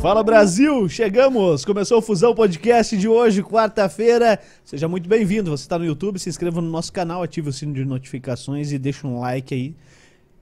Fala Brasil, chegamos! Começou o Fusão Podcast de hoje, quarta-feira. Seja muito bem-vindo. Você está no YouTube, se inscreva no nosso canal, ative o sino de notificações e deixa um like aí.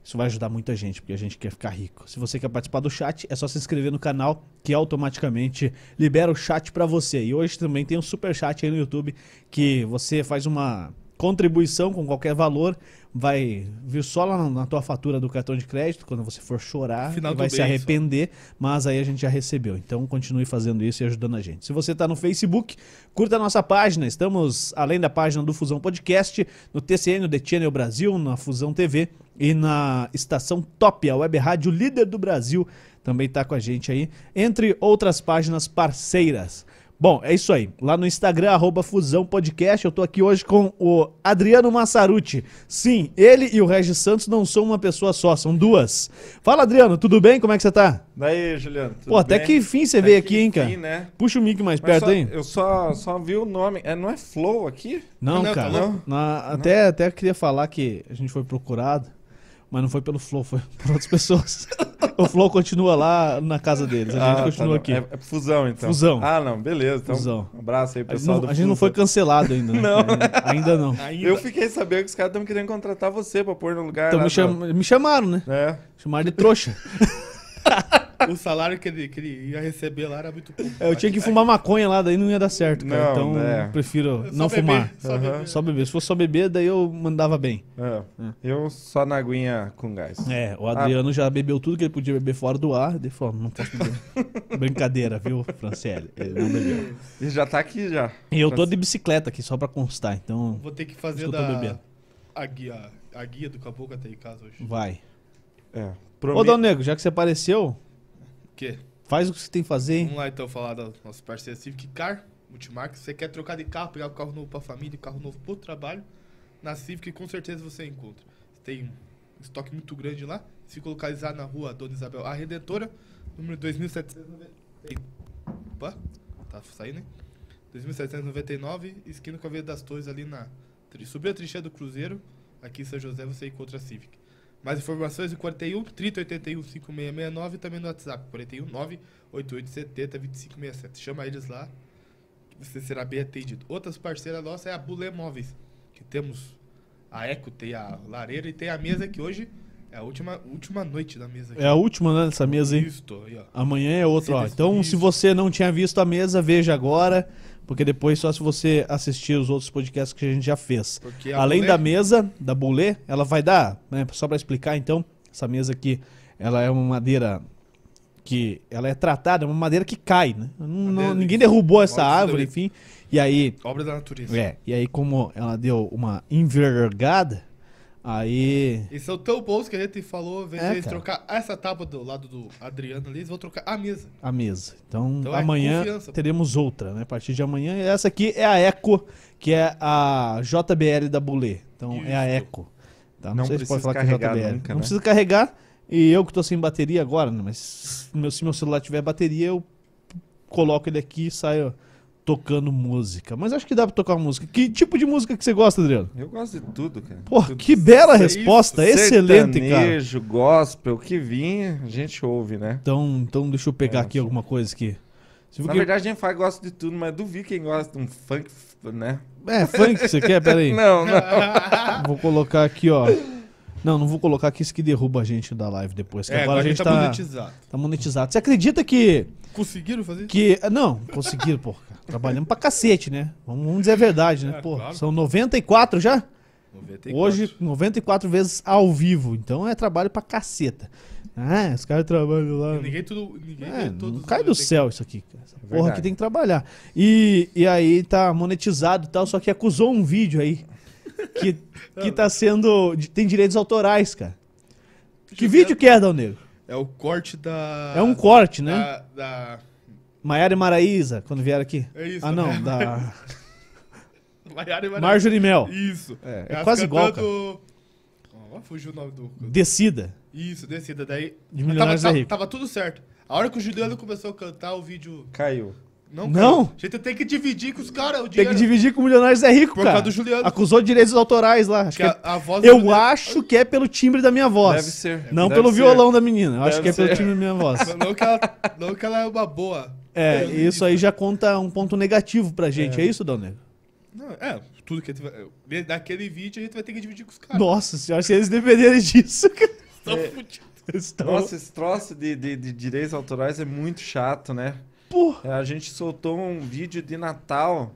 Isso vai ajudar muita gente, porque a gente quer ficar rico. Se você quer participar do chat, é só se inscrever no canal, que automaticamente libera o chat para você. E hoje também tem um super chat aí no YouTube, que você faz uma contribuição com qualquer valor, vai vir só lá na, tua fatura do cartão de crédito, quando você for chorar, Final vai se mês, arrepender, mas aí a gente já recebeu. Então continue fazendo isso e ajudando a gente. Se você está no Facebook, curta a nossa página. Estamos, além da página do Fusão Podcast, no TCN, no The Channel Brasil, na Fusão TV e na estação Top, a web rádio líder do Brasil, também está com a gente aí, entre outras páginas parceiras. Bom, é isso aí. Lá no Instagram, arroba Fusão Podcast, eu tô aqui hoje com o Adriano Massaruti. Sim, ele e o Regis Santos não são uma pessoa só, são duas. Fala, Adriano, tudo bem? Como é que você tá? Daí, Juliano. tudo Pô, até bem? que fim você Até veio aqui, hein, cara? fim, né? Puxa o mic mais Mas perto só- aí. Eu só, só vi o nome. É, não é Flow aqui? Não, Não, cara. louco? na- até, até queria falar que a gente foi procurado, mas não foi pelo Flow, foi por outras pessoas. o Flow continua lá na casa deles, a gente Ah, continua tá, aqui. É, é fusão, então. Fusão. Ah, não, beleza. Então, Fusão. um abraço aí, A gente, pessoal não, do a gente não foi cancelado ainda, né? Não. Ainda não. Ainda. Eu fiquei sabendo que os caras estão querendo contratar você pra pôr no lugar Então lá me, cham- me chamaram, né? É. Chamaram de trouxa. O salário que ele, que ele ia receber lá era muito pouco. É, Eu tinha que fumar maconha lá, daí não ia dar certo, cara. Não, então é. prefiro Só não beber, fumar. Só Aham. beber. Só beber. Se fosse só beber, daí eu mandava bem. É. Eu só na aguinha com gás. É, o Adriano já bebeu tudo que ele podia beber fora do ar. Ele falou, não posso beber. Brincadeira, viu, Franciele? Ele não bebeu. E já tá aqui já. E eu tô de bicicleta aqui, só pra constar, então Vou ter que fazer eu da, a, guia, a guia do caboclo até em casa hoje. vai. É. Ô, Promi- Dal Negro, já que você apareceu, O quê? faz o que você tem que fazer, hein? Vamos lá então falar da nossa parceira Civic Car, Multimarca. Se você quer trocar de carro, pegar um carro novo pra família, um carro novo pro trabalho, na Civic com certeza você encontra. Tem um estoque muito grande lá. Fica localizado na rua Dona Isabel A Redentora, número 2790. Opa, tá saindo, hein? 2799, esquina com a Avenida das Torres ali na. Subir a trincheira do Cruzeiro, aqui em São José você encontra a Civic. Mais informações em 41 3081 5669 e também no WhatsApp 41 98870 2567. Chama eles lá você será bem atendido. Outras parceiras nossas é a Bulé Móveis, que temos a Eco, tem a lareira e tem a mesa que hoje é a última, última noite da mesa. aqui. É a última, né, dessa mesa aí. Isto, aí. Amanhã é outro, ó. Então, isso. se você não tinha visto a mesa, veja agora, porque depois só se você assistir os outros podcasts que a gente já fez. Além da mesa, da Bulê, ela vai dar, né, só pra explicar então, essa mesa aqui, ela é uma madeira que ela é tratada, é uma madeira que cai, né? Não- ninguém derrubou essa árvore, enfim. E aí, Obra da natureza. é, e aí como ela deu uma envergada, aí E são tão bons que a gente falou, vez É, de eles cara. trocar essa tábua do lado do Adriano ali, eles vão trocar a mesa. a mesa. Então, Então é amanhã confiança. teremos outra, né? A partir de amanhã. E essa aqui é a Eco, que é a JBL da Bulê. Então é a Isso. Eco. Tá? Não sei se pode precisa falar que é carregar JBL. nunca, Não né? precisa carregar. E eu que tô sem bateria agora, né? Mas se meu celular tiver bateria, eu coloco ele aqui e saio tocando música. Mas acho que dá pra tocar música. Que tipo de música que você gosta, Adriano? Eu gosto de tudo, cara. Pô, Tudo. que bela Isso, resposta. Excelente, cara. Sertanejo, gospel, o que vinha, a gente ouve, né? Então, então deixa eu pegar É, aqui alguma coisa. Você viu Na que- verdade, a gente faz gosta de tudo, mas duvido quem gosta de um funk, né? É, funk que você quer? Pera aí. Não, não. Vou colocar aqui, ó. Não, não vou colocar aqui isso que derruba a gente da live depois. Que É, agora a gente tá, monetizado. tá monetizado. Você acredita que. Conseguiram fazer isso? que não, conseguiram, pô. Trabalhamos pra cacete, né? Vamos, vamos dizer a verdade, né? É, Pô, claro. são 94 já? 94. Hoje, 94 vezes ao vivo. Então é trabalho pra caceta. Ah, os caras trabalham lá. E Ninguém tudo. Ninguém É, não cai do 94. céu isso aqui. cara. Essa porra verdade. aqui tem que trabalhar. E, e aí tá monetizado e tal, só que acusou um vídeo aí que, que tá sendo. tem direitos autorais, cara. Que vídeo que é, Dal Negro? É o corte da. É um corte, né? Da. da Maiara e Maraísa, quando vieram aqui. é isso. Ah, não, da Maiara e Maraísa. Marjorie Mel. Isso. É. É quase igual, cantando- Ó, fugiu o nome do. Descida. Isso, descida. Daí. De Milionários tava, é Rico. tava, tava tudo certo. A hora que o Juliano começou a cantar, o vídeo. Caiu. Não, Não? A gente tem que dividir com os caras o Tem dinheiro. que dividir com o Milionários é Rico, Por cara. causa do Juliano. Acusou direitos autorais lá. Acho Que que a, é- a voz Eu Juliano- acho que é pelo timbre da minha voz. Deve ser. Não Deve pelo ser. violão da menina. Eu acho que é pelo timbre da minha voz. Não que, ela, não que ela é uma boa. É, isso aí já conta um ponto negativo pra gente. É, isso, Dal Negro? Não, é, tudo que a gente vai. Daquele vídeo a gente vai ter que dividir com os caras. Nossa senhora, se eles dependerem disso, cara. Estão É. fudidos. Nossa, esse troço de, de, de direitos autorais é muito chato, né? Porra. É, A gente soltou um vídeo de Natal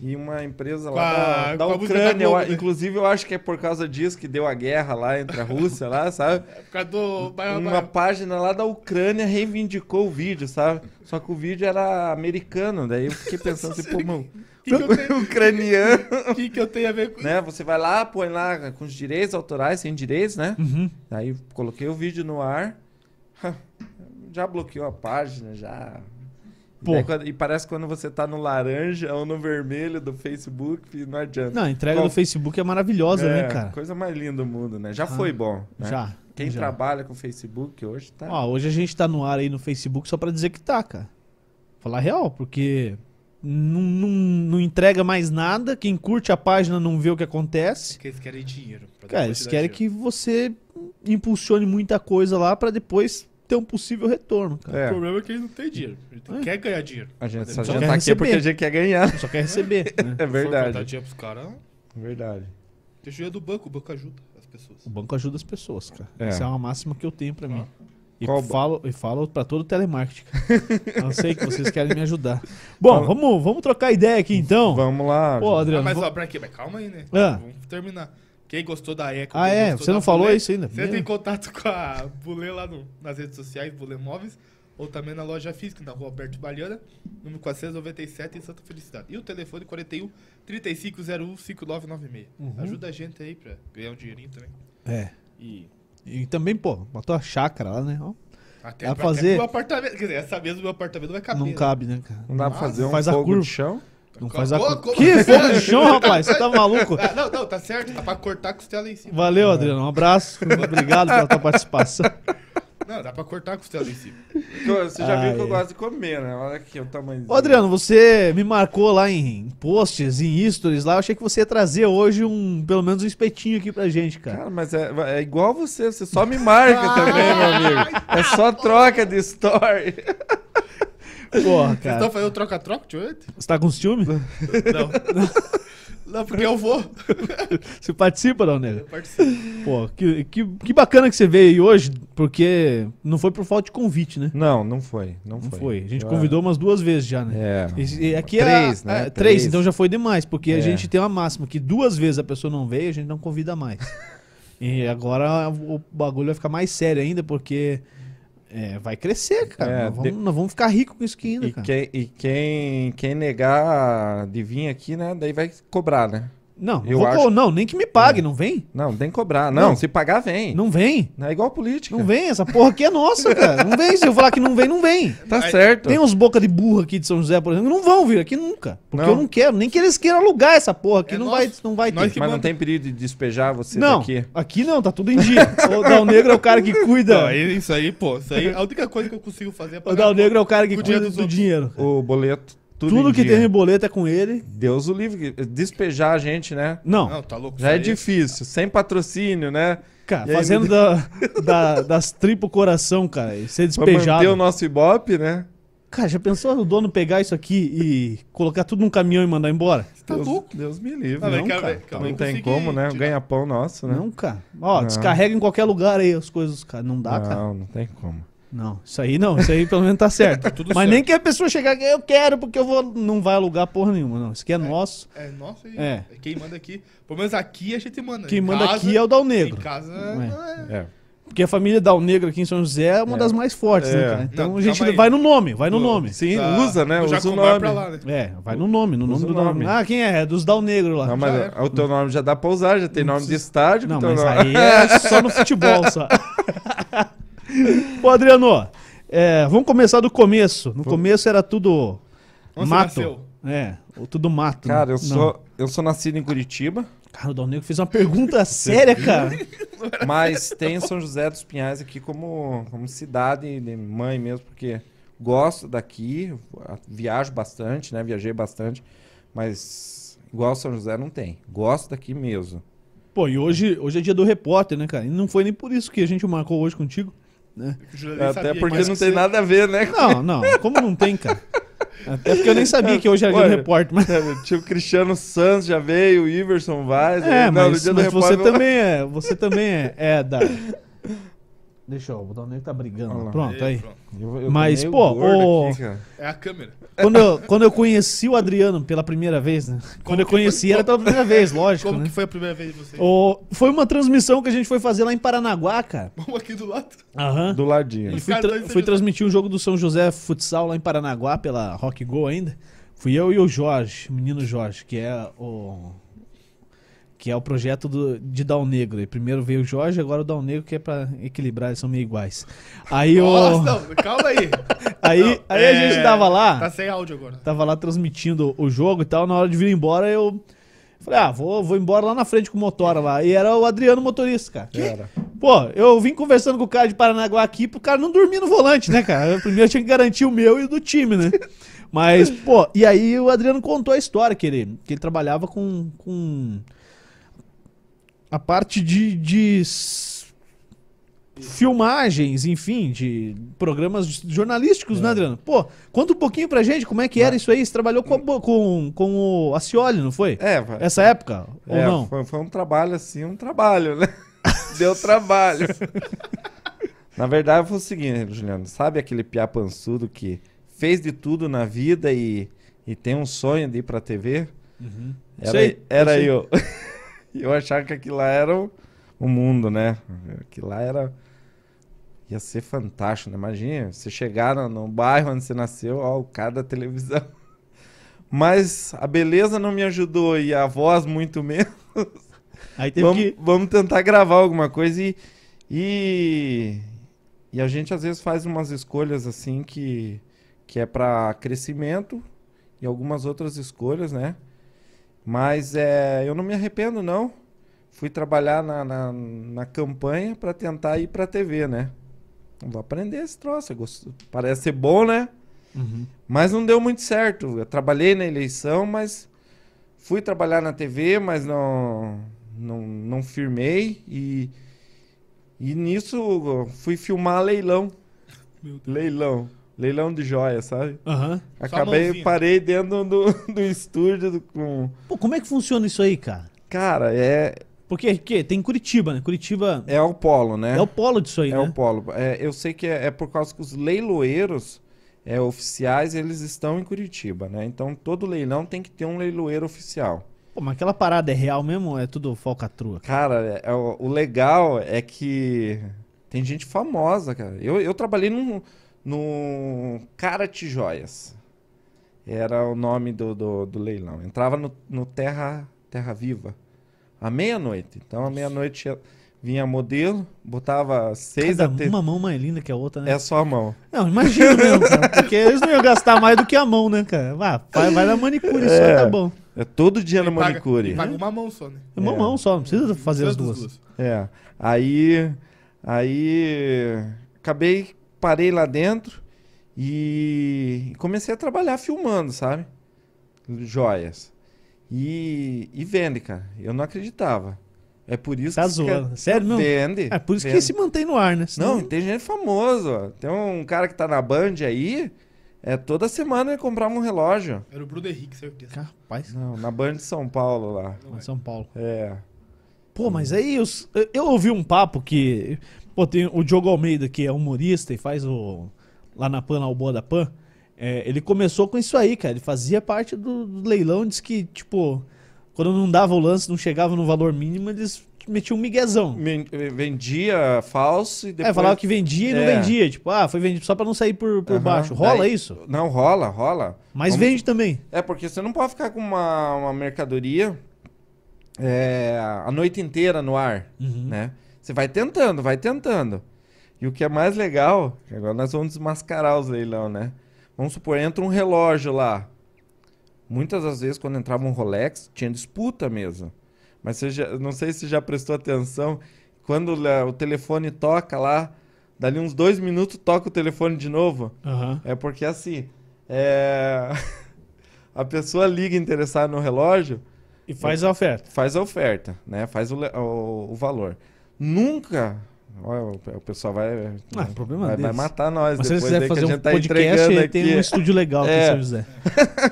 e uma empresa lá a- da, da Ucrânia. da Globo, eu- né? Inclusive, eu acho que é por causa disso que deu a guerra lá entre a Rússia, lá, sabe? É por causa do. Baia- Uma Baia- página lá da Ucrânia reivindicou o vídeo, sabe? Só que o vídeo era americano, daí eu fiquei pensando assim, pô, mano, O que, que, eu tenho- ucraniano, o que, que eu tenho a ver com isso? né? Você vai lá, põe lá com os direitos autorais, sem direitos, né? Uhum. Aí coloquei o vídeo no ar, já bloqueou a página, já. E, Pô. daí quando- e parece que quando você tá no laranja ou no vermelho do Facebook, não adianta. Não, a entrega Bom, do Facebook é maravilhosa, É, né, cara? Coisa mais linda do mundo, né? Já Ah, foi bom. né? Já. Quem já. trabalha com Facebook hoje tá. Ó, hoje a gente tá no ar aí no Facebook só pra dizer que tá, cara. Falar real, porque não, não, não entrega mais nada. Quem curte a página não vê o que acontece. Porque eles querem dinheiro. pra Cara, eles querem dinheiro. que você impulsione muita coisa lá pra depois ter um possível retorno, cara. O É, problema é que eles não têm dinheiro. Eles É. quer ganhar dinheiro. a gente, Só a gente quer tá aqui é receber. porque a gente quer ganhar. Só quer receber, né? É verdade. dinheiro pros caras, Verdade. deixa o dinheiro do banco, o banco ajuda as pessoas. O banco ajuda as pessoas, cara. É. Essa é uma máxima que eu tenho pra mim. E Qual ba- falo, e falo pra todo o telemarketing. cara. eu sei que vocês querem me ajudar. Bom, vamos, vamos trocar ideia aqui então. Vamos lá. Pô, Ah, Adriano. mas vou- ó, pra quê? Mas calma aí, né? Ah. Vamos terminar. Quem gostou da Eco, Ah, é? Você não falou Bulê, isso ainda? Você entra em contato com a Bulê lá no- nas redes sociais, Bulê Móveis, ou também na loja física, na rua Alberto Baliana, número 497, em Santa Felicidade. E o telefone 41 3501 5996. Uhum. Ajuda a gente aí pra ganhar um dinheirinho também. É. E E também, pô, botou a chácara lá, né? Ó, até, pra- até fazer- pro meu apartamento. Quer dizer, essa vez o meu apartamento vai caber. não né? cabe, né, cara? Não dá pra fazer um faz a fogo curva. de chão? Não faz a. co- como- Que fogo de chão, rapaz? Você tá maluco? Ah, não, não, tá certo. Dá pra cortar a costela em cima. Valeu, Adriano. Um abraço. Obrigado pela tua participação. Não, dá pra cortar a costela em cima. Você já viu que eu gosto de comer, né? Olha aqui o tamanho. Ô, Adriano, você me marcou lá em posts, em stories lá. Eu achei que você ia trazer hoje um, pelo menos um espetinho aqui pra gente, cara. Cara, mas é, é igual você, você só me marca também, meu amigo. É só troca de story. Porra, Vocês cara. estão fazendo troca-troca de oito? Você tá com ciúme? Não. Não, porque eu vou. Você participa, não, Eu nega? participo. Pô, que, que, que bacana que você veio aí hoje, porque não foi por falta de convite, né? Não, não foi. Não, Não foi. foi. A gente Eu- convidou umas duas vezes já, né? É. E, e aqui Três, é, né? é, três, Três. então já foi demais, porque a É. gente tem uma máxima que duas vezes a pessoa não veio, a gente não convida mais. e agora o bagulho vai ficar mais sério ainda, porque é, vai crescer, cara. É, nós, vamos, de- nós vamos ficar ricos com isso aqui ainda, E, cara. quem, e quem, quem negar de vir aqui, né? Daí vai cobrar, né? Não, eu vou- acho- não, nem que me pague, não vem? Não, tem que cobrar. Não, Não. se pagar, vem. Não, Não vem. é igual política. Não vem, essa porra aqui é nossa, cara. Não vem, se eu falar que não vem, não vem. Tá Aí- certo. Tem uns boca de burro aqui de São José, por exemplo, que não vão vir aqui nunca. Porque Não. eu não quero, nem que eles queiram alugar essa porra aqui, É não, nosso. vai, não vai ter. que Mas não manda. tem perigo de despejar você Não, daqui. aqui não, tá tudo em dia. o Dal Negro é o cara que cuida. Não, isso aí, pô. Isso aí, a única coisa que eu consigo fazer é O pagar Dal a Negro é o cara que o cuida do outros. dinheiro. O boleto, tudo, Tudo que dia. tem em boleto é com ele. Deus o livre. Despejar a gente, né? Não, Não, tá louco. Já é difícil. Sem patrocínio, né? cara, aí, fazendo da, da- das tripas coração, cara, e ser Pra manter o despejado. nosso Ibope, né? Cara, já pensou o dono pegar isso aqui e colocar tudo num caminhão e mandar embora? Você tá Deus, louco? Deus me livre. Não, Não, cara, ver- quero não tem como, né? Ganha-pão nosso, né? Não, cara. Ó, Não. descarrega em qualquer lugar aí as coisas, cara. Não dá, cara. não, não tem como. Não, isso aí não, isso aí pelo menos tá certo. tudo Mas certo. nem que a pessoa chegar aqui, eu quero, porque eu vou. Não vai alugar porra nenhuma, não. Isso aqui é, nosso. É nossa e É. quem manda aqui. Pelo menos aqui a gente manda. Quem Em manda casa- aqui é o Dal Em Negro. casa É. é. É. Porque a família Dal Negro aqui em São José é uma É. das mais fortes, né, É. cara? Então Não, a gente aí. vai no nome, vai no nome. Sim, da- usa, né? Usa o nome. pra lá, né? É, vai no nome, no nome Usa do Dal nome. Ah, quem é? É dos Dal Negro lá. Não, mas o teu nome já dá pra usar, já tem Não nome de precisa- estádio. Não, mas nome. aí é só no futebol, só. Ô, Adriano, é, vamos começar do começo. No começo era tudo Onde você mato. nasceu? É, o- tudo mato. Cara, né? eu Não. sou, eu sou nascido em Curitiba, Cara, o Dal Negro fez uma pergunta séria, cara. mas tem São José dos Pinhais aqui como, como cidade de mãe mesmo, porque gosto daqui, viajo bastante, né? Viajei bastante, mas igual São José não tem. Gosto daqui mesmo. Pô, e hoje, hoje é dia do repórter, né, cara? E não foi nem por isso que a gente marcou hoje contigo, né? Nem Até porque não tem você- nada a ver, né? Não, não, como não tem, cara? Até porque eu nem sabia que hoje era dia do repórter, mas... Tinha o Cristiano Santos já veio, o Iverson Vaz. É, aí, não, mas, do mas você repórter- também é, você também é, é da... Deixa eu, o Dalneiro tá brigando. Olha lá. Pronto, aí. pronto. Eu- eu Mas, pô, o- aqui. É a câmera. Quando eu, quando eu conheci o Adriano pela primeira vez, né? Quando eu que foi? conheci era pela primeira vez, lógico, Como né? que foi a primeira vez de vocês? O- foi uma transmissão que a gente foi fazer lá em Paranaguá, cara. Vamos aqui do lado. Aham. Do ladinho. E fui, tra- fui transmitir um jogo do São José Futsal lá em Paranaguá pela Rock Go ainda. Fui eu e o Jorge, o menino Jorge, que é o que é o projeto do, de Dal Negro. E primeiro veio o Jorge, agora o Dal Negro que é pra equilibrar, eles são meio iguais. Aí o não, calma aí. aí, Não, aí a é, gente tava lá, Tá sem áudio agora. tava lá transmitindo o jogo e tal, na hora de vir embora eu falei: "Ah, vou, vou embora lá na frente com o motora lá". E era o Adriano motorista, cara. Era. Pô, eu vim conversando com o cara de Paranaguá aqui pro cara não dormir no volante, né, cara? Eu primeiro tinha que garantir o meu e o do time, né? Mas, pô, e aí o Adriano contou a história que ele, que ele trabalhava com, com a parte de, de filmagens, enfim, de programas jornalísticos, É. né, Adriano? Pô, conta um pouquinho pra gente como é que era isso aí. Você trabalhou com, a com, com o Acioli, não foi? É, vai- Essa época? Ou é, não? Foi, foi um trabalho assim, um trabalho, né? Deu trabalho. Na verdade, foi o seguinte, Juliano. Sabe aquele piá pançudo que fez de tudo na vida e, e tem um sonho de ir pra TV? Uhum. Era, Sei, era eu eu. eu achava que aquilo lá era o, o mundo, né? Aquilo lá era. Ia ser fantástico, né? Imagina, você chegar no, no bairro onde você nasceu, ó, o cara da televisão. Mas a beleza não me ajudou e a voz muito menos. Aí teve Vamos, que. vamos tentar gravar alguma coisa e, e. E a gente às vezes faz umas escolhas assim que, que é para crescimento e algumas outras escolhas, né? Mas é, eu não me arrependo, não. Fui trabalhar na, na, na campanha para tentar ir para TV, né? Vou aprender esse troço. gosto- Parece ser bom, né? Uhum. Mas não deu muito certo. Eu trabalhei na eleição, mas fui trabalhar na TV, mas não não, não firmei e e nisso fui filmar leilão, leilão, leilão de joia, sabe? Aham. Acabei mãozinha. parei dentro do, do estúdio do- com Pô, como é que funciona isso aí, cara? cara, é Porque que, tem Curitiba, né? Curitiba é o polo, né? é, o polo disso aí, É né? o polo. É, eu sei que é, é por causa que os leiloeiros é, oficiais, eles estão em Curitiba, né? Então todo leilão tem que ter um leiloeiro oficial. Pô, mas aquela parada é real mesmo ou é tudo falcatrua? Cara, é- é o, o legal é que tem gente famosa, cara. Eu, eu trabalhei no, no Karate Joias. Era o nome do, do, do leilão. Entrava no, no Terra, Terra Viva. À meia-noite. Então, à meia-noite ia- vinha modelo, botava seis Cada a ter... uma mão mais linda que a outra, né? É só a mão. Não, imagina mesmo, cara. Porque eles não iam gastar mais do que a mão, né, cara? Vai, vai, vai na manicure só, É. tá bom. É todo dia no Ele paga- manicure. paga uma mão só, né? É uma É. mão só, não precisa fazer as Precisa duas. É. Aí, aí acabei, parei lá dentro e comecei a trabalhar filmando, sabe? Joias. E, e vende, cara. Eu não acreditava. É por isso Tá que zoando. Sério mesmo? Vende. É por isso que vende. se mantém no ar, né? Senão- Não, tem gente famosa. ó. Tem um cara que tá na Band aí. É toda semana ele comprava um relógio. Era o Bruno Henrique, certeza. Rapaz, Não, na Band de São Paulo lá. Não é. São Paulo. É. Pô, mas aí eu, eu ouvi um papo que. Pô, tem o Diogo Almeida, que é humorista e faz o. Lá na Pan, o Boa da Pan. é, ele começou com isso aí, cara. Ele fazia parte do, do leilão, diz que, tipo, quando não dava o lance, não chegava no valor mínimo, eles metiam um miguezão. Men- Vendia falso e depois. É, falava que vendia e não É. vendia. Tipo, ah, foi vendido só pra não sair por, por Aham. baixo. Rola Daí- isso? Não, rola, rola. Mas Vamos- vende também. É, porque você não pode ficar com uma, uma mercadoria é, a noite inteira no ar, Uhum. né? Você vai tentando, vai tentando. E o que é mais legal, agora nós vamos desmascarar os leilão, né? Vamos supor, entra um relógio lá. Muitas das vezes, quando entrava um Rolex, tinha disputa mesmo. Mas você já, não sei se já prestou atenção, quando o telefone toca lá Dali uns dois minutos toca o telefone de novo. Aham. É porque assim, é... a pessoa liga interessada no relógio, E faz a oferta. faz a oferta, né? Faz o, o, o valor. Nunca. Olha, o, pessoal vai, Ah, problema vai, vai matar nós Mas se depois quiserem aí que fazer um tá podcast, ele tem aqui. um estúdio legal aqui em É. São José.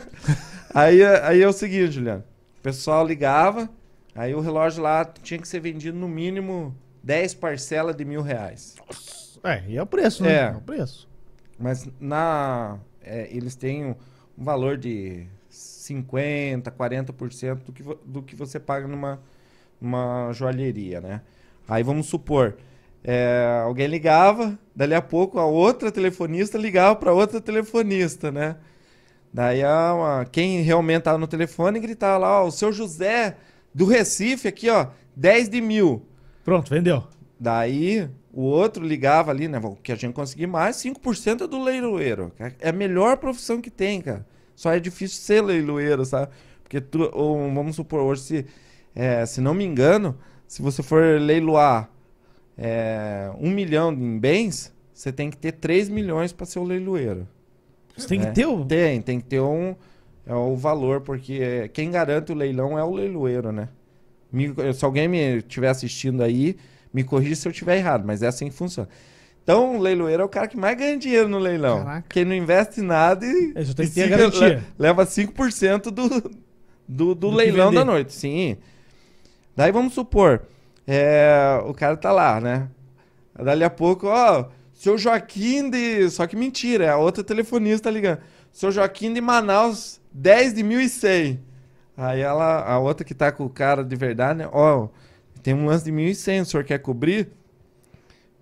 Aí, aí é o seguinte, Juliano. O pessoal ligava, aí o relógio lá tinha que ser vendido no mínimo 10 parcelas de mil reais. É, e é o preço, né? É. É o preço. Mas na é, eles têm um, um valor de 50, 40% do que, do que você paga numa, numa joalheria, né? Aí vamos supor, é, alguém ligava, dali a pouco a outra telefonista ligava para outra telefonista, né? Daí a, uma- quem realmente tava no telefone gritava lá, ó, o seu José do Recife aqui, ó, 10 de mil. Pronto, vendeu. Daí o outro ligava ali, né? O que a gente conseguir mais, 5% é do leiloeiro. É a melhor profissão que tem, cara. Só é difícil ser leiloeiro, sabe? Porque tu, ou, vamos supor, hoje, se, é, se não me engano, se você for leiloar é, um milhão em bens, você tem que ter 3 milhões para ser o leiloeiro. Você tem É. que ter o... Tem, tem que ter um é o valor, porque quem garante o leilão é o leiloeiro, né? Me- se alguém me estiver assistindo aí, me corrija se eu estiver errado, mas é assim que funciona. Então, o leiloeiro é o cara que mais ganha dinheiro no leilão. Caraca. Quem não investe nada e, É, só tem que ter a garantia. le- leva 5% do, do, do, Do leilão da noite. Sim. Daí vamos supor, é, o cara tá lá, né? Dali a pouco, ó, seu Joaquim de. Só que mentira, é a outra telefonista ligando. Seu Joaquim de Manaus, 10 de 1.100. Aí ela, a outra que tá com o cara de verdade, né? Ó, tem um lance de 1.100, o senhor quer cobrir?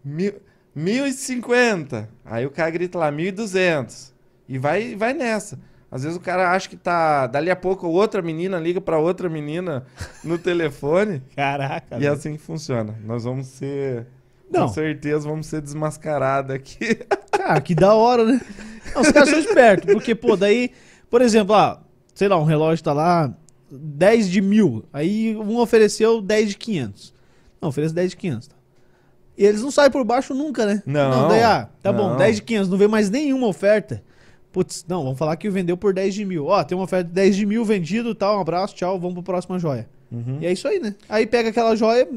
Mil, 1.050. Aí o cara grita lá, 1.200. E vai, vai nessa. Às vezes o cara acha que tá. Dali a pouco outra menina liga pra outra menina no telefone. Caraca. e é assim que funciona. Nós vamos ser. Não. Com certeza vamos ser desmascarados aqui. Cara, que da hora, né? Não, os caras são espertos, porque, pô, daí, por exemplo, ah, sei lá, um relógio tá lá 10 de mil, aí um ofereceu 10 de 500. Não, oferece 10 de 500. Tá? E eles não saem por baixo nunca, né? Não, daí, ah, tá bom, não. 10 de 500, não vê mais nenhuma oferta. Putz, não, vamos falar que vendeu por 10 de mil. Ó, tem uma oferta de 10 de mil vendido, tal, um abraço, tchau, vamos pro próxima joia. Uhum. E é isso aí, né? Aí pega aquela joia,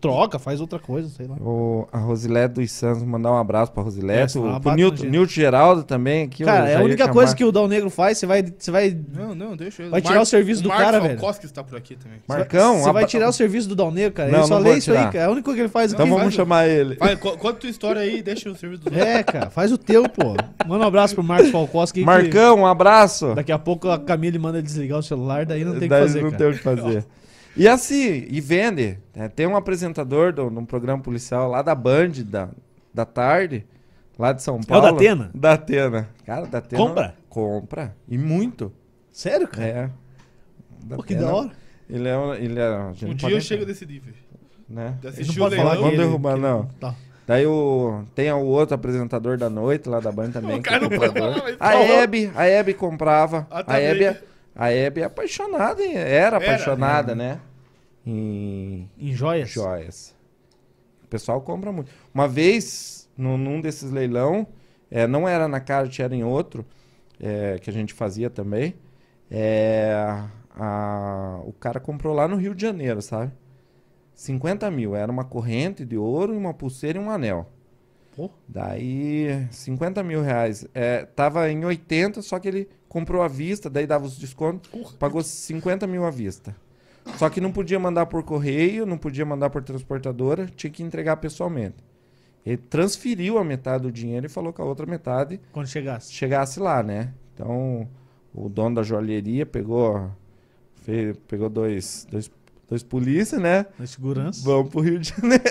troca, faz outra coisa, sei lá. O, a Rosilete dos Santos, mandar um abraço pra É, Rosilete. senão ela o, pro Nilton. Nilton Geraldo também. Aqui, eu Cara, é a única chamar. coisa que o Dal Negro faz, você vai, você vai Não, não, deixa ele. Vai tirar o serviço do Marcos cara, velho. Falkowski está por aqui também. Marcão, Você vai tirar o serviço do Dal Negro, cara. Não, ele só não lê isso aí, cara. É a única coisa que ele faz Então aqui. vamos faz o- chamar ele. Vai, co- conta tua história aí e deixa o serviço dos É, cara, faz o teu, pô. Manda um abraço pro Marcos Falkowski. que Marcão, um abraço. Daqui a pouco a Camille manda desligar o celular, daí não tem o que Daí fazer, não tem o que fazer. E assim, e vende. né? Tem um apresentador de um programa policial lá da Band, da, da tarde, lá de São É o Paulo. da Atena? Da Atena. Cara, da Atena. Compra? Compra. E muito. Sério, cara? É. Da Pô, que Atena. da hora. Ele é, um- ele é a Um pode dia eu entrar, chego desse nível. Né? De Ele assistir não o pode falar leilão. que Vamos ele- derrubar, que- não. Tá. Daí o, tem o outro apresentador da noite lá da Band também. O que cara é não pode falar, mas A. Hebe, a Hebe comprava. Ah, a Hebe, bem. é- a Hebe é apaixonada, era Era, apaixonada, né? Em Em joias? joias. O pessoal compra muito. Uma vez, no, num desses leilão, é, não era na Card, era em outro, é, que a gente fazia também. é, a- o cara comprou lá no Rio de Janeiro, sabe? 50 mil. Era uma corrente de ouro, uma pulseira e um anel. Pô. Daí, 50 mil reais. É, tava em 80, só que ele comprou à vista, daí dava os descontos, pagou 50 mil à vista. Só que não podia mandar por correio, não podia mandar por transportadora, tinha que entregar pessoalmente. Ele transferiu a metade do dinheiro e falou que a outra metade Quando chegasse. chegasse lá, né? Então, o dono da joalheria pegou, fez- pegou dois, dois, dois polícia, né? Na segurança. Vamos pro Rio de Janeiro.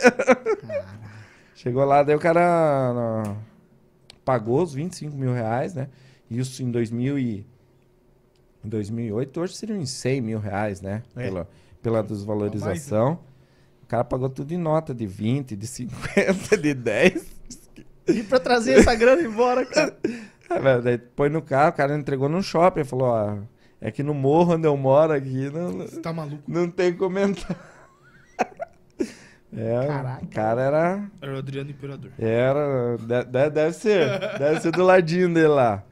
Chegou lá, daí o cara pagou os 25 mil reais, né? Isso em 2000 e, em 2008, hoje seriam em 100 mil reais, né? É. Pela, pela desvalorização. O cara pagou tudo em nota de 20, de 50, de 10. E pra trazer essa grana embora, cara. Velho, daí põe no carro, o cara entregou no shopping, falou, ó, é que no morro onde eu moro aqui não, Você tá maluco? não tem comentário. É, Caraca. o cara era. Era o Adriano Imperador. Era. de- de- deve ser. Deve ser do ladinho dele lá.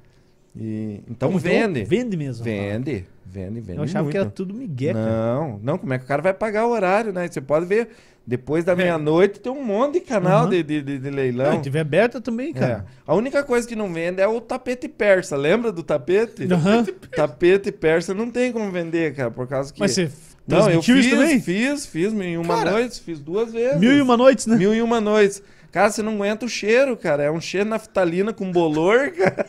E, então Pô, vende. Vende mesmo. Vende. Vende, vende. Eu achava muito. que era tudo migué, cara. Não, não, como é que o cara vai pagar o horário, né? Você pode ver, depois da meia-noite tem um monte de canal Uhum. de, de, de- Não, leilão. e tiver aberta também, É. cara. A única coisa que não vende é o tapete persa. Lembra do tapete? Aham. Tapete persa não tem como vender, cara, por causa que. Mas você não, eu fiz, isso também? fiz, fiz mil e uma Cara, noites, fiz duas vezes. Mil e uma noites, né? Mil e uma noites. Cara, você não aguenta o cheiro, cara. É um cheiro naftalina com bolor, cara.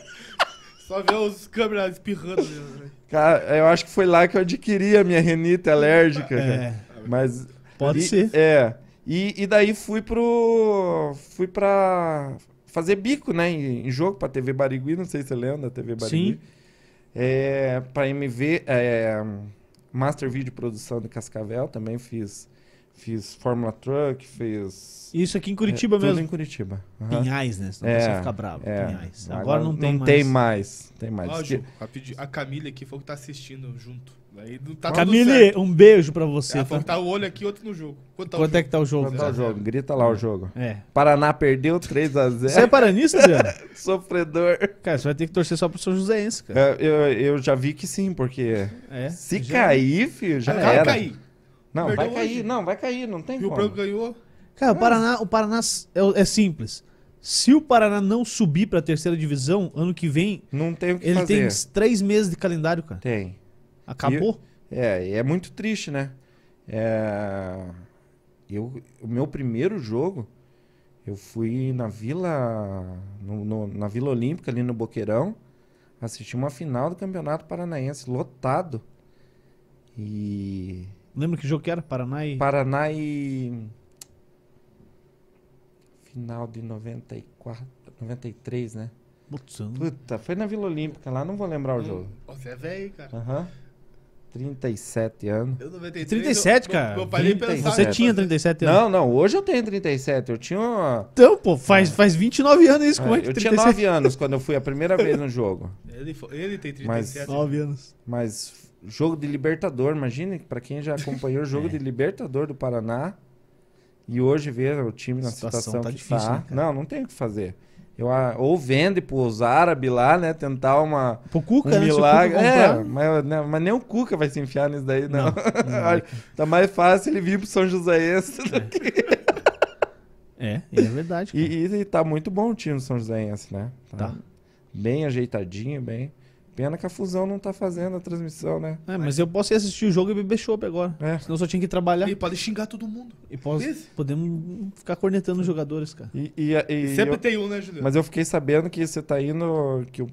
Só ver os câmeras espirrando. né? Cara, eu acho que foi lá que eu adquiri a minha renite alérgica, cara. É, Mas pode E- ser. É. E, e daí fui pro. Fui pra fazer bico, né? Em, em jogo pra TV Barigui, não sei se você lembra da TV Barigui. Sim. É, pra MV, é, Master Video Produção de Cascavel, também fiz. Fiz Fórmula Truck, fiz. Isso aqui em Curitiba é, mesmo. em Curitiba. Aham. Pinhais, né? Senão É, fica bravo. é. Pinhais. Agora, não tem não mais. Tem mais. Tem mais. Que-. A Camille aqui falou que tá assistindo junto. Aí não tá tudo Camille, certo. um beijo pra você. Ela tá? falou que tá o olho aqui, outro no jogo. Quanto tá o Quanto é jogo? que tá o jogo? Quanto tá o jogo? Grita lá o jogo. É. Paraná perdeu 3x0. Você é paranista, Adriano? Sofredor. Cara, você vai ter que torcer só pro São Joséense, cara. É, Eu, eu já vi que sim, porque É. se Já- cair, filho, já Acaba de era. cair. Não, Perdeu vai cair, hoje. não, vai cair, não tem Rio como. Branco ganhou. Cara, o Paraná, o Paraná é, é simples. Se o Paraná não subir pra terceira divisão, ano que vem, Não tem o que ele fazer. tem três meses de calendário, cara. Tem. Acabou. É, e é muito triste, né? É... Eu, o meu primeiro jogo, eu fui na Vila, no- no- na Vila Olímpica, ali no Boqueirão, assisti uma final do Campeonato Paranaense, lotado. E Lembra que jogo que era? Paraná e. Paraná e. Final de 94, 93, né? Puta, foi na Vila Olímpica lá, não vou lembrar o jogo. Você é velho, cara. Aham. 37 anos. Eu 93. 37, eu- cara. Meu pai nem 37. pensava. Você é, tinha 37 anos. Não, não, hoje eu tenho 37. Eu tinha. uma- Então, pô, faz, faz 29 anos isso. Como é que eu tinha 37? 9 anos quando eu fui a primeira vez no jogo. Ele, ele tem Mas- 37. 9 anos. Mas jogo de Libertador, imagine, pra quem já acompanhou o jogo É. de Libertador do Paraná e hoje ver o time na A situação situação, tá que difícil, tá. né, não, não tem o que fazer. Eu, ah, ou vende pros árabes lá, né? Tentar uma, Pro Cuca, um né? Milagre. É, mas, né, mas nem o Cuca vai se enfiar nisso daí, não. Não, não tá mais fácil ele vir pro São Joséense. do que- É, é verdade. E, e, e tá muito bom o time do São Joséense, né? Tá. Bem ajeitadinho, bem. Pena que a fusão não tá fazendo a transmissão, né? É, mas eu posso ir assistir o jogo e beber chopp agora. É. Senão eu só tinha que trabalhar. Ele pode xingar todo mundo. E posso- Esse? podemos ficar cornetando os jogadores, cara. E, e- e Sempre eu- tem um, né, Juliano? mas eu fiquei sabendo que você tá indo. Que o,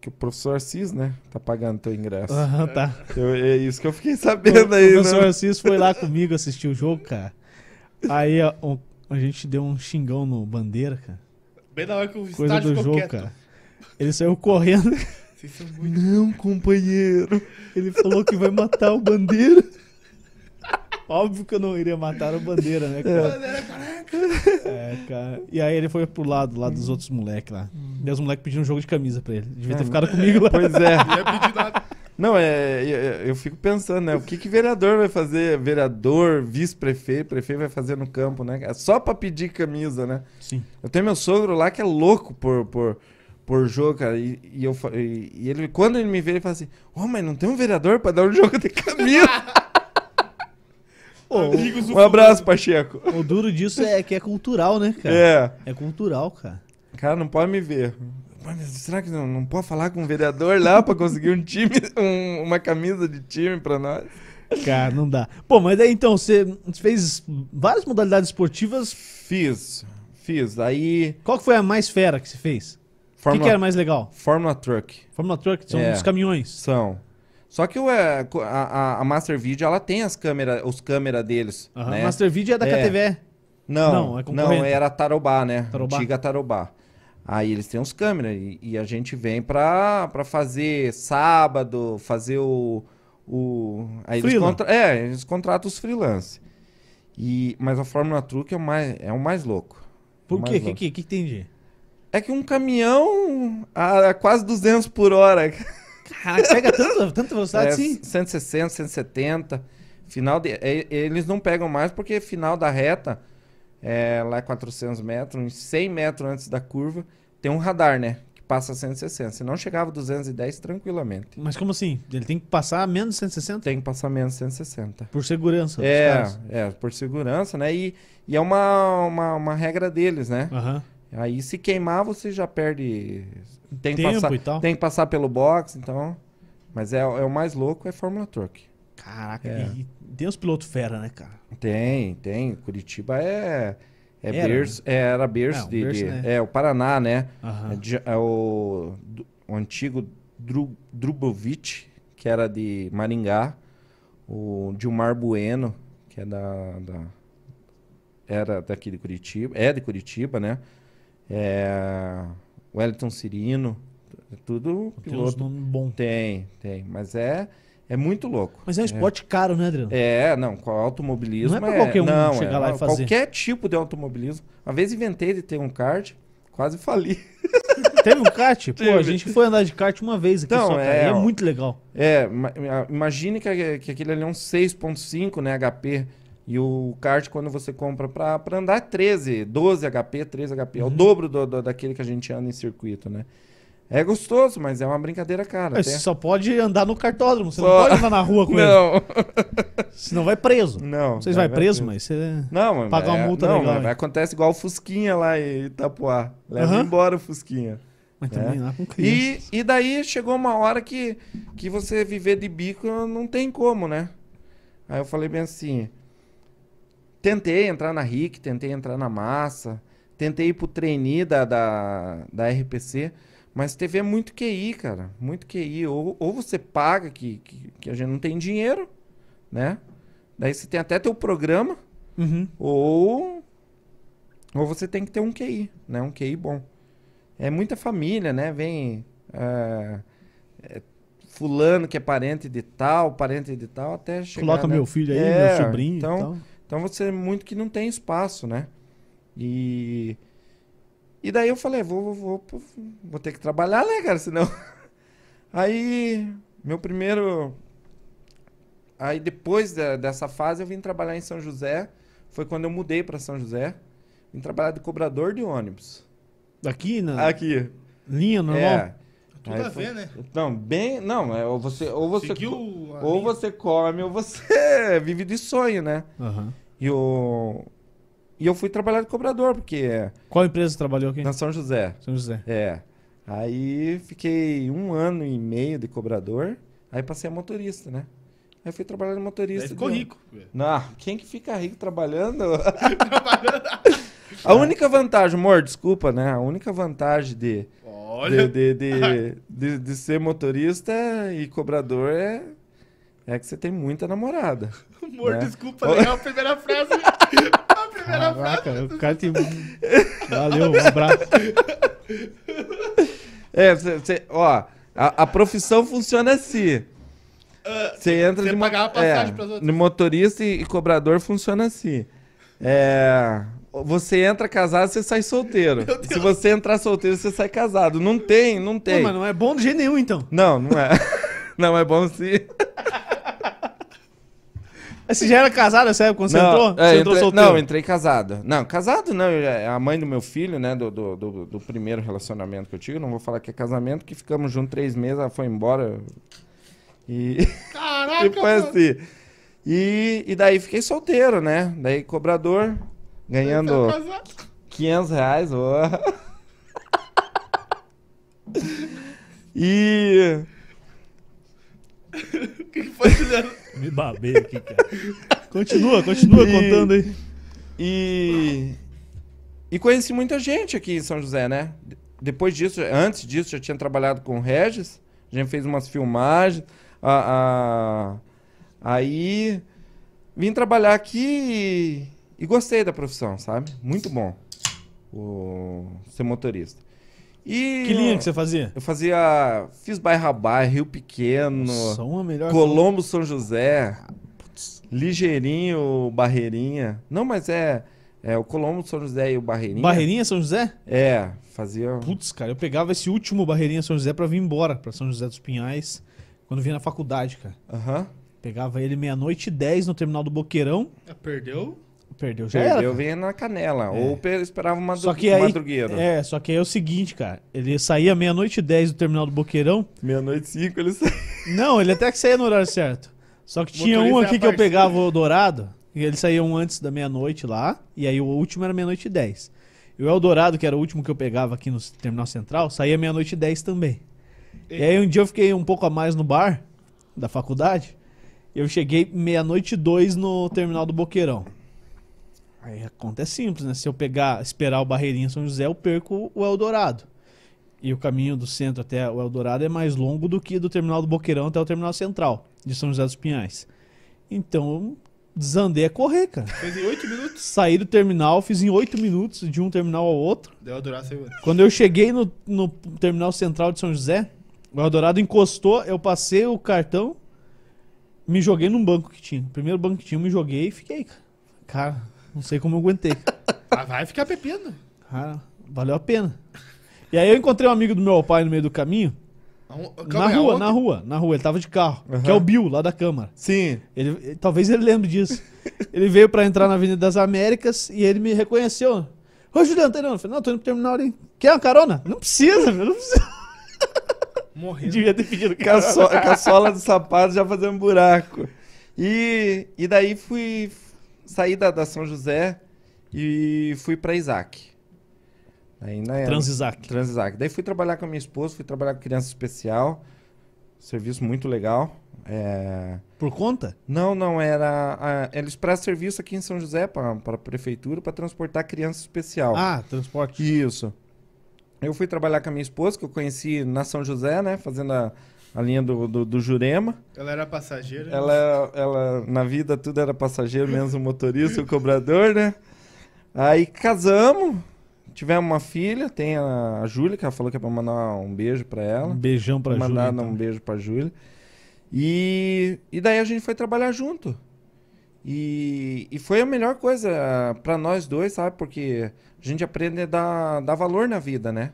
que o professor Assis, né? Tá pagando teu ingresso. Aham, tá. Eu- é isso que eu fiquei O sabendo aí, professor né? Assis foi lá comigo assistir o jogo, cara. Aí a, a gente deu um xingão no Bandeira, cara. Bem na hora que o Coisa estádio do ficou jogo, quieto. cara. Ele saiu correndo, Vocês são muito... Não, companheiro. ele falou que vai matar o Bandeira. Óbvio que eu não iria matar o Bandeira, né, cara? Bandeira careca. É, cara. E aí ele foi pro lado lá dos outros moleques lá. E os moleques pediram um jogo de camisa pra ele. Devia ter É, ficado comigo lá. Pois é. Não ia pedir nada. Não, é, eu, eu fico pensando, né? O que que vereador vai fazer? Vereador, vice-prefeito, prefeito vai fazer no campo, né? É só pra pedir camisa, né? Sim. Eu tenho meu sogro lá que é louco por, por, por jogo, cara. E, e eu, e, e ele, quando ele me vê, ele fala assim: Ô, mas não tem um vereador pra dar um jogo de camisa? Um abraço, Pacheco. o, o duro disso é que é cultural, né, cara? É. É cultural, cara. Cara, não pode me ver. Mas será que não, não pode falar com um vereador lá pra conseguir um time, um- uma camisa de time pra nós? Cara, não dá. Pô, mas daí então, você fez várias modalidades esportivas. Fiz, fiz. Aí, Qual que foi a mais fera que você fez? O que, que era mais legal? Fórmula Truck. Fórmula Truck, são É. os caminhões. São. Só que o, é, a, a- Master Video, ela tem as câmeras, os câmeras deles, Aham. né? Master Video é da É. KTV. Não, Não, é não, era Tarobá, né? Tarobá. Antiga Tarobá. Aí eles têm os câmeras e, e a gente vem pra, pra fazer sábado, fazer o... o aí eles, contra, é, eles contratam os freelance. E, mas a Fórmula Truck é o mais, é o mais louco. Por quê? O que, louco. que, que tem de? É que um caminhão a quase 200 por hora. Caraca, pega tanta, tanta velocidade É, assim? 160, 170. Final de, é, eles não pegam mais porque final da reta é, lá é 400 metros, uns 100 metros antes da curva, tem um radar, né? Que passa 160. Se não chegava a 210 tranquilamente. Mas como assim? Ele tem que passar menos de 160? Tem que passar menos 160. Por segurança. É, é, por segurança, né? E, e é uma, uma, uma regra deles, né? Aham. Aí se queimar, você já perde. Tem que, Tempo passar, e tal. tem que passar pelo box, então. Mas é, é o mais louco, é Fórmula Truck. Caraca, É. e, tem os pilotos fera, né, cara? Tem, tem. Curitiba é. É Era, berço, é, era berço É, de, berço, de- né? É, o Paraná, né? Aham. É, de- é o, do- o antigo Dru, Drubovic, que era de Maringá. O Dilmar Bueno, que é da, da- era daqui de Curitiba. É de Curitiba, né? É, Wellington Cirino. Tudo Tem piloto. nomes bons. Tem, tem. Mas é, é muito louco. Mas é um esporte caro, né, Adriano? É, não, com automobilismo Não é pra qualquer um não, chegar é, lá e fazer. Qualquer tipo de automobilismo. Uma vez inventei de ter um kart, quase fali. Teve um kart? Pô, a Teve. gente foi andar de kart uma vez aqui Então, só, é, é muito legal. É, ma- imagine que, que aquele ali é um 6.5, né, HP. E o kart, quando você compra pra, pra andar, é 13, 12 HP, 13 HP. É o Uhum. dobro do, do- daquele que a gente anda em circuito, né? É gostoso, mas é uma brincadeira cara. Mas até. Você só pode andar no cartódromo, você não Só- pode andar na rua com ele. Não, Senão vai preso. não. Vocês vai- vai preso, mas você... Não, mas Pagar uma é- multa não, legal, mas acontece igual o Fusquinha lá em Itapuá. Leva Aham. embora o Fusquinha. Mas É. também lá com criança. E, e daí chegou uma hora que, que você viver de bico não tem como, né? Aí eu falei bem assim. Tentei entrar na RIC, tentei entrar na massa, tentei ir pro trainee da, da, da RPC, mas TV é muito QI, cara. Muito QI. Ou, ou você paga, que, que, que a gente não tem dinheiro, né? Daí você tem até teu programa, Uhum. ou, ou você tem que ter um QI, né? Um QI bom. É muita família, né? Vem é, é, fulano que é parente de tal, parente de tal, até chegar... Coloca né? meu filho aí, É, meu sobrinho então, e tal. Então você muito que não tem espaço, né? E e daí eu falei, vou, vou, vou, vou ter que trabalhar, né, cara? Senão. Aí, meu primeiro. Aí depois da- dessa fase eu vim trabalhar em São José. Foi quando eu mudei para São José. Vim trabalhar de cobrador de ônibus. Aqui na Aqui. linha normal. É. Tudo Aí a foi- ver, né? Não, bem. Não, é, ou você. Ou você, Seguiu ou você come, ou você vive de sonho, né? Aham. E, o... e eu fui trabalhar de cobrador, porque é Qual empresa você trabalhou aqui? na São José. São José. É. Aí fiquei um ano e meio de cobrador, aí passei a motorista, né? Aí fui trabalhar de motorista. Daí ficou de- rico. velho. Não, quem que fica rico trabalhando? a única vantagem, amor, desculpa, né? A única vantagem de, de, Olha, de, de, de- de ser motorista e cobrador é, é que você tem muita namorada. amor, né? desculpa, legal a primeira frase. a primeira frase. Caraca, o cara tem... Valeu, um abraço. É, você, você- ó, a, a profissão funciona assim. Você entra você de mo- é, pras outras. no motorista e, e cobrador funciona assim. É, você entra casado, você sai solteiro. Se você entrar solteiro, você sai casado. Não tem, não Pô, tem. mas não é bom de jeito nenhum, então. Não, não é. Não é bom sim. Mas Você já era casado nessa época quando você não, entrou? é, você entrou entrei- solteiro? não, entrei casado. Não, casado não. É a mãe do meu filho, né? Do, do, do, do primeiro relacionamento que eu tive. Não vou falar que é casamento, que ficamos juntos três meses, ela foi embora. E. Caraca, E foi mano. assim. E, e daí fiquei solteiro, né? Daí cobrador, ganhando Tá casado. 500 reais. ó. E. O que que foi, Juliano? Me babei aqui, cara. Continua, continua E- contando aí. E. E conheci muita gente aqui em São José, né? De- Depois disso, antes disso, já tinha trabalhado com o Regis. A gente fez umas filmagens. A, a- aí vim trabalhar aqui e, e gostei da profissão, sabe? Muito bom o, ser motorista. E Que linha que você fazia? Eu fazia. Fiz bairro, Rio Pequeno, melhor. Colombo São José, Ligeirinho, Barreirinha. Não, mas é. É o Colombo São José e o Barreirinha. Barreirinha São José? É, fazia. Putz, cara, eu pegava esse último Barreirinha São José pra vir embora pra São José dos Pinhais quando vinha na faculdade, cara. Aham. Pegava ele meia-noite e dez no terminal do Boqueirão. Ah, Perdeu? Perdeu, já. Perdeu, vinha na canela. É. Ou pe- esperava uma Só que aí, madrugueiro. é, só que aí é o seguinte, cara. Ele saía meia-noite e 10 do terminal do Boqueirão. Meia-noite e cinco, ele saiu. Não, ele até que saía no horário certo. Só que tinha um aqui que eu pegava o Dourado, e eles saíam antes da meia-noite lá, e aí o último era meia-noite e 10. E o Eldorado, que era o último que eu pegava aqui no terminal central, saía meia-noite e 10 também. E aí um dia eu fiquei um pouco a mais no bar da faculdade, e eu cheguei meia-noite e 2 no terminal do Boqueirão. Aí a conta é simples, né? Se eu pegar, esperar o Barreirinha São José, eu perco o Eldorado. E o caminho do centro até o Eldorado é mais longo do que do terminal do Boqueirão até o terminal central de São José dos Pinhais. Então, desandei a correr, cara. Fez em 8 minutos. Saí do terminal, fiz em 8 minutos de um terminal ao outro. Deu durar saiu. Quando eu cheguei no, no terminal central de São José, o Eldorado encostou, eu passei o cartão, me joguei num banco que tinha. O primeiro banco que tinha, eu me joguei e fiquei, cara. Cara, não sei como eu aguentei. Ah, vai ficar pepino. Cara, valeu a pena. E aí eu encontrei um amigo do meu pai no meio do caminho, na calma aí, rua, aonde? na rua, na rua. Ele tava de carro, Aham. que é o Bill, lá da Câmara. Sim. Ele, ele- talvez ele lembre disso. ele veio pra entrar na Avenida das Américas e ele me reconheceu. Ô, Juliano, tá indo? Eu falei, não, tô indo pro terminal ali. Quer uma carona? Não precisa, meu, não precisa. Morrendo. Devia ter pedido Com a, so- com a sola do sapato já fazendo buraco. E, e daí fui sair da, da São José e fui pra Isaac. Aí, na, Transisac. Transisac. Daí fui trabalhar com a minha esposa, fui trabalhar com criança especial. Serviço muito legal. É, Por conta? Não, não, era. a- eles prestam serviço aqui em São José para a prefeitura para transportar criança especial. Ah, transporte. Isso. Eu fui trabalhar com a minha esposa, que eu conheci na São José, né? Fazendo a, a linha do, do, do Jurema. Ela era passageira. Ela, ela, na vida, tudo era passageiro, menos o motorista, o cobrador, né? Aí casamos, tivemos uma filha, tem a, a Júlia, que ela falou que é pra mandar um beijo pra ela. Um beijão pra Vou mandar Júlia. um então. beijo pra Júlia. E, e daí a gente foi trabalhar junto. E, e foi a melhor coisa pra nós dois, sabe? Porque a gente aprende a dar, dar valor na vida, né?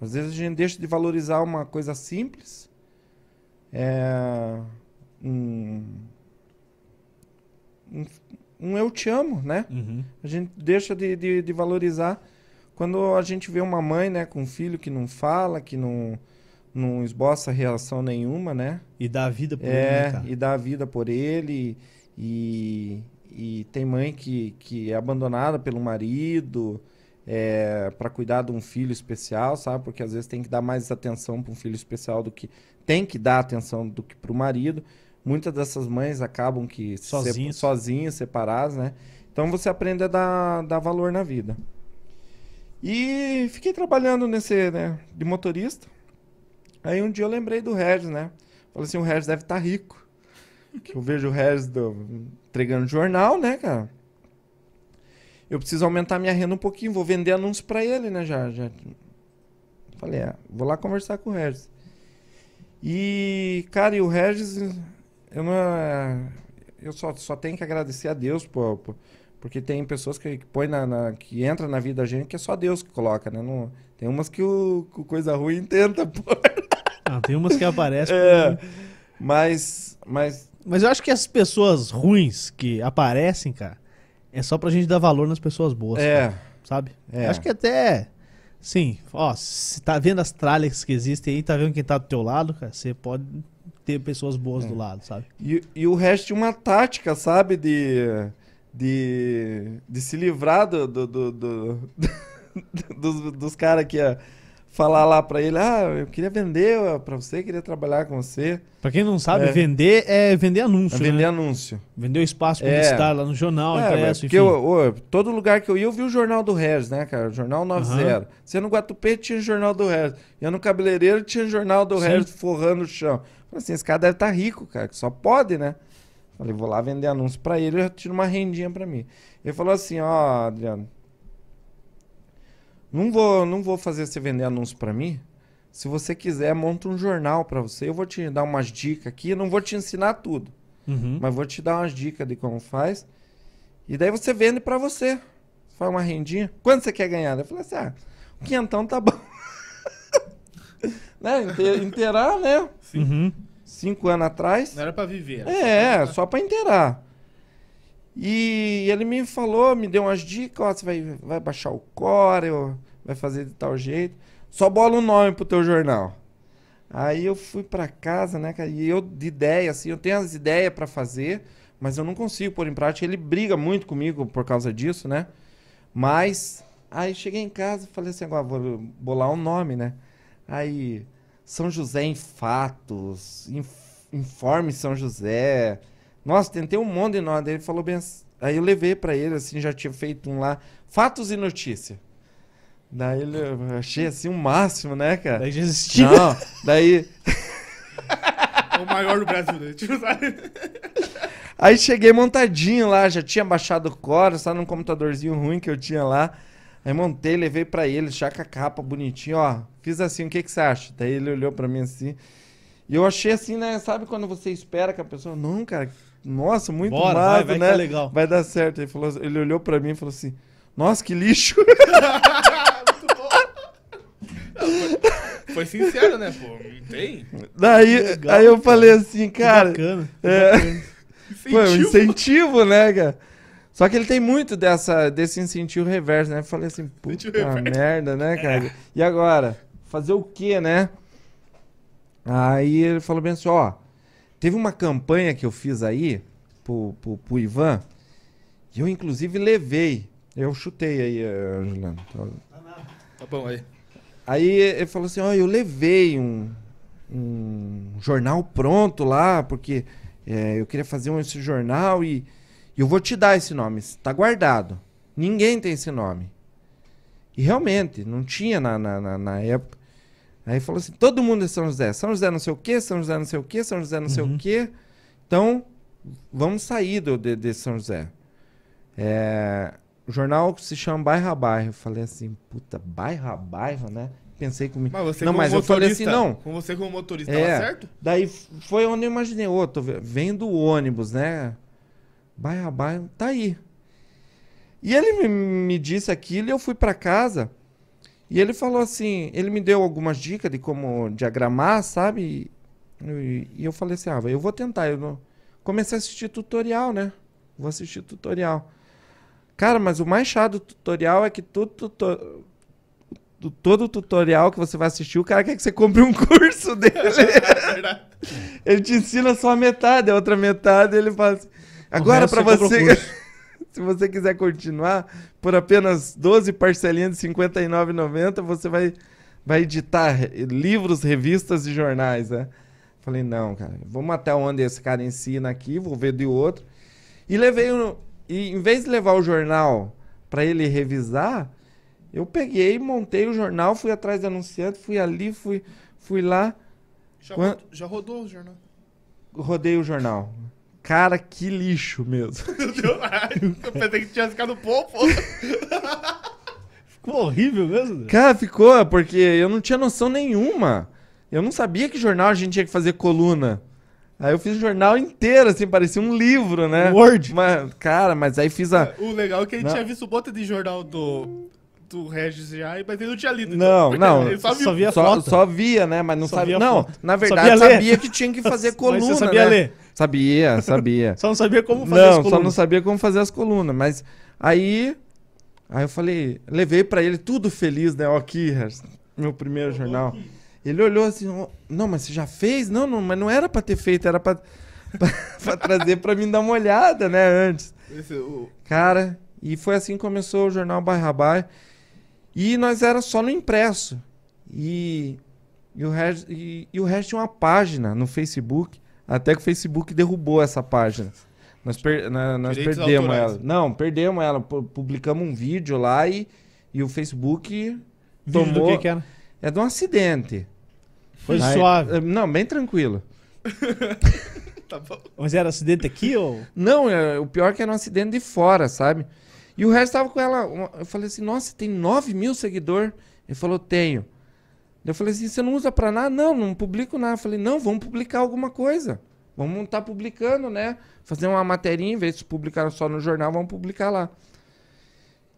Às vezes a gente deixa de valorizar uma coisa simples. É, um, um, um eu te amo, né? Uhum. A gente deixa de, de, de valorizar quando a gente vê uma mãe, né, com um filho que não fala, que não, não esboça reação nenhuma, né? E dá a vida por ele, né, É, cara? e dá a vida por ele. E, e tem mãe que, que é abandonada pelo marido é, para cuidar de um filho especial, sabe? Porque às vezes tem que dar mais atenção para um filho especial do que tem que dar atenção do que para o marido. Muitas dessas mães acabam que se- Sozinhas. sozinhas, separadas, né? Então você aprende a dar, dar valor na vida. E fiquei trabalhando nesse, né, de motorista. Aí um dia eu lembrei do Regis, né? Falei assim, o Regis deve estar rico. Que eu vejo o Regis do- entregando jornal, né, cara? Eu preciso aumentar minha renda um pouquinho, vou vender anúncios pra ele, né, já, já. Falei, é, vou lá conversar com o Regis. E, cara, e o Regis, eu não. Eu só, só tenho que agradecer a Deus, pô, pô, porque tem pessoas que, que põe na, na- que entra na vida da gente que é só Deus que coloca, né? Não, tem umas que o, o coisa ruim tenta, pô. Ah, tem umas que aparecem. É, mas, mas Mas eu acho que essas pessoas ruins que aparecem, cara, é só pra gente dar valor nas pessoas boas. é, cara, sabe? É. Acho que até. Sim, ó, se tá vendo as tralhas que existem aí, tá vendo quem tá do teu lado, cara, você pode ter pessoas boas É. do lado, sabe? E, e o resto tinha uma tática, sabe? De, de, de se livrar do, do, do- do- dos, dos caras que ia falar lá pra ele: Ah, eu queria vender ó, pra você, queria trabalhar com você. Pra quem não sabe, É. vender é vender anúncio, A vender né? anúncio. Vender o espaço É. publicitário lá no jornal, É, impresso, porque eu- ô, todo lugar que eu ia, eu vi o jornal do Regis, né, cara? Jornal 90. Você no Guatupê tinha o jornal do Regis. Eu no cabeleireiro tinha o jornal do Sim. Regis forrando o chão. Falei assim, esse cara deve estar rico, cara, que só pode, né? Falei, vou lá vender anúncio pra ele, eu tiro uma rendinha pra mim. Ele falou assim, ó, Adriano, não vou, não vou fazer você vender anúncio pra mim. Se você quiser, monta um jornal pra você. Eu vou te dar umas dicas aqui, não vou te ensinar tudo. Uhum. Mas vou te dar umas dicas de como faz. E daí você vende pra você. Faz uma rendinha. Quanto você quer ganhar? Eu falei assim, ah, um quinhentão tá bom. né? Inte- Inteirar, né? Uhum. Cinco anos atrás. Não era pra viver. era É, pra- só pra inteirar. E ele me falou, me deu umas dicas, ó, você vai, vai baixar o core, ó, vai fazer de tal jeito. Só bola um nome pro teu jornal. Aí eu fui pra casa, né, cara, e eu de ideia, assim, eu tenho as ideias pra fazer, mas eu não consigo pôr em prática. Ele briga muito comigo por causa disso, né? Mas aí cheguei em casa falei assim, agora vou bolar um nome, né? Aí São José em fatos, inf- informe São José. Nossa, tentei um monte de nome. Ele falou bem. Aí eu levei pra ele, assim, já tinha feito um lá, fatos e notícia. Daí ele, eu achei assim o máximo, né, cara? Daí já existia. Não, daí É o maior do Brasil, né? Tipo, sabe? Aí cheguei montadinho lá, já tinha baixado o core, só num computadorzinho ruim que eu tinha lá. Aí montei, levei pra ele, já com a capa bonitinho, ó. Fiz assim, o que que você acha? Daí ele olhou pra mim assim. E eu achei assim, né? Sabe quando você espera que a pessoa. Não, cara, nossa, muito Bora, massa, vai, vai que né? é legal. Vai dar certo. Ele, falou, ele olhou pra mim e falou assim: Nossa, que lixo. Foi sincero, né, pô? Não tem? Daí legal, aí eu cara. falei assim, Que cara. bacana. que é. bacana. Foi um Incentivo. incentivo, né, cara? Só que ele tem muito dessa, desse incentivo reverso, né? Eu falei assim, puta Incentivo merda, né, cara? E agora? Fazer o quê, né? Aí ele falou bem assim, ó. Teve uma campanha que eu fiz aí pro, pro, pro Ivan, e eu inclusive levei. Eu chutei aí, eh, Juliano. Tá bom, aí. Aí ele falou assim, ó, eu levei um, um jornal pronto lá, porque é, eu queria fazer um, esse jornal e, e eu vou te dar esse nome, tá guardado. Ninguém tem esse nome. E realmente, não tinha na, na, na, na época. Aí falou assim, todo mundo é São José. São José não sei o quê, São José não sei o quê, São José não sei Uhum. o quê. Então, vamos sair do, de, de São José. É, o jornal se chama Bairro a Bairro. Eu falei assim, puta, bairro a bairro, né? Pensei comigo. Mas você Não, mas eu falei assim, motorista, não. Com você como motorista, É. certo? Daí foi onde eu imaginei, ô, tô ve- vendo o ônibus, né? Bairro a bairro, tá aí. E ele me, me disse aquilo e eu fui pra casa. E ele falou assim, ele me deu algumas dicas de como diagramar, sabe? E, e eu falei assim, ah, eu vou tentar. Eu não... Comecei a assistir tutorial, né? Vou assistir tutorial. Cara, mas o mais chato do tutorial é que tudo, tuto- tu- todo tutorial que você vai assistir, o cara quer que você compre um curso dele. É verdade. Ele te ensina só a metade, a outra metade ele fala assim. Agora, pra você se você quiser continuar, por apenas 12 parcelinhas de R$ 59,90, você vai, vai editar livros, revistas e jornais, né? Falei, não, cara, vamos até onde esse cara ensina aqui, vou ver de outro. E levei um. E em vez de levar o jornal pra ele revisar, eu peguei, montei o jornal, fui atrás do anunciante, fui ali, fui, fui lá. Já, Quan- rodou, já rodou o jornal. rodei o jornal. Cara, que lixo mesmo. Meu Deus, eu pensei que tinha ficado pô. Ficou horrível mesmo. Cara, ficou, porque eu não tinha noção nenhuma. Eu não sabia que jornal a gente tinha que fazer coluna. Aí eu fiz o jornal inteiro, assim, parecia um livro, né? Word. Mas, cara, mas aí fiz a. O legal é que ele Não. tinha visto um monte de jornal do, do Regis já, mas ele não tinha lido. Não, Porque não. Ele só. Só via Só, foto. só via, né? Mas não Só sabia. Não, foto. na Só verdade, ler. sabia que tinha que fazer coluna. Mas você sabia né? ler. Sabia, sabia. Só não sabia como fazer não, as só colunas. não sabia como fazer as colunas. Mas aí. Aí eu falei, levei pra ele tudo feliz, né? Ó, aqui, meu primeiro jornal. Ele olhou assim, "Ó, não, mas você já fez? Não, não, mas não era pra ter feito, era pra, pra, pra trazer pra mim dar uma olhada, né, antes. Esse, o, Cara, e foi assim que começou o jornal Bairro. E nós era só no impresso. E, e, o resto, e, e o resto tinha uma página no Facebook. Até que o Facebook derrubou essa página. Nós, per- na- nós perdemos autorais. ela. Não, perdemos ela. Pu- Publicamos um vídeo lá e, e o Facebook Vídeo do tomou. que que era? É de um acidente. Foi Aí- suave. eh, Não, bem tranquilo. tá bom. Mas era acidente aqui ou... Não, é, o pior é que era um acidente de fora, sabe? E o resto tava com ela. uma- Eu falei assim, nossa, tem 9 mil seguidores? Ele falou, tenho. Eu falei assim, você não usa pra nada? Não, não publico nada. Eu falei, não, vamos publicar alguma coisa. Vamos estar publicando, né? Fazer uma materinha, em vez de publicar só no jornal, vamos publicar lá.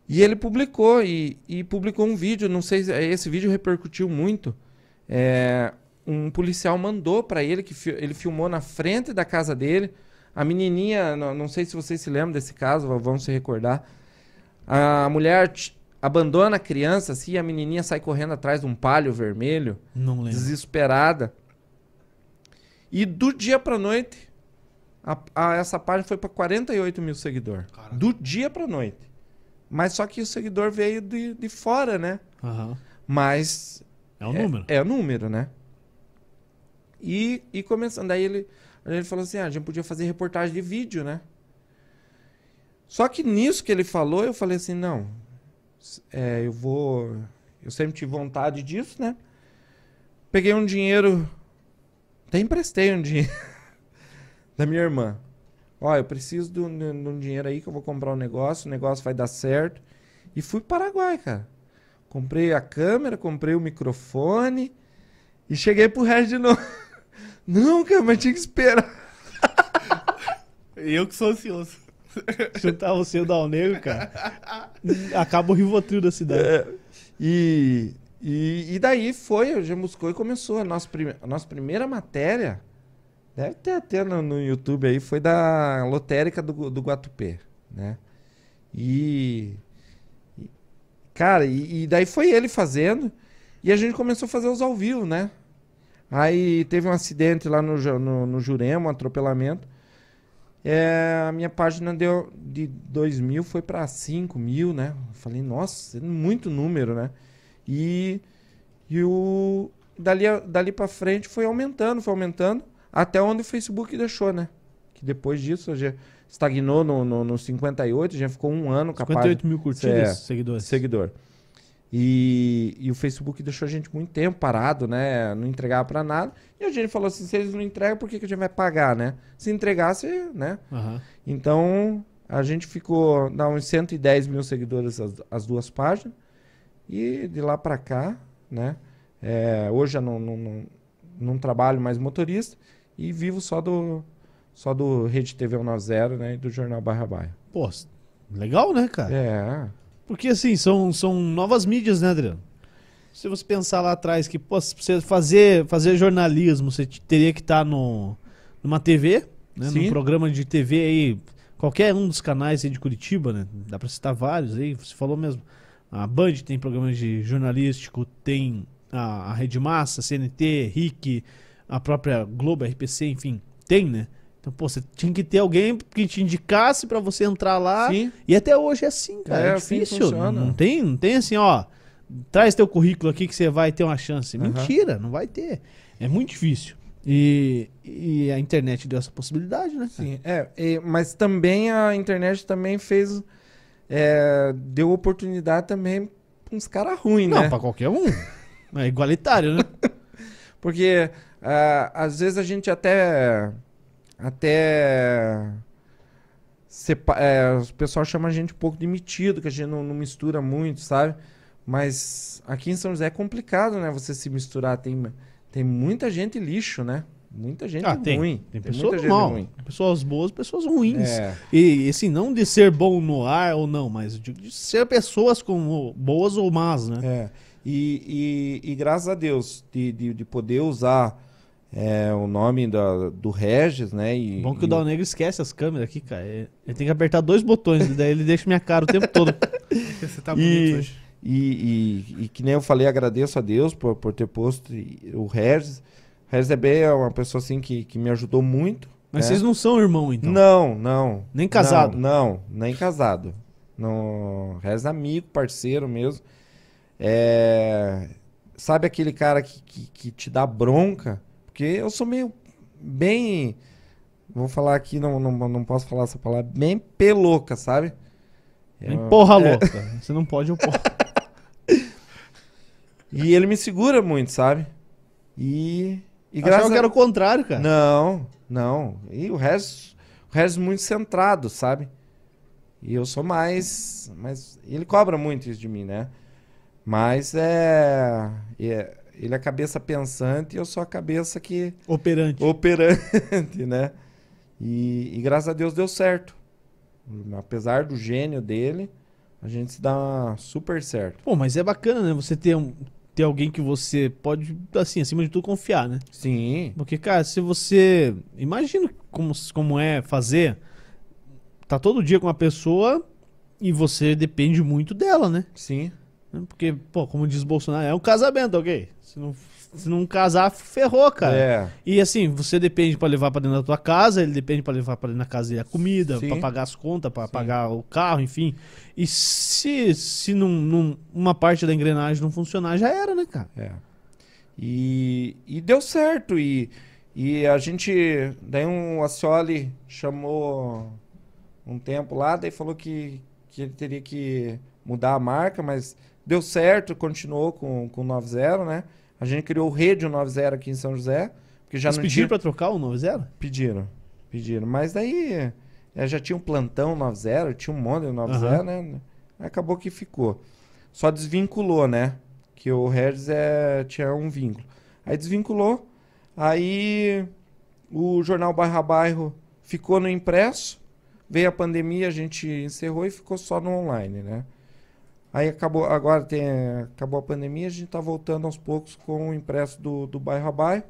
E ele publicou, e, e publicou um vídeo, não sei se esse vídeo repercutiu muito. É, um policial mandou pra ele, que fi- ele filmou na frente da casa dele, A menininha, não, não sei se vocês se lembram desse caso, vão se recordar. A mulher abandona a criança assim, e a menininha sai correndo atrás de um palho vermelho, Não lembro. desesperada. E do dia pra noite, a- a- essa página foi pra 48 mil seguidores. Do dia pra noite. Mas só que o seguidor veio de, de fora, né? Aham. Mas É o número. é, o número, né? E, e começando, daí ele, ele falou assim, ah, a gente podia fazer reportagem de vídeo, né? Só que nisso que ele falou, eu falei assim, não, é, eu vou... Eu sempre tive vontade disso, né? Peguei um dinheiro, até emprestei um dinheiro da minha irmã. Ó, eu preciso de um, de um dinheiro aí que eu vou comprar um negócio, o negócio vai dar certo. E fui para Paraguai, cara. Comprei a câmera, comprei o microfone e cheguei pro resto de novo. Não, cara, mas tinha que esperar. Eu que sou ansioso. Juntar você e o Dal Negro, cara. Acaba o Rivotril da cidade. E, e, e daí foi, o Gemuscou e começou. A nossa, prime- a nossa primeira matéria, deve ter até no, no YouTube aí, foi da lotérica do, do Guatupê, né? E- cara, e, e daí foi ele fazendo e a gente começou a fazer os ao vivo, né? Aí teve um acidente lá no, no, no Jurema, um atropelamento. É, a minha página deu de 2 mil foi para 5 mil, né? Falei, nossa, muito número, né? E, e o dali, dali para frente foi aumentando, foi aumentando, até onde o Facebook deixou, né? Que depois disso já estagnou no, no, no 58, já ficou um ano página 58 mil curtidas, É. seguidores. seguidor. E, e o Facebook deixou a gente muito tempo parado, né? Não entregava pra nada. E a gente falou assim: se eles não entregam, por que, que a gente vai pagar, né? Se entregasse, né? Aham. Então a gente ficou, dá uns 110 mil seguidores as, as duas páginas. E de lá pra cá, né? é, hoje eu não, não, não, não trabalho mais motorista e vivo só do, só do Rede TV 190, né? E do Jornal Barra Baia. Pô, legal, né, cara? É. Porque assim, são, são novas mídias, né, Adriano? Se você pensar lá atrás que, pô, você fazer, fazer jornalismo, você teria que estar no, numa TV, né? Sim. Num programa de TV aí, qualquer um dos canais aí de Curitiba, né? Dá pra citar vários aí, você falou mesmo. A Band tem programas de jornalístico, tem a, a Rede Massa, CNT, RIC, a própria Globo, RPC, enfim, tem, né? Então, pô, você tinha que ter alguém que te indicasse pra você entrar lá. Sim. E até hoje é assim, cara. É, É, assim difícil. funciona. não, tem, não tem assim, ó. Traz teu currículo aqui que você vai ter uma chance. Aham. Mentira, não vai ter. É muito difícil. E, e a internet deu essa possibilidade, né? cara? Sim, é, e- mas também a internet também fez. é, deu oportunidade também pra uns caras ruins, Não, né? pra qualquer um. É igualitário, né? Porque ah, às vezes a gente até. Até. é, o pessoal chama a gente um pouco de metido, que a gente não, não mistura muito, sabe? Mas aqui em São José é complicado, né? Você se misturar. Tem, tem muita gente lixo, né? Muita gente Ah, tem. ruim. Tem muita pessoas gente mal. ruim. Pessoas boas, pessoas ruins. É. E assim, não de ser bom no ar ou não, mas digo de ser pessoas como boas ou más, né? É, e, e, e graças a Deus de, de, de poder usar é, o nome da, do Regis, né? E, Bom que o e- Dal Negro esquece as câmeras aqui, cara. Ele tem que apertar dois botões, daí ele deixa minha cara o tempo todo. Você tá E- bonito hoje. E, e, e que nem eu falei, agradeço a Deus por, por ter posto e- o Regis. O Regis é bem é uma pessoa assim que, que me ajudou muito. Mas né? vocês não são irmão, então? Não, não. Nem casado? Não, não, nem casado. No, Regis é amigo, parceiro mesmo. É, sabe aquele cara que, que, que te dá bronca? Porque eu sou meio bem. Vou falar aqui, não, não, não posso falar essa palavra. Bem peloca, sabe? Eu- porra é, louca. Você não pode ou porra. E ele me segura muito, sabe? E. E Achava graças que era o contrário, cara. Não, não. E o resto, o resto muito centrado, sabe? E eu sou mais, mais. Ele cobra muito isso de mim, né? Mas é, é- Ele é a cabeça pensante e eu sou a cabeça que. Operante. operante, né? E, e graças a Deus deu certo. Apesar do gênio dele, a gente se dá super certo. Pô, mas é bacana, né? Você ter, um, ter alguém que você pode, assim, acima de tudo, confiar, né? Sim. Porque, cara, se você. Imagina como, como é fazer. Tá todo dia com uma pessoa e você depende muito dela, né? Sim. Porque, pô, como diz Bolsonaro, é um casamento, ok? Se não, se não casar, ferrou, cara. É. E assim, você depende pra levar pra dentro da tua casa, ele depende pra levar pra dentro da casa dele a comida, pra pagar as contas, pra pagar o carro, enfim. E se, se num- uma parte da engrenagem não funcionar, já era, né, cara? É. E, e deu certo. E, e a gente. Daí um Acioli chamou um tempo lá, daí falou que, que ele teria que mudar a marca, mas deu certo, continuou com, com o 90, né? A gente criou o Rede 90 aqui em São José. Porque já Eles não pediram tinha... pra trocar o 90? Pediram. Pediram. Mas daí é, já tinha um plantão 90, tinha um monte de 90, Aham. né? Acabou que ficou. Só desvinculou, né? Que o Regis é, tinha um vínculo. Aí desvinculou. Aí o jornal Bairro a Bairro ficou no impresso. Veio a pandemia, a gente encerrou e ficou só no online, né? Aí acabou, agora tem, acabou a pandemia, a gente tá voltando aos poucos com o impresso do, do Bairro a Bairro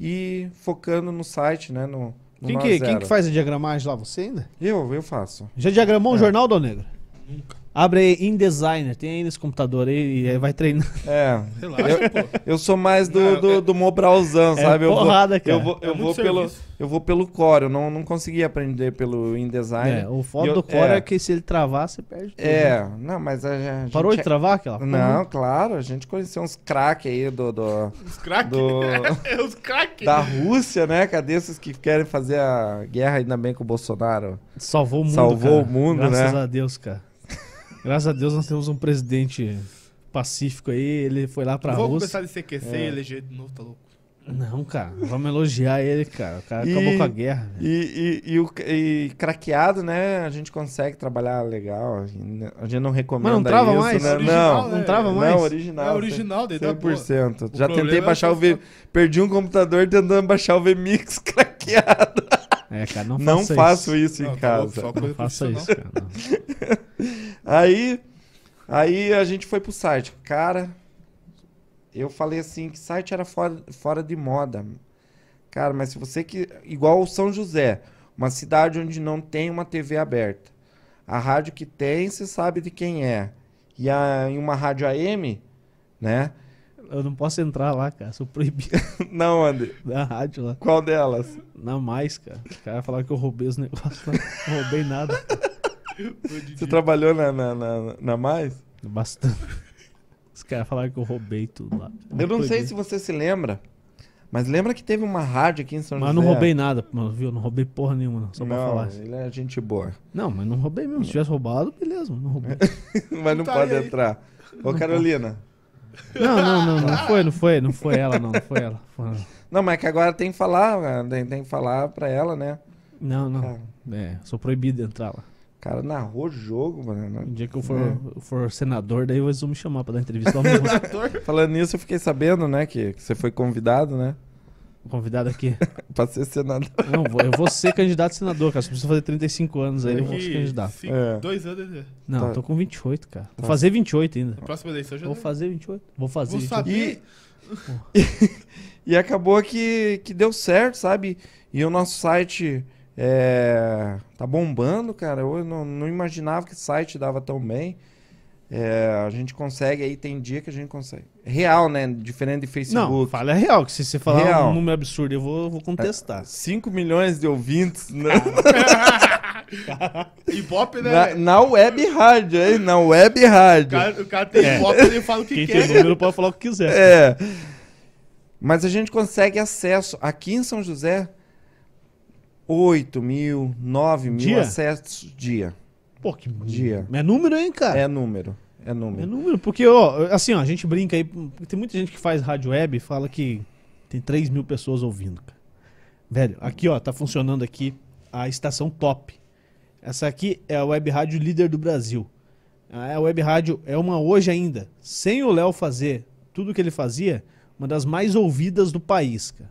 e focando no site, né? No, no Quem que, quem Zero. que faz a diagramagem lá? Você ainda? Eu, eu faço. Já diagramou um É. jornal, Dom Negro? Nunca. Abre aí InDesigner, tem aí nesse computador aí e aí vai treinando. É, Relaxa, pô. eu sou mais do, Não, do, é- do Mobralzão, É sabe? Eu vou, porrada, cara. eu vou, É eu muito vou pelo, serviço. eu vou pelo core, eu não, não consegui aprender pelo InDesign. É, o foda eu- do Core é. é. que se ele travar, você perde tudo. né? É, não, mas a, gente... Parou de é- travar aquela? Não, claro, a gente conheceu uns craques aí do, do, Os craques. do, É os craques. da Rússia, né? Cadê esses que querem fazer a guerra ainda bem com o Bolsonaro? Salvou o mundo, Salvou cara. o mundo, Graças né? a Deus, cara. Graças a Deus nós temos um presidente pacífico aí, ele foi lá pra Vou Rússia. começar de CQC É. e eleger de novo, tá louco? Não, cara, vamos elogiar ele, cara. O cara E- acabou com a guerra. E, e, e, o, e craqueado, né? A gente consegue trabalhar legal. A gente não recomenda Mas não trava isso, mais? Né? Original, Não, né? não trava mais? Não, original. É original, daí dá boa. 100%. O Já problema tentei é baixar o só- V... Perdi um computador tentando baixar o VMix craqueado. É, cara, não, Não, faço isso, Não, em tá louco, casa. só Não faça isso, cara. Aí, aí a gente foi pro site. Cara, eu falei assim que site era fora, fora de moda. Cara, mas se você que. Igual o São José, uma cidade onde não tem uma TV aberta. A rádio que tem, você sabe de quem é. E a, em uma rádio AM, né? Eu não posso entrar lá, cara. Sou proibido Não, André. da rádio lá. Qual delas? Não mais, cara. Os caras falaram que eu roubei os negócios lá. Não roubei nada. Você trabalhou na, na, na, na Mais? Bastante. Os caras falaram que eu roubei tudo lá. Eu não sei se você se lembra, mas lembra que teve uma rádio aqui em São Mas José? não roubei nada, mano, viu? Não roubei porra nenhuma, não. Só pra não, falar. ele é gente boa. Não, mas não roubei mesmo. Se tivesse roubado, beleza. Não roubei. Mas não Tá pode aí. entrar. Ô, Carolina. Não, não, não, não foi, não foi, não foi ela, não, não foi ela. Foi- Não, mas é que agora tem que falar, tem, tem que falar pra ela, né? Não, não. É, sou proibido de entrar lá. O cara narrou o jogo, O mano. dia que eu for, É. eu for senador, daí eles vão me chamar pra dar entrevista. Mesmo. Falando nisso, eu fiquei sabendo, né, que, que você foi convidado, né? Convidado aqui. Pra ser senador. Não, vou- eu vou ser candidato a senador, cara. Só preciso fazer 35 anos aí, eu vou ser candidato. cinco- É. Dois anos, né? Não, Tá. tô com 28, cara. Vou Tá. fazer 28 ainda. Na próxima eleição já Vou fazer 28. Vou fazer Vou 28. saber. E acabou que, que deu certo, sabe? E o nosso site é, tá bombando, cara. Eu não, não imaginava que o site dava tão bem. É, a gente consegue aí, tem dia que a gente consegue. Real, né? Diferente de Não, Facebook. fala é real, que se você falar Real. um número absurdo, eu vou, vou contestar. 5 milhões de ouvintes na, Ibope, né? na, na web rádio, hein? Na web O rádio. cara, o cara tem É. Ibope, ele fala o que Quem quer. tem número pode falar o que quiser. É. Mas a gente consegue acesso. Aqui em São José, 8 mil, 9 mil Dia? acessos dia. Pô, que Dia. É número, hein, cara? É número. É É número. número, porque, ó, assim, ó, a gente brinca aí, tem muita gente que faz rádio web e fala que tem 3 mil pessoas ouvindo, cara. Velho, aqui, ó, tá funcionando aqui a estação top. Essa aqui é a web rádio líder do Brasil. A web rádio é uma hoje ainda, sem o Léo fazer tudo que ele fazia, uma das mais ouvidas do país, cara.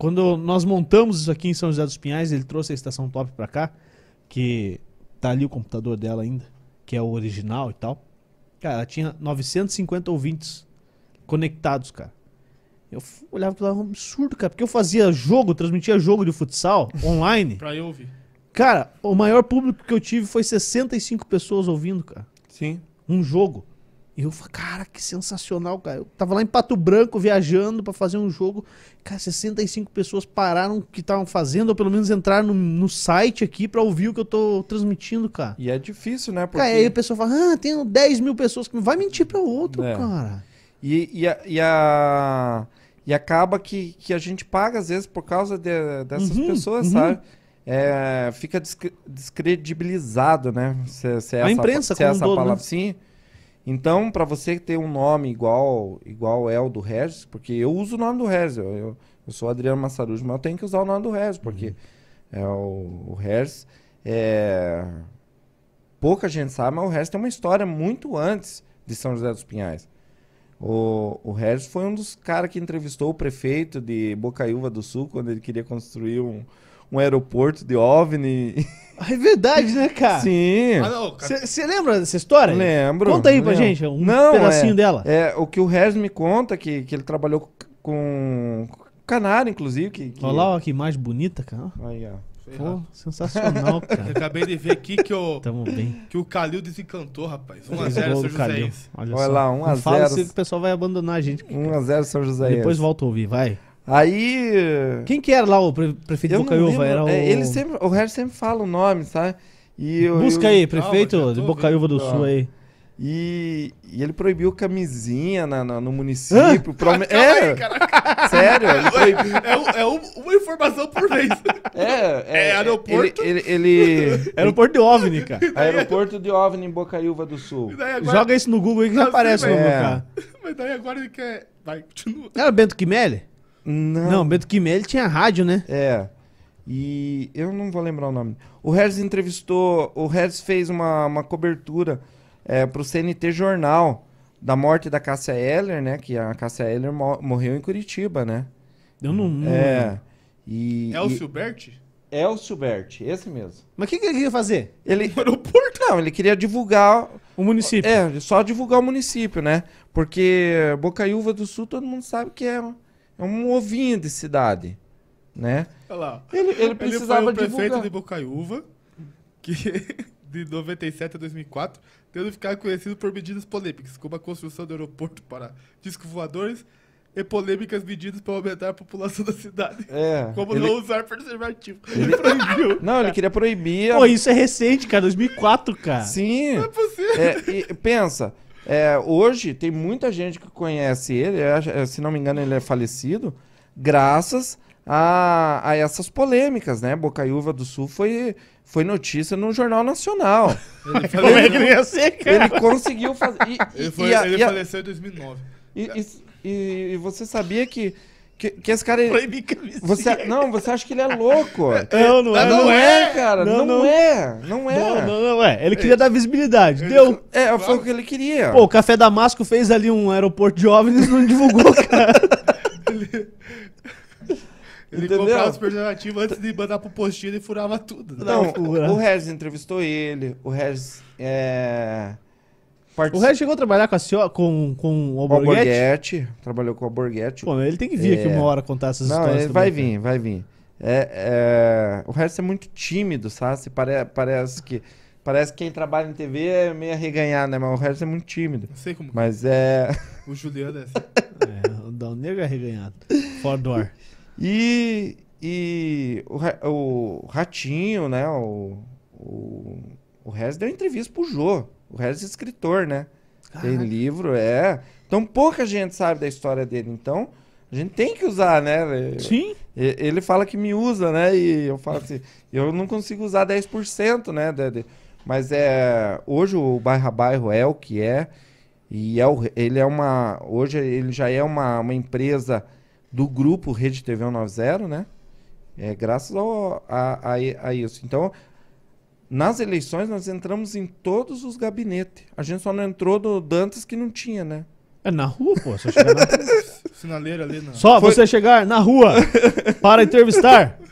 Quando nós montamos isso aqui em São José dos Pinhais, ele trouxe a estação top pra cá, que tá ali o computador dela ainda, que é o original e tal. Cara, ela tinha 950 ouvintes conectados, cara. Eu olhava pra lá, um absurdo, cara. Porque eu fazia jogo, transmitia jogo de futsal online. Pra eu ouvir. Cara, o maior público que eu tive foi 65 pessoas ouvindo, cara. Sim. Um jogo. E eu falei, cara, que sensacional, cara. Eu tava lá em Pato Branco viajando pra fazer um jogo. Cara, 65 pessoas pararam o que estavam fazendo, ou pelo menos entraram no, no site aqui pra ouvir o que eu tô transmitindo, cara. E é difícil, né? Porque... Cara, aí a pessoa fala, ah, tem 10 mil pessoas. que Vai mentir pra outro, É. cara. E, e, a- e, a- e acaba que, que a gente paga, às vezes, por causa de- dessas Uhum, pessoas, uhum. sabe? É, fica descre- descredibilizado, né? Se, se A essa, imprensa se como um essa todo, palavra. né? Sim. Então, para você ter um nome igual, igual é o do Regis, porque eu uso o nome do Regis, eu, eu, eu sou Adriano Massarujo, mas eu tenho que usar o nome do Regis, porque Uhum. é o, o Regis é... Pouca gente sabe, mas o Regis tem uma história muito antes de São José dos Pinhais. O, o Regis foi um dos caras que entrevistou o prefeito de Bocaiúva do Sul quando ele queria construir um, um aeroporto de OVNI. É verdade, né, cara? Sim, Ah. Você lembra dessa história? lembro. Conta aí pra lembro. gente, um Não, pedacinho é- dela. É, o que o Regis me conta, que, que ele trabalhou com, canário, inclusive. Que, que... Olha lá, ó, que imagem bonita, cara. Aí, ó. Pô, sensacional, Eu cara. acabei de ver aqui que o, Tamo bem. que o Calil desencantou, rapaz. 1x0 Fez o São. Joséense. Olha, Olha só. lá, 1 a Não fala 0. que o pessoal vai abandonar a gente. 1x0 São José. Depois volta a ouvir, vai. Aí. Quem que era lá o pre- prefeito de Bocaiúva? Era o... é, ele sempre, o Regis sempre fala o nome, sabe? E eu- Busca eu- aí, prefeito Calma, de Bocaiúva do. Sul aí. E, e ele proibiu camisinha na, na- no município. Calma é, aí, sério. Proibiu. É, é um- uma informação por vez. É, É aeroporto? Ele, ele, ele- Aeroporto de OVNI, cara. aeroporto de OVNI em Bocaiúva do Sul. Agora- Joga isso no Google aí que já Não, aparece o sim, nome do é. cara. Mas daí agora ele quer. Vai, continua. Era Bento Quimelli? Não. Não, Bento Quimelli tinha rádio, né? É. E eu não vou lembrar o nome. O Regis entrevistou. O Regis fez uma, uma cobertura é, pro CNT Jornal da morte da Cássia Eller, né? Que a Cássia Eller mo- morreu em Curitiba, né? Eu não... não- É. E, É o e- Silbert? Elcio Berti, esse mesmo. Mas o que, que ele queria fazer? Ele. No aeroporto? Não, ele queria divulgar. O município. É, só divulgar o município, né? Porque Bocaiúva do Sul todo mundo sabe que é, é um ovinho de cidade, né? Olha lá. Ele, ele Ele precisava foi o prefeito divulgar. de Bocaiúva, que de 97 a 2004, tendo ficado conhecido por medidas polêmicas, como a construção do aeroporto para discos voadores e polêmicas medidas para aumentar a população da cidade. É. Como ele- não usar preservativo. Ele proibiu. Não, ele queria proibir. a- Pô, isso é recente, cara. 2004, cara. Sim. Não é possível. É, e pensa, é, hoje tem muita gente que conhece ele, acho- se não me engano ele é falecido, graças a, a essas polêmicas, né? Bocaiúva do Sul foi, foi notícia no Jornal Nacional. Ele, Como é que não ia ser, cara? Ele conseguiu fazer. E, ele, foi- e a- ele e a- faleceu em 2009. e- e- e- e você sabia que, que, que esse cara. Proibir camisinha. Você, não, você acha que ele é louco? Não, não é. não, Não, é, cara. Não, Não, não. é. Não é. não, não, não é. Ele queria dar visibilidade. Ele- Deu. É, foi o que ele queria. Pô, o Café Damasco fez ali um aeroporto de OVNIs e não divulgou, cara. Ele Entendeu? comprava os preservativos antes de mandar pro postinho e furava tudo. né? Não, o Regis entrevistou ele, o Regis é, O Regis chegou a trabalhar com, a Cio- com, com o Alborguete. Alborguete, trabalhou com o Alborguete. Pô, ele tem que vir aqui É. uma hora contar essas Não, histórias. ele vai vir, vai vir. É, é, o Regis é muito tímido, sabe? Pare- parece que parece que quem trabalha em TV é meio arreganhado, né? Mas o Regis é muito tímido. Não sei como. Mas é... O Juliano é assim. É, o Dal Negro é arreganhado. Fora do ar. E, e o, o Ratinho, né? O, o, o Regis deu entrevista pro Jô. O Regis é escritor, né? Tem Caraca. livro, é. Então pouca gente sabe da história dele. Então a gente tem que usar, né? Sim. Ele fala que me usa, né? E eu falo assim, eu não consigo usar 10%, né? mas é hoje o bairro a bairro é o que é e é o, ele é uma hoje ele já é uma, uma empresa do grupo Rede TV 190, né? É graças ao, a, a, a isso. Então nas eleições nós entramos em todos os gabinetes. A gente só não entrou no Dantas que não tinha, né? É na rua, pô. Só, chegar na... Sinaleiro ali na. Só Foi- você chegar na rua para entrevistar.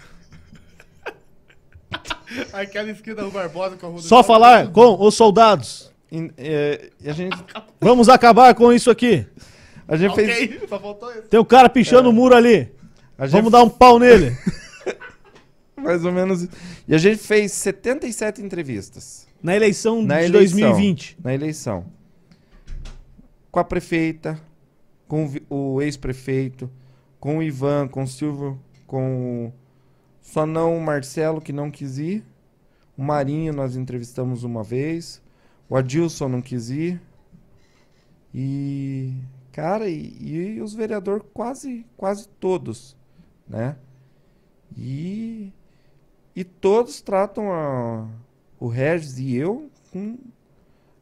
Aquela esquina da Rua Barbosa com a Rua Só falar com os soldados. E, é, e a gente Vamos acabar com isso aqui. A gente fez. Ok, só faltou isso. Tem o cara pichando o muro ali. A gente Vamos dar um pau nele. mais ou menos. E a gente fez 77 entrevistas Na eleição Na de eleição. 2020. na eleição. Com a prefeita, com o ex-prefeito, com o Ivan, com o Silvio, com o... só não o Marcelo que não quis ir. O Marinho nós entrevistamos uma vez. O Adilson não quis ir. E cara, e, e os vereadores quase quase todos, né? E e todos tratam a, o Regis e eu com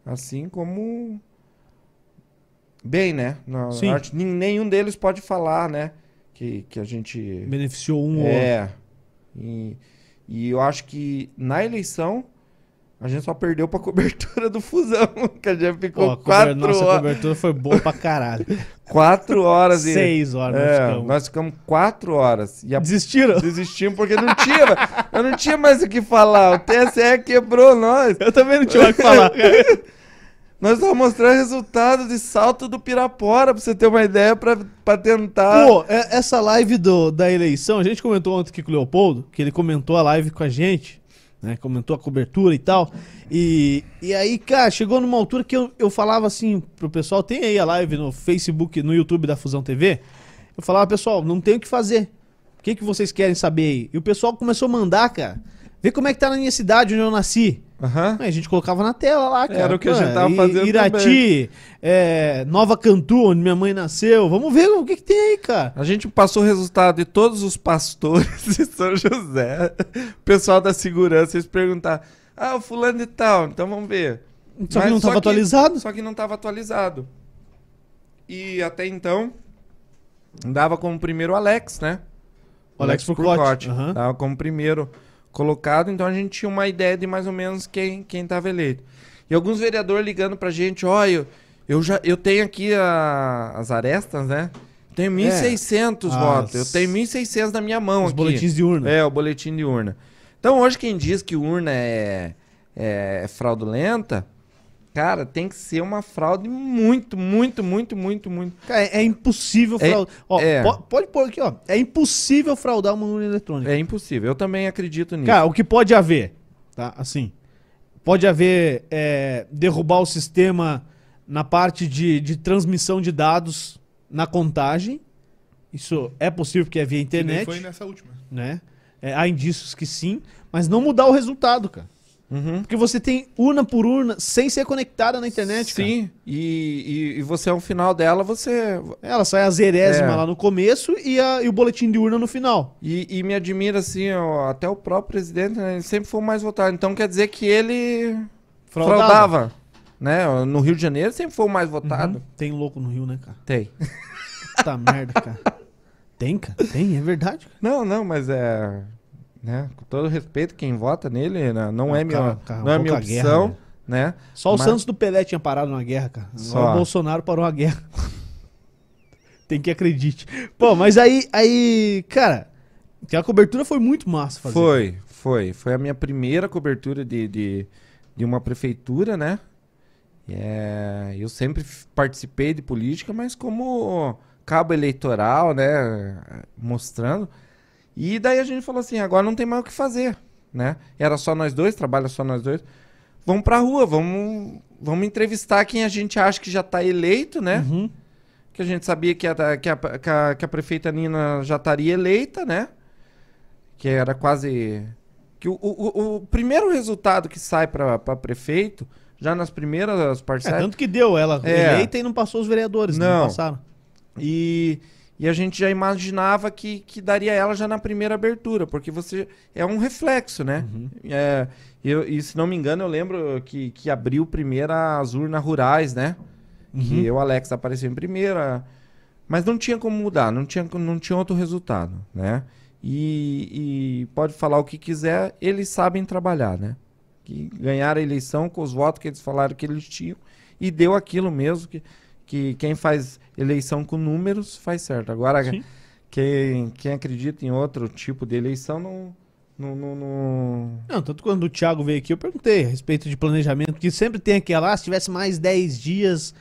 assim como bem, né? Na Sim. arte, nenhum deles pode falar, né? Que, que a gente Beneficiou um ou outro. é. E, e eu acho que na eleição a gente só perdeu pra cobertura do fusão, que a gente ficou Pô, quatro, Nossa horas, cobertura foi boa pra caralho. quatro horas e Seis horas nós é, ficamos. nós ficamos quatro horas e a Desistiram? desistimos porque não tinha, eu não tinha mais o que falar. O TSE quebrou nós. Eu também não tinha mais o que falar. Nós estamos mostrando resultado de salto do Pirapora, pra você ter uma ideia, pra, pra tentar. Pô, é- essa live do, da eleição, a gente comentou ontem aqui com o Leopoldo, que ele comentou a live com a gente, né? Comentou a cobertura e tal. E, e aí, cara, chegou numa altura que eu, eu falava assim pro pessoal, tem aí a live no Facebook, no YouTube da Fusão TV. Eu falava, pessoal, não tem o que fazer. O que, que vocês querem saber aí? E o pessoal começou a mandar, cara. Vê como é que tá na minha cidade, onde eu nasci. Aham. Aí a gente colocava na tela lá, cara. Era o que a gente tava fazendo Irati, é, Nova Cantu, onde minha mãe nasceu. Vamos ver o que, que tem aí, cara. A gente passou o resultado de todos os pastores de São José. O pessoal da segurança, eles perguntaram: Ah, o fulano de tal, então vamos ver. Só que Mas não tava que- atualizado. Só que não estava atualizado. E até então, dava como primeiro o Alex, né? O Alex Furcotti, aham. Dava como primeiro colocado, então a gente tinha uma ideia de mais ou menos quem quem estava eleito. E alguns vereadores ligando pra gente, ó, eu, eu já eu tenho aqui a- as arestas, né? Tenho 1.600 As- votos. Eu tenho 1.600 na minha mão Os aqui. boletins de urna. É, o boletim de urna. Então, hoje quem diz que urna é, é fraudulenta, cara, tem que ser uma fraude muito, muito, muito, muito, muito. Cara, é, é impossível É- fraudar. Ó, é. po- pode pôr aqui, ó. É impossível fraudar uma urna eletrônica. É impossível. Eu também acredito nisso. Cara, o que pode haver, tá? Assim, pode haver é, derrubar o sistema na parte de, de transmissão de dados na contagem. Isso é possível porque é via Que nem internet, foi nessa última. né? É, há indícios que sim, mas não mudar o resultado, cara. Uhum. Porque você tem urna por urna sem ser conectada na internet, cara. Sim, e, e, e você, ao final dela, você. Ela sai a zerésima É. lá no começo e, a- e o boletim de urna no final. E, e me admira, assim, ó, até o próprio presidente, né, ele sempre foi o mais votado. Então quer dizer que ele Fraudava. fraudava. né? No Rio de Janeiro sempre foi o mais votado. Uhum. Tem louco no Rio, né, cara? Tem. Puta merda, cara. Tem, cara? Tem, é verdade. cara. Não, não, mas é. Né? Com todo respeito, quem vota nele né, não Ah, é minha, cara, cara, não é minha a opção, guerra, né? Só o Mas- Santos do Pelé tinha parado na guerra, cara. Agora Só. o Bolsonaro parou a guerra. Tem que acredite. Pô, mas aí, aí, cara, aquela cobertura foi muito massa fazer. Foi, foi. Foi a minha primeira cobertura de, de, de uma prefeitura, né? É, eu sempre participei de política, mas como cabo eleitoral, né? Mostrando. E daí a gente falou assim, agora não tem mais o que fazer, né? Era só nós dois, trabalha só nós dois. Vamos pra rua, vamos, vamos entrevistar quem a gente acha que já tá eleito, né? Uhum. que a gente sabia que a, que a, que a, que a prefeita Nina já estaria eleita, né? Que era quase. Que o, o, o primeiro resultado que sai para prefeito, já nas primeiras É, parcelas. tanto que deu ela É. eleita e não passou os vereadores, não, Não. passaram. E, e a gente já imaginava que, que daria ela já na primeira abertura, porque você. É um reflexo, né? Uhum. É, eu, e se não me engano, eu lembro que, que abriu primeiro as urnas rurais, né? Uhum. Que eu, Alex, apareceu em primeira. Mas não tinha como mudar, não tinha, não tinha outro resultado, né? E, e pode falar o que quiser, eles sabem trabalhar, né? Que ganharam a eleição com os votos que eles falaram que eles tinham e deu aquilo mesmo que, que quem faz eleição com números faz certo. Agora, Sim. quem, quem acredita em outro tipo de eleição não. não, não, não- Não, tanto quando o Thiago veio aqui, eu perguntei a respeito de planejamento, que sempre tem aquela, ah, se tivesse mais 10 dias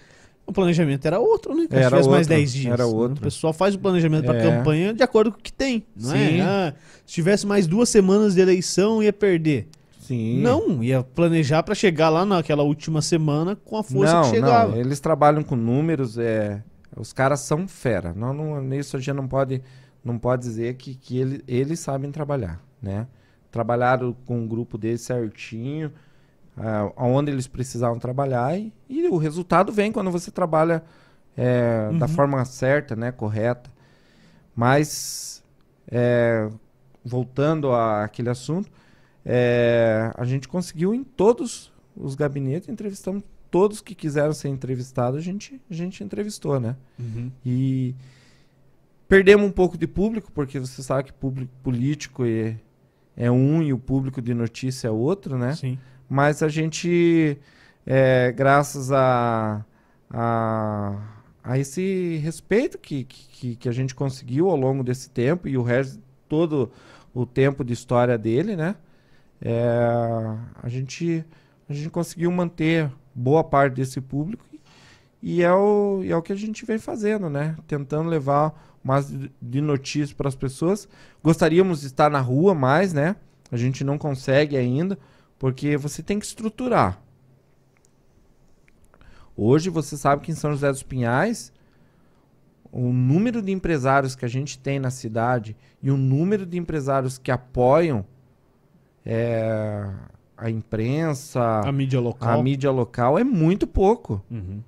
O planejamento era outro, né? Era Se tivesse mais outro, 10 dias. era né? outro. O pessoal faz o planejamento É. campanha de acordo com o que tem, não Sim. é? Ah, se tivesse mais duas semanas de eleição, ia perder. Sim. Não, ia planejar pra chegar lá naquela última semana com a força não, que chegava. Não, eles trabalham com números, é, os caras são fera. Não, não, nisso a gente não pode, não pode dizer que, que ele, eles sabem trabalhar, né? Trabalharam com o grupo deles certinho, ah, aonde eles precisavam trabalhar e, e o resultado vem quando você trabalha é, da Uhum. forma certa, né? Correta. Mas, é, voltando àquele assunto, é, a gente conseguiu em todos os gabinetes, entrevistamos todos que quiseram ser entrevistados, a gente, a gente entrevistou, né? Uhum. E perdemos um pouco de público, porque você sabe que público político é, é um e o público de notícia é outro, né? Sim. Mas a gente, é, graças a, a, a esse respeito que, que, que a gente conseguiu ao longo desse tempo e o resto, todo o tempo de história dele, né? É, a, gente, a gente conseguiu manter boa parte desse público e é o, é o que a gente vem fazendo, né? Tentando levar mais de- de notícias para as pessoas. Gostaríamos de estar na rua mais, né? A gente não consegue ainda, porque você tem que estruturar. Hoje você sabe que em São José dos Pinhais, o número de empresários que a gente tem na cidade e o número de empresários que apoiam é, a imprensa, A mídia local. a mídia local é muito pouco. Uhum.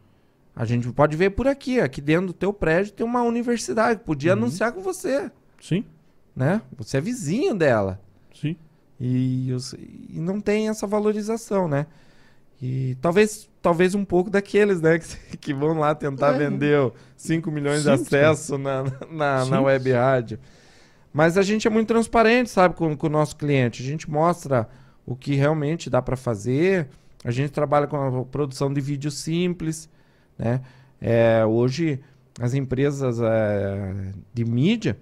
A gente pode ver por aqui, aqui dentro do teu prédio tem uma universidade que podia Uhum. anunciar com você, Sim, né? Você é vizinho dela. sim. E, e não tem essa valorização, né? E talvez, talvez um pouco daqueles, né? Que, que vão lá tentar É. vender 5 milhões de Simples, cara. acessos na, na, na Simples. web rádio. Mas a gente é muito transparente, sabe, com, com o nosso cliente. A gente mostra o que realmente dá para fazer. A gente trabalha com a produção de vídeo simples, né? É, hoje, as empresas é, de mídia,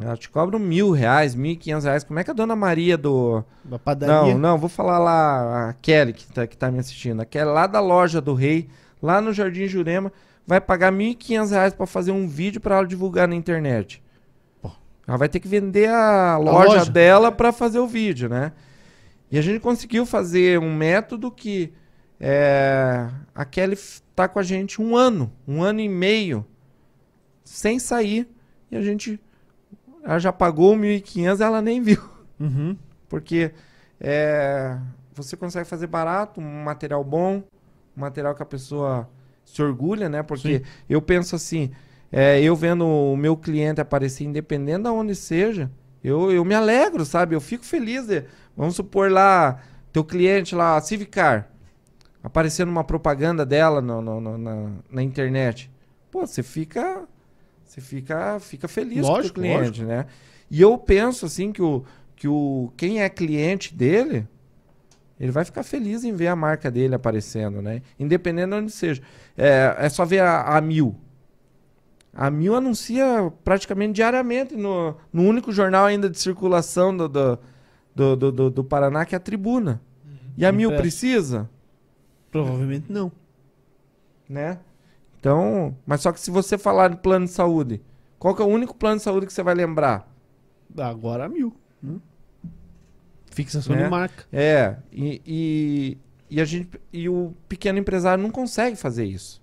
elas te cobram mil reais, mil e quinhentos reais. Como é que a dona Maria do... Da padaria. Não, não, vou falar lá, a Kelly que tá, que tá me assistindo. A Kelly lá da loja do Rei, lá no Jardim Jurema, vai pagar mil e quinhentos reais para fazer um vídeo para ela divulgar na internet. Pô. Ela vai ter que vender a loja, loja. dela para fazer o vídeo, né? E a gente conseguiu fazer um método que é, a Kelly f- tá com a gente um ano, um ano e meio, sem sair. E a gente, ela já pagou 1.500 ela nem viu. Uhum. Porque é, você consegue fazer barato, um material bom, um material que a pessoa se orgulha, né? Porque Sim. eu penso assim, é, eu vendo o meu cliente aparecer, independente de onde seja, eu, eu me alegro, sabe? Eu fico feliz. De, vamos supor lá, teu cliente lá, a Civicar, aparecendo uma propaganda dela no- no- no- na, na internet. Pô, você fica. Você fica, fica feliz Lógico, com o cliente, né? E eu penso assim que o, que o quem é cliente dele, ele vai ficar feliz em ver a marca dele aparecendo, né? Independente de onde seja. É, é só ver a, a Mil. A Mil anuncia praticamente diariamente no, no único jornal ainda de circulação do, do, do, do, do- do Paraná, que é a Tribuna. E a Mil precisa, Provavelmente não. né? Então, mas só que se você falar de plano de saúde, qual que é o único plano de saúde que você vai lembrar? Agora a mil. né? Fixação Né? de marca. É, e, e, e a gente, e o pequeno empresário não consegue fazer isso.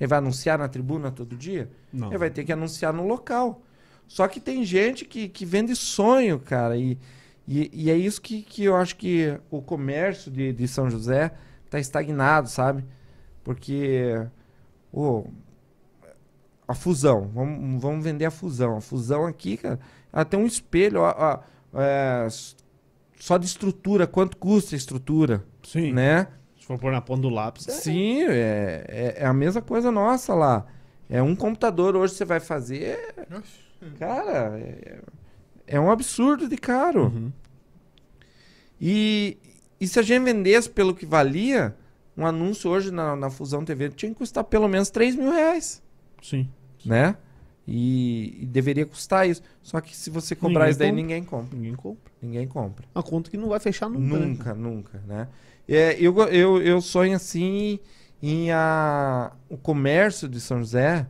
Ele vai anunciar na tribuna todo dia? Não. Ele vai ter que anunciar no local. Só que tem gente que, que vende sonho, cara. E, e, e é isso que, que eu acho que o comércio de, de São José tá estagnado, sabe? Porque ô, a fusão, vamos, vamos vender a fusão. A fusão aqui, cara, ela tem um espelho. ó, ó, é, só de estrutura, quanto custa a estrutura, Sim. né? Se for pôr na ponta do lápis. é- Sim, é, é, é a mesma coisa nossa lá. É um computador hoje você vai fazer, Oxe. cara, é, é um absurdo de caro. Uhum. E, e se a gente vendesse pelo que valia, um anúncio hoje na, na Fusão TV tinha que custar pelo menos 3 mil reais, Sim. né? E, e deveria custar isso. Só que se você cobrar Ninguém isso daí, compra. ninguém compra. Ninguém compra. Ninguém compra. Uma conta que não vai fechar nunca. né? Nunca, nunca, né? É, eu, eu, eu sonho assim em a, o comércio de São José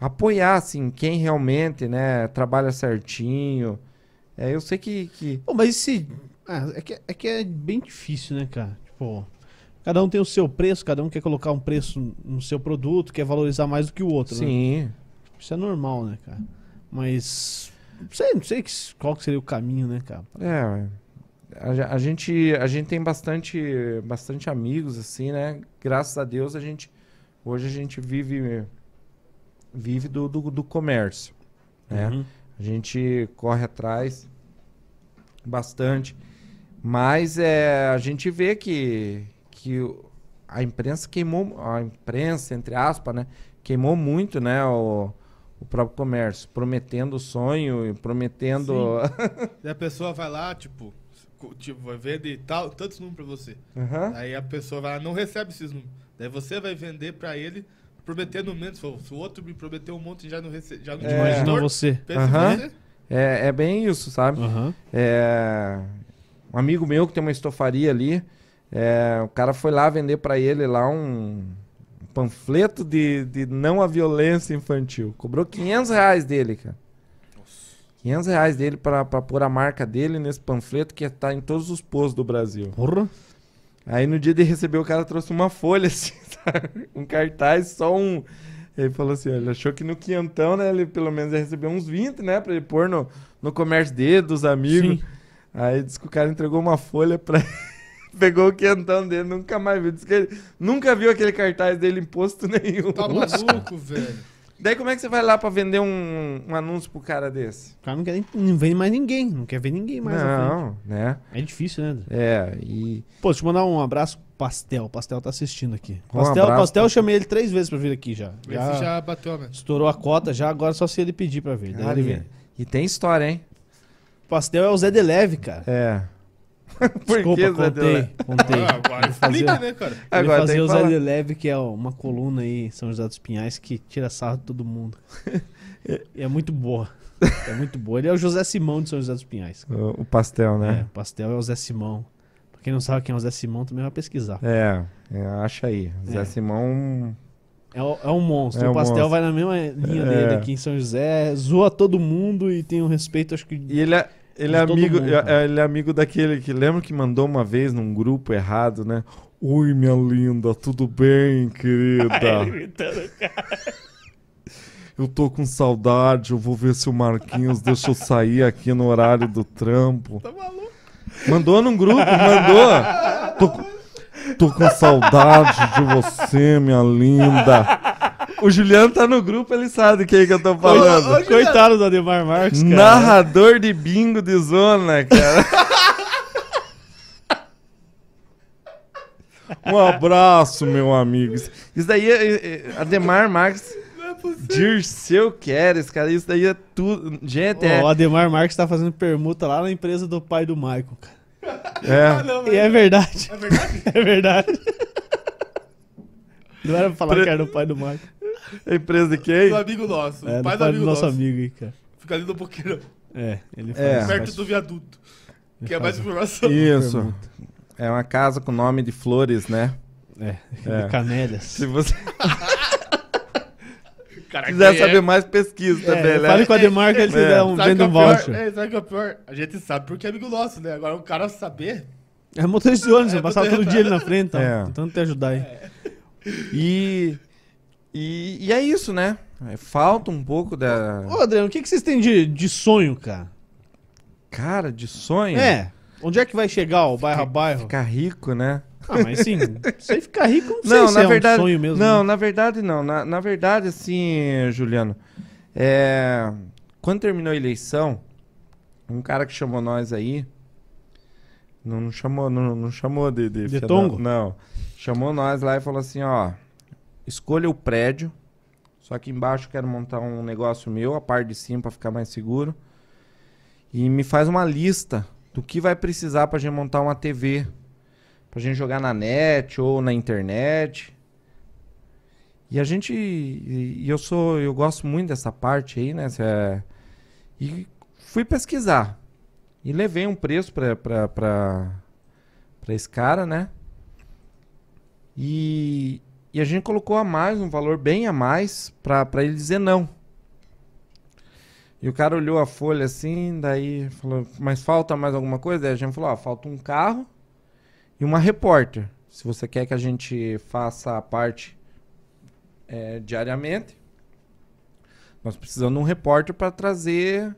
apoiar, assim, quem realmente, né, trabalha certinho. É, eu sei que... que... Pô, mas se. Ah, é, que, é que é bem difícil, né, cara? Tipo, cada um tem o seu preço, cada um quer colocar um preço no seu produto, quer valorizar mais do que o outro, né? Sim. Isso é normal, né, cara? Mas. Não sei, não sei que- qual que seria o caminho, né, cara? É, a, a gente, a gente tem bastante, bastante amigos, assim, né? Graças a Deus, a gente... Hoje a gente vive, vive do, do, do comércio, né? Uhum. A gente corre atrás bastante. Mas é, a gente vê que, que o- a imprensa queimou, a imprensa, entre aspas, né? Queimou muito, né? O, o próprio comércio, prometendo sonho, e prometendo. Daí a pessoa vai lá, tipo, tipo vai vender tal, tantos números pra você. Aham. Aí a pessoa vai lá, não recebe esses números. Daí você vai vender pra ele, prometendo menos. Se o- outro me prometeu um monte e já não recebe, já não É. retorno, você. pensa em você. É, é bem isso, sabe? Aham. É, um amigo meu que tem uma estofaria ali, é, o cara foi lá vender pra ele lá um panfleto de, de não à violência infantil. Cobrou 500 reais dele, cara. 500 reais dele pra, pra pôr a marca dele nesse panfleto que tá em todos os postos do Brasil. Porra. Aí no dia de receber o cara trouxe uma folha assim, sabe? um cartaz, só um. Ele falou assim, ele achou que no quinhentão, né, ele pelo menos ia receber uns 20, né, pra ele pôr no, no comércio dele, dos amigos. Sim. Aí disse que o cara entregou uma folha pra Pegou o quentão dele, nunca mais viu. Disse que ele nunca viu aquele cartaz dele em posto nenhum. Tá maluco, velho. Daí como é que você vai lá pra vender um, um anúncio pro cara desse? O cara não quer nem, não vende mais ninguém. Não quer ver ninguém mais. não, né? É difícil, né? É, e... Pô, deixa eu mandar um abraço pro Pastel. O Pastel tá assistindo aqui. Um Pastel, abraço, Pastel eu chamei ele três vezes pra vir aqui já. Esse Já, já bateu a meta. estourou a cota já, agora só se ele pedir pra vir. Daí ele e, vem. e tem história, hein? Pastel é o Zé Deleve, cara. É. Por Desculpa, que, contei, contei. Ah, agora Fazer- explica, né, cara? Agora que o Zé. Deleve, que é uma coluna aí em São José dos Pinhais que tira sarro de todo mundo. E é muito boa. É muito boa. Ele é o José Simão de São José dos Pinhais. O, o pastel, É, né? o pastel é o Zé Simão. Pra quem não sabe quem é o Zé Simão, também vai pesquisar. É, é, acha aí. Zé É. Simão. É, o- é um monstro. É o um pastel monstro. vai na mesma linha É. dele aqui em São José, zoa todo mundo e tem um respeito, acho que. E ele é, ele é amigo, mundo, é- cara. ele é amigo daquele que lembra que mandou uma vez num grupo errado, né? Oi, minha linda, tudo bem, querida? Eu tô com saudade, eu vou ver se o Marquinhos deixa eu sair aqui no horário do trampo. Tá maluco? Mandou num grupo, mandou. Tô, tô com saudade de você, minha linda. O Juliano tá no grupo, ele sabe quem que eu tô falando. Ô, ô, Coitado do Ademar Marques, cara. Narrador de bingo de zona, cara. um abraço, meu amigo. Isso daí é, é, é Ademar Marques, Não é possível. Dirceu Queres, cara. Isso daí é tudo. Gente, é. O Ademar Marques tá fazendo permuta lá na empresa do pai do Michael, cara. Ah, é. não, E é verdade. É verdade? É verdade. Não era pra falar Pre- que era do pai do Michael. É empresa de quem? Do amigo nosso. É, o do pai pai do do amigo nosso nosso. amigo aí, cara. Fica ali no boqueirão. É, ele faz. É. faz- Perto do viaduto. Que é mais informação. Isso. É uma casa com nome de flores, né? É, É. de canélias. Se você Cara, quiser quem saber é? mais, pesquisa É, também, né? fale com o Ademar que ele te É. dá um, é um o pior? voucher. É, sabe o que é pior? A gente sabe porque é amigo nosso, né? Agora o cara saber. É motorista de ônibus, É, eu passava todo dia ali na frente, tá? É. tentando te ajudar aí. E, e, e é isso, né? É, Falta um pouco da. Ô, Adriano, o que, que vocês têm de, de sonho, cara? Cara, de sonho. É, onde é que vai chegar o bairro a bairro? Ficar rico, né? Ah, mas assim, você ficar rico, não sei Não, na é verdade. um sonho mesmo. não, né? na verdade não. Na, na verdade, assim, Juliano. É, quando terminou a eleição, um cara que chamou nós aí. Não, não chamou, não, não chamou de. De, De tongo? Não. Chamou nós lá e falou assim: ó. Escolha o prédio. Só que embaixo quero montar um negócio meu, a parte de cima pra ficar mais seguro. E me faz uma lista do que vai precisar pra gente montar uma TV. Pra gente jogar na net ou na internet. E a gente. E eu sou. Eu gosto muito dessa parte aí, né? Cê- E fui pesquisar. E levei um preço pra, pra esse cara, né? E, e a gente colocou a mais, um valor bem a mais, pra ele dizer não. E o cara olhou a folha assim, daí falou, mas falta mais alguma coisa? Daí a gente falou, ó, falta um carro e uma repórter. Se você quer que a gente faça a parte é, diariamente, nós precisamos de um repórter para trazer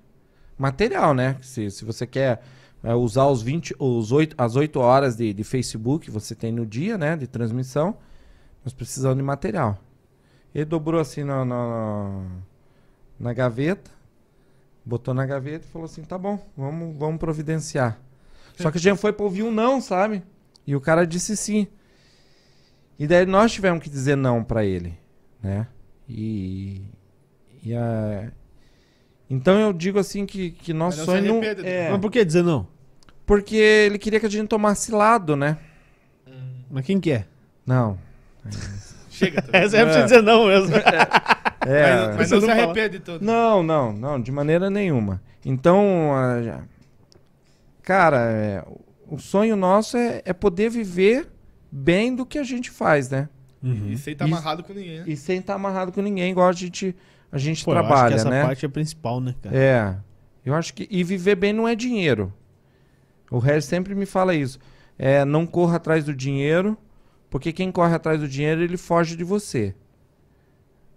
material, né? Se, se você quer é, usar os 20, os 8, as 8 horas de, de Facebook que você tem no dia, né? De transmissão, nós precisamos de material. Ele dobrou assim na, na, na gaveta, botou na gaveta e falou assim: tá bom, vamos, vamos providenciar. Só que a gente foi pra ouvir um não, sabe? E o cara disse sim. E daí nós tivemos que dizer não pra ele, né? E. e a... Então eu digo assim que, que nosso não sonho. não- é, Mas por que dizer não? porque ele queria que a gente tomasse lado, né? Hum, Mas quem que é? Não. Chega. Essa é pra dizer não mesmo. É, mas mas você não não se arrepende todo. Não, não, não, de maneira nenhuma. Então, ah, cara, é, o sonho nosso é, é poder viver bem do que a gente faz, né? Uhum. E sem estar Isso- amarrado com ninguém, né? E sem estar amarrado com ninguém, igual a gente, a gente Pô, eu acho que trabalha, essa né? parte é a principal, né, cara? É. Eu acho que. E viver bem não é dinheiro. O Harry sempre me fala isso. É, não corra atrás do dinheiro, porque quem corre atrás do dinheiro, ele foge de você.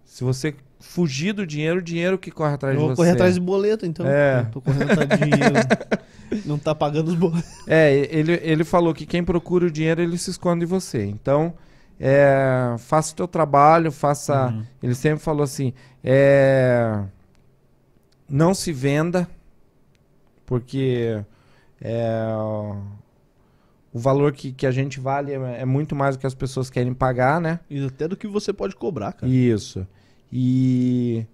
Se você fugir do dinheiro, o dinheiro que corre atrás Eu de vou você. correr atrás de boleto, então. É. Eu tô correndo atrás de dinheiro. não tá pagando os boletos. É, ele, ele falou que quem procura o dinheiro, ele se esconde de você. Então, é, faça o teu trabalho, faça. Uhum. Ele sempre falou assim: é, não se venda, porque é, o valor que, que a gente vale é, é muito mais do que as pessoas querem pagar, né? E até do que você pode cobrar, cara. Isso. E,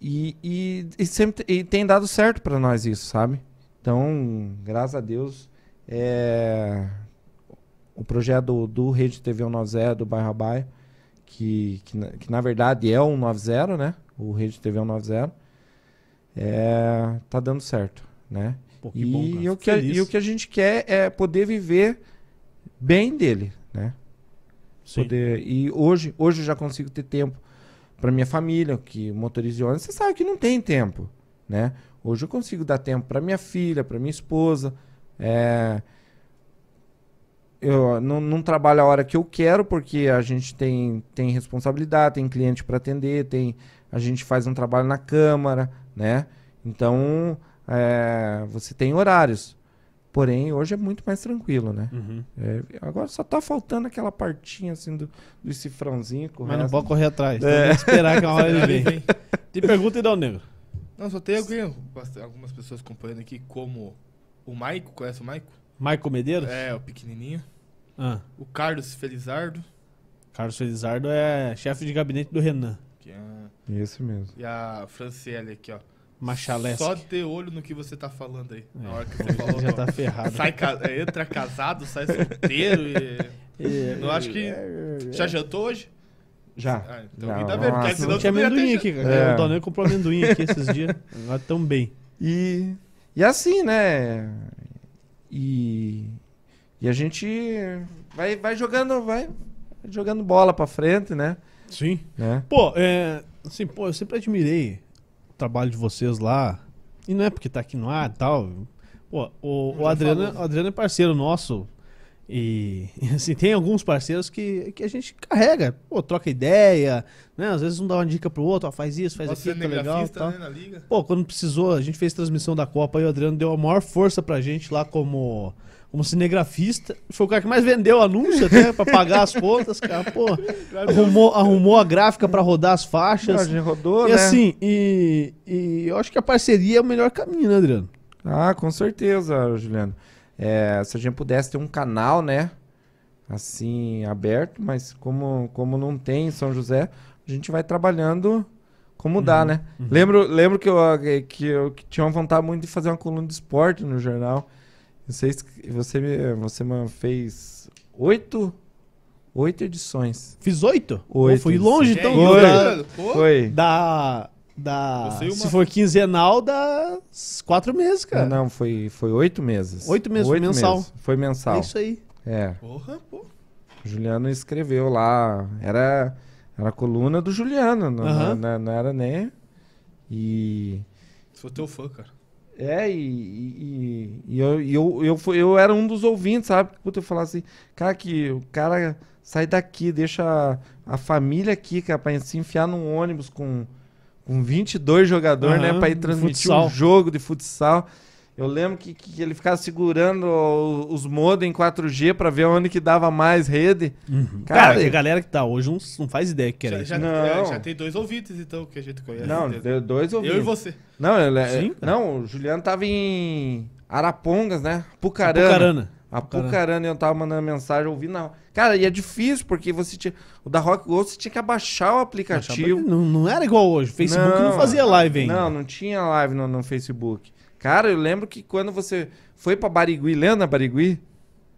e, e, e sempre e tem dado certo pra nós isso, sabe? Então, graças a Deus, é, o projeto do, do Rede TV 190 do Bairro Bairro, que, que, na, que na verdade é o 190, né? O Rede TV 190, é, tá dando certo, né? Pô, que E, bom, cara. o que, a- e o que a gente quer é poder viver bem dele, né? Sim. Poder, e hoje, hoje eu já consigo ter tempo para minha família, que motorista de ônibus, você sabe que não tem tempo, né? Hoje eu consigo dar tempo para minha filha, para minha esposa. é, eu não, não trabalho a hora que eu quero, porque a gente tem, tem responsabilidade, tem cliente para atender, tem, a gente faz um trabalho na Câmara, né? Então, é, você tem horários. Porém, hoje é muito mais tranquilo, né? Uhum. É, agora só tá faltando aquela partinha assim do, do cifrãozinho. Mas não pode correr atrás. Então É. tem que esperar que uma hora ele vem. Te pergunta e dá o negro. Não, só tem alguém, algumas pessoas acompanhando aqui, como o Maico, conhece o Maico? Michael Medeiros? É, o pequenininho. Ah, O Carlos Felizardo, Carlos Felizardo é chefe de gabinete do Renan. que é... Isso mesmo. e a Franciele aqui, ó. Machalesque. Só ter olho no que você tá falando aí. Na É. hora que você falou. Já tá ferrado. Sai é, entra casado, sai solteiro e. Eu acho que- Já jantou hoje? Já. Ah, então Já, ainda bem, porque nossa. senão Não tinha não amendoim aqui, cara. É. O Donel comprou amendoim aqui esses dias. Agora tão bem. E, e assim, né? E, e a gente vai, vai jogando, vai jogando bola pra frente, né? Sim. né? Pô, é. Assim, pô, eu sempre admirei trabalho de vocês lá. E não é porque tá aqui no ar e tal. Pô, o, o, Adriano, falou. o Adriano é parceiro nosso. E, assim, tem alguns parceiros que, que a gente carrega. Pô, troca ideia, né? Às vezes um dá uma dica pro outro, ó, faz isso, faz aquilo, tá legal tal. né, na liga. Pô, quando precisou, a gente fez transmissão da Copa e o Adriano deu a maior força pra gente lá como, como cinegrafista. Foi o cara que mais vendeu anúncio até pra pagar as contas, cara. Pô, arrumou, arrumou a gráfica pra rodar as A faixas. gente rodou, E né? assim, e, e eu acho que a parceria é o melhor caminho, né, Adriano? Ah, com certeza, Juliano. É, se a gente pudesse ter um canal, né? Assim, aberto, mas como, como não tem em São José, a gente vai trabalhando como dá, né? Lembro, lembro que, eu, que eu que tinha uma vontade muito de fazer uma coluna de esporte no jornal. Se você, me- você me fez oito, oito edições. Fiz oito? Oito, Pô, fui longe, então. Foi. Da, Foi. da, da- Você uma- se for quinzenal, dá quatro meses, cara. Não, foi, foi oito meses. Oito meses, foi mensal. meses. Foi mensal. É isso aí. É. Porra, pô. O Juliano escreveu lá. Era, era a coluna do Juliano, não, Aham. não, não era nem. E. Sou teu fã, cara. É, e, e, e eu, e eu, eu, fui- eu era um dos ouvintes, sabe? Puta, eu falava assim, cara, que o cara sai daqui, deixa a, a família aqui, cara, pra se enfiar num ônibus com, com 22 jogadores, né? Aham, Pra ir transmitir um jogo de futsal. Eu lembro que, que ele ficava segurando os modem 4G pra ver onde que dava mais rede. Cara, Cara, a galera que tá hoje não, não faz ideia que era Já, isso. já, Não. é, já tem dois ouvintes, então, que a gente conhece. Não, deu dois ouvintes. Eu e você. Não, ele, é- Sim, não, o Juliano tava em Arapongas, né? Pucarana. Apucarana. A. Pucarana eu tava mandando mensagem, ouvindo. Não. Cara, e é difícil, porque você tinha. O da Rock Go você tinha que abaixar o aplicativo. Não, não era igual hoje. Facebook não, fazia live ainda. Não, não tinha live no, no Facebook. Cara, eu lembro que quando você foi pra Barigui, lembra Barigui?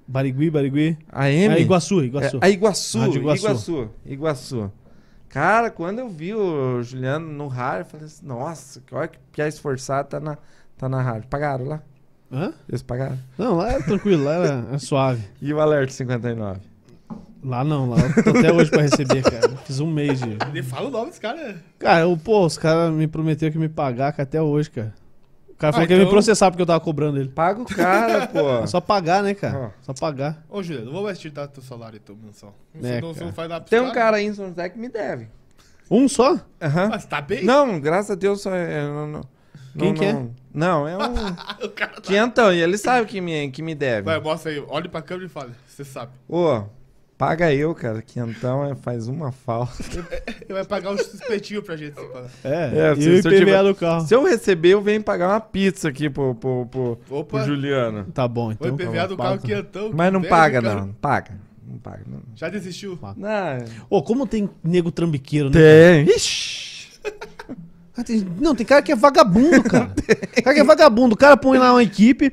Barigui, Barigui. A M? É Iguaçu, Iguaçu. É, a Iguaçu, Rádio Iguaçu. Iguaçu. Iguaçu. Cara, quando eu vi o Juliano no rádio, eu falei assim, nossa, que olha que piá esforçado tá na, tá na rádio. Pagaram lá? Hã? Eles pagaram. Não, lá era tranquilo, lá era, era suave. E o Alerta 59? Lá não, lá eu tô até hoje pra receber, cara. Fiz um mês de. Ele fala o nome desse cara. Cara, eu, pô, os caras me prometeram que ia me pagar cara, até hoje, cara. O cara falou Ah, que ia me então- processar porque eu tava cobrando ele. Paga o cara, pô. É só pagar, né, cara? Só pagar. Ô, Juliano, não vou mais te dar teu salário então, mensal. Não, É, não, você cara. não faz nada pros Tem um cara aí em São José que me deve. Um só? Aham. Mas tá bem? Não, graças a Deus só é. Não, não, Quem não, que é? não. Não, é um. o cara tá... Quinhentão, e ele sabe que me, que me deve. Vai, mostra aí. Olhe pra câmera e fala. Você sabe. Ô, paga eu, cara. Quinhentão é, faz uma falta. Ele vai pagar uns espetinhos pra gente. É, É, e se- o se eu IPVA tiver- do carro. Se eu receber, eu venho pagar uma pizza aqui pro, pro, pro, pro Juliano. Tá bom, O então. IPVA do carro quentão. Mas não que paga, não. Não paga. Não paga, não. Já desistiu? Não. Ô, como tem nego trambiqueiro, né? Tem. Ixi. Cara, tem- não, tem cara que é vagabundo, cara. cara que é vagabundo. O cara põe lá uma equipe,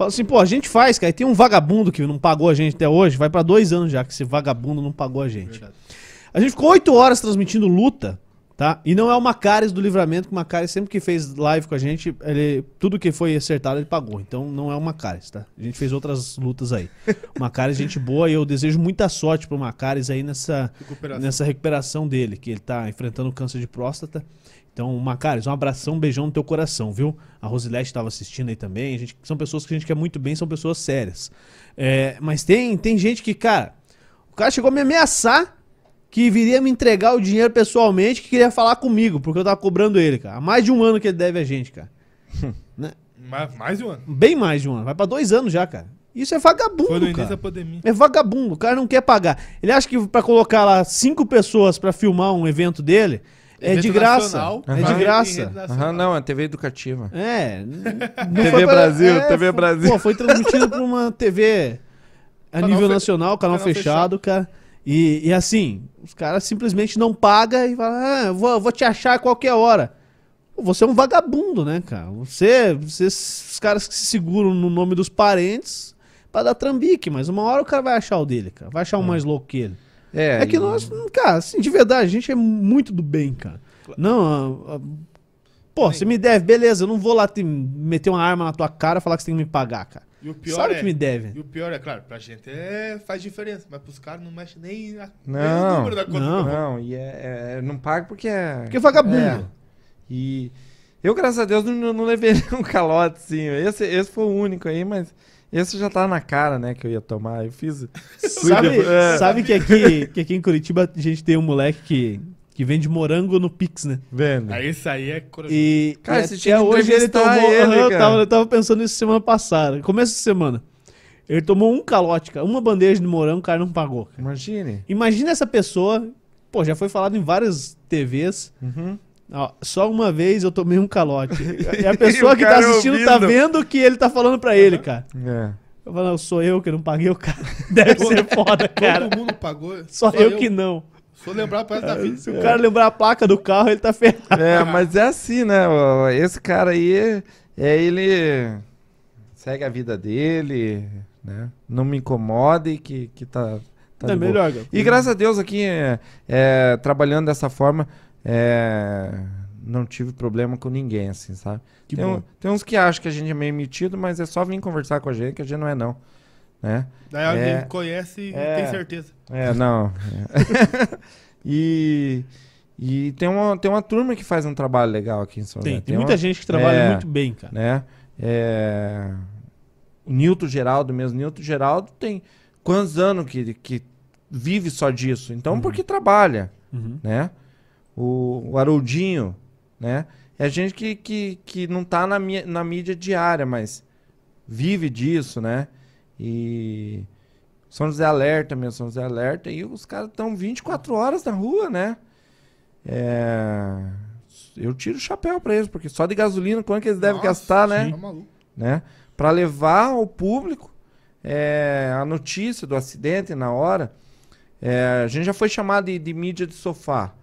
fala assim, pô, a gente faz, cara. E tem um vagabundo que não pagou a gente até hoje. Vai pra dois anos já que esse vagabundo não pagou a gente. Verdade. A gente ficou oito horas transmitindo luta, tá? E não é o Macares do Livramento, que o Macares sempre que fez live com a gente, ele, tudo que foi acertado ele pagou. Então não é o Macares, tá? A gente fez outras lutas aí. O Macares, gente boa, e eu desejo muita sorte pro Macares aí nessa, Recuperação. nessa recuperação dele, que ele tá enfrentando câncer de próstata. Então, Macares, um abração, um beijão no teu coração, viu? A Rosilete estava assistindo aí também. A gente, são pessoas que a gente quer muito bem, são pessoas sérias. É, mas tem, tem gente que, cara, o cara chegou a me ameaçar que viria me entregar o dinheiro pessoalmente, que queria falar comigo, porque eu tava cobrando ele, cara. Há mais de um ano que ele deve a gente, cara. Mais, mais de um ano. Bem mais de um ano. Vai pra dois anos já, cara. Isso é vagabundo, Foi no início cara. da pandemia. É vagabundo, o cara não quer pagar. Ele acha que pra colocar lá cinco pessoas pra filmar um evento dele é de graça. É de graça. Aham, não, é TV educativa. É. TV pra- Brasil, TV foi- Brasil. Pô, foi transmitido por uma TV a Canal nível fe- nacional, canal, canal fechado, cara. E, e assim, os caras simplesmente não pagam e falam, ah, eu vou, vou te achar a qualquer hora. Pô, Você é um vagabundo, né, cara? Você, você, os caras que se seguram no nome dos parentes pra dar trambique, mas uma hora o cara vai achar o dele, cara. Vai achar um mais louco que ele. É, É que e- nós, cara, assim, de verdade, a gente é muito do bem, cara. Não, a- a- pô, você me deve, beleza, eu não vou lá te meter uma arma na tua cara e falar que você tem que me pagar, cara. E o pior Sabe é... que me deve. E o pior é, claro, pra gente é, faz diferença, mas pros caras não mexe nem, a, nem Não, o número da conta. não. Não, e é, é- não paga porque é. Porque é vagabundo. É. E eu, graças a Deus, não, não levei nenhum calote, sim. Esse, esse foi o único aí, mas esse já tá na cara, né, que eu ia tomar. Eu fiz. Sabe, É. sabe que, aqui, que aqui em Curitiba a gente tem um moleque que, que vende morango no Pix, né? Vendo. Aí isso aí é. E, Cara, e você até tinha hoje ele tomou. ele, eu, tava, eu tava pensando nisso semana passada, começo de semana. Ele tomou um calote, cara, uma bandeja de morango, o cara não pagou. cara. Imagine. Imagina essa pessoa, pô, já foi falado em várias TVs. Uhum. Ó, só uma vez eu tomei um calote. E a pessoa E o que tá assistindo tá ouvindo. vendo que ele tá falando pra ele, cara. É. Eu falo, não, sou eu que não paguei o cara. Deve ser foda, cara. Todo mundo pagou. Só, eu, que não. Sou lembrar pra essa vida. Se o cara lembrar a placa do carro, ele tá ferrado. É, mas é assim, né? Esse cara aí, é ele segue a vida dele, né? Não me incomode que, que tá, tá é boa. melhor. E graças a Deus aqui, é, é, trabalhando dessa forma, é, não tive problema com ninguém, assim, sabe? Que tem, um- tem uns que acham que a gente é meio metido, mas é só vir conversar com a gente, que a gente não é não. né? Daí alguém É. conhece e É. tem certeza. É, não. E e tem, uma, tem uma turma que faz um trabalho legal aqui em São Tem, José. tem muita uma- gente que trabalha É. muito bem, cara. né? É... O Nilton Geraldo mesmo. Nilton Geraldo tem quantos anos que, que vive só disso? Então, Uhum. porque trabalha, Uhum. né? O, o Haroldinho, né? É gente que, que, que não tá na, na mídia diária, mas vive disso, né? E São José Alerta mesmo, São José Alerta, e os caras estão 24 horas na rua, né? É... Eu tiro o chapéu pra eles, porque só de gasolina, quanto que eles devem Nossa, gastar, né? Tá né? Para levar ao público é, a notícia do acidente na hora. É, a gente já foi chamado de, de mídia de sofá.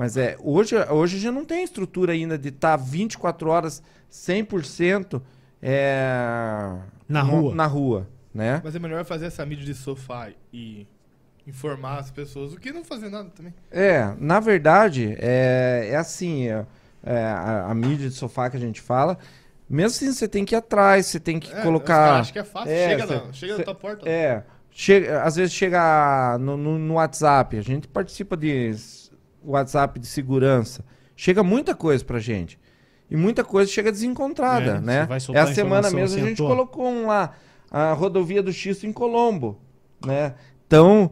Mas é, hoje, hoje a gente não tem estrutura ainda de estar 24 horas 100% é, Na no- rua. na rua, né? Mas é melhor fazer essa mídia de sofá e informar as pessoas do que não fazer nada também. É, na verdade, é, é assim, é, é, a, a mídia de sofá que a gente fala, mesmo assim você tem que ir atrás, você tem que É, colocar... acham que é fácil. É, chega cê- na, chega cê- na tua porta. É. Chega, às vezes chega no, no- no WhatsApp, a gente participa de WhatsApp de segurança. Chega muita coisa pra gente. E muita coisa chega desencontrada, É, né? soltar Essa semana mesmo a assim gente toa. colocou um lá, a rodovia do X em Colombo, né? Então,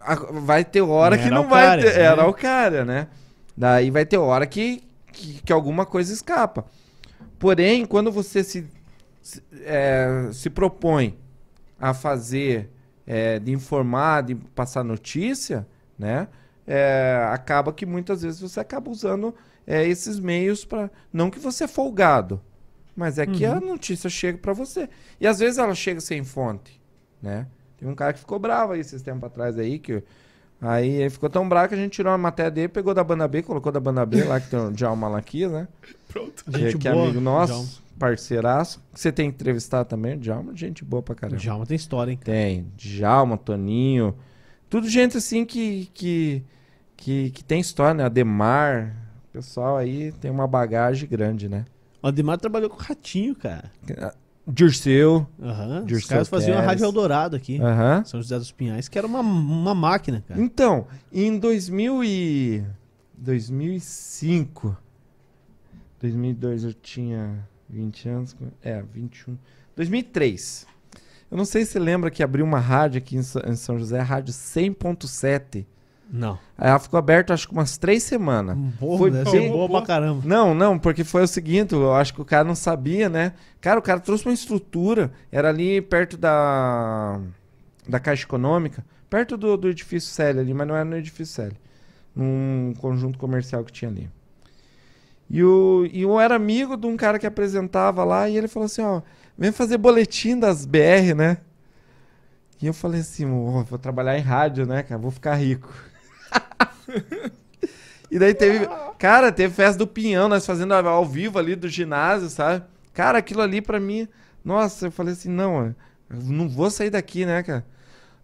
a- vai ter hora Em que não vai Araucária, ter. né? É Araucária, né? Daí vai ter hora que, que, que alguma coisa escapa. Porém, quando você se, se, é, se propõe a fazer, é, de informar, de passar notícia, né? É, acaba que muitas vezes você acaba usando é, esses meios para não que você é folgado, mas é que Uhum. a notícia chega para você. E às vezes ela chega sem fonte, né? Tem um cara que ficou bravo aí esses tempos atrás aí que aí ele ficou tão bravo que a gente tirou uma matéria dele, pegou da banda B, colocou da banda B lá que tem o Djalma Malaquias, né? Pronto. Que, Gente que é boa, amigo nosso, Djalma. parceiraço. Que você tem que entrevistar também, o Djalma, gente boa pra caramba. Djalma tem história, hein? Tem, Djalma, Toninho, tudo gente assim que, que, que, que tem história, né? Ademar, o pessoal aí tem uma bagagem grande, né? O Ademar trabalhou com o Ratinho, cara. Dirceu, Aham. Os Dirceu caras faziam a Teres. Rádio Eldorado aqui. aham. São José dos Pinhais, que era uma, uma máquina, cara. Então, em 2000 e... 2005, 2002 eu tinha 20 anos, é, 21, 2003. Eu não sei se você lembra que abriu uma rádio aqui em São José, a rádio 100.7. Não. Ela ficou aberta acho que umas três semanas. Porra, Foi deve bem- boa pra caramba. Não, não, porque foi o seguinte, eu acho que o cara não sabia, né? Cara, o cara trouxe uma estrutura, era ali perto da da Caixa Econômica, perto do, do edifício Célia ali, mas não era no edifício Célia, num conjunto comercial que tinha ali. E, o, e eu era amigo de um cara que apresentava lá, e ele falou assim, ó, vem fazer boletim das BR, né? E eu falei assim, "Ó, vou trabalhar em rádio, né, cara? Vou ficar rico. E daí teve. Cara, teve festa do Pinhão, nós fazendo ao vivo ali do ginásio, sabe? Cara, aquilo ali pra mim. Nossa, eu falei assim: não, eu não vou sair daqui, né, cara?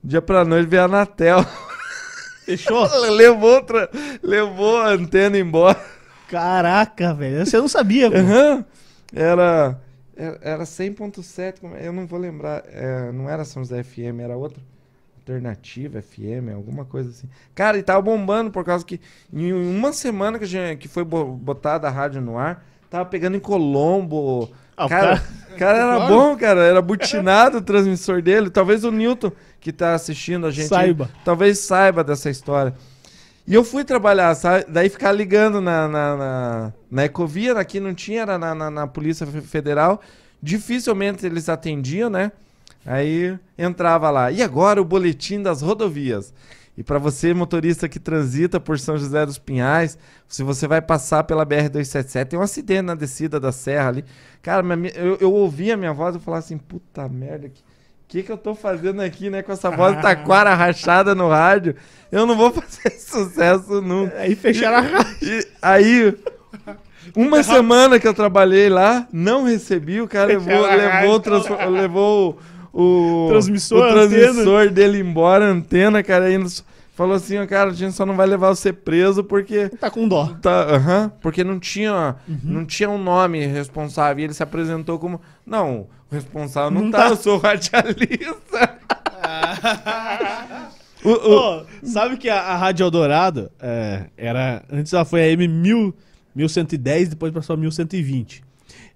Dia pra noite veio a Anatel. Fechou? levou, outra, levou a antena embora. Caraca, velho. Você não sabia, pô. Aham. Era. Era era 100.7, como é? eu não vou lembrar. é, não era São José FM, era outra. Alternativa FM, alguma coisa assim. Cara, e tava bombando por causa que em uma semana que, gente, que foi bo- botada a rádio no ar, tava pegando em Colombo. Ah, o cara, cara era Claro. bom, cara. Era butinado o transmissor dele. Talvez o Newton, que tá assistindo a gente, Saiba. talvez saiba dessa história. E eu fui trabalhar, sabe? Daí ficar ligando na, na, na, na Ecovia, aqui não tinha, era na, na, na Polícia Fe- Federal. Dificilmente eles atendiam, né? Aí entrava lá. E agora o boletim das rodovias. E para você, motorista que transita por São José dos Pinhais, se você vai passar pela BR-277, tem um acidente na descida da serra ali. Cara, minha- eu, eu ouvi a minha voz e falava assim, puta merda, que, que que eu tô fazendo aqui, né? Com essa voz taquara rachada no rádio. Eu não vou fazer sucesso nunca. Aí fecharam a rádio. Aí, uma semana que eu trabalhei lá, não recebi, o cara levou, Fecharam levou, levou o, Transmissor, o transmissor dele embora, antena, cara. Nos- Falou assim, ó, cara, a gente só não vai levar você preso porque Tá com dó. tá, aham, porque não tinha, Uhum. não tinha um nome responsável. E ele se apresentou como, não, o responsável não, Não tá, tá. eu sou radialista. O- o- Pô, sabe que a, a Rádio Eldorado é, era. Antes ela foi a M 1000, 1110, depois passou a 1120.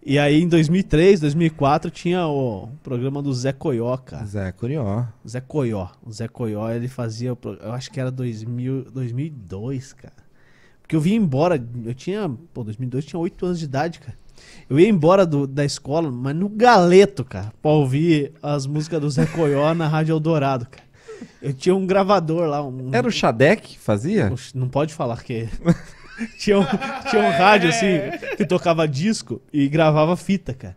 E aí em 2003, 2004 tinha o programa do Zé Coió, cara. Zé Curió. Zé Coió. O Zé Coió, ele fazia. Eu acho que era 2000, 2002, cara. Porque eu vim embora. Eu tinha. Pô, 2002 eu tinha 8 anos de idade, cara. Eu ia embora do- da escola, mas no galeto, cara, pra ouvir as músicas do Zé Coió na Rádio Eldorado, cara. Eu tinha um gravador lá. Um, Era o Xadec que fazia? Não pode falar que. tinha, um, tinha um rádio assim que tocava disco e gravava fita, cara.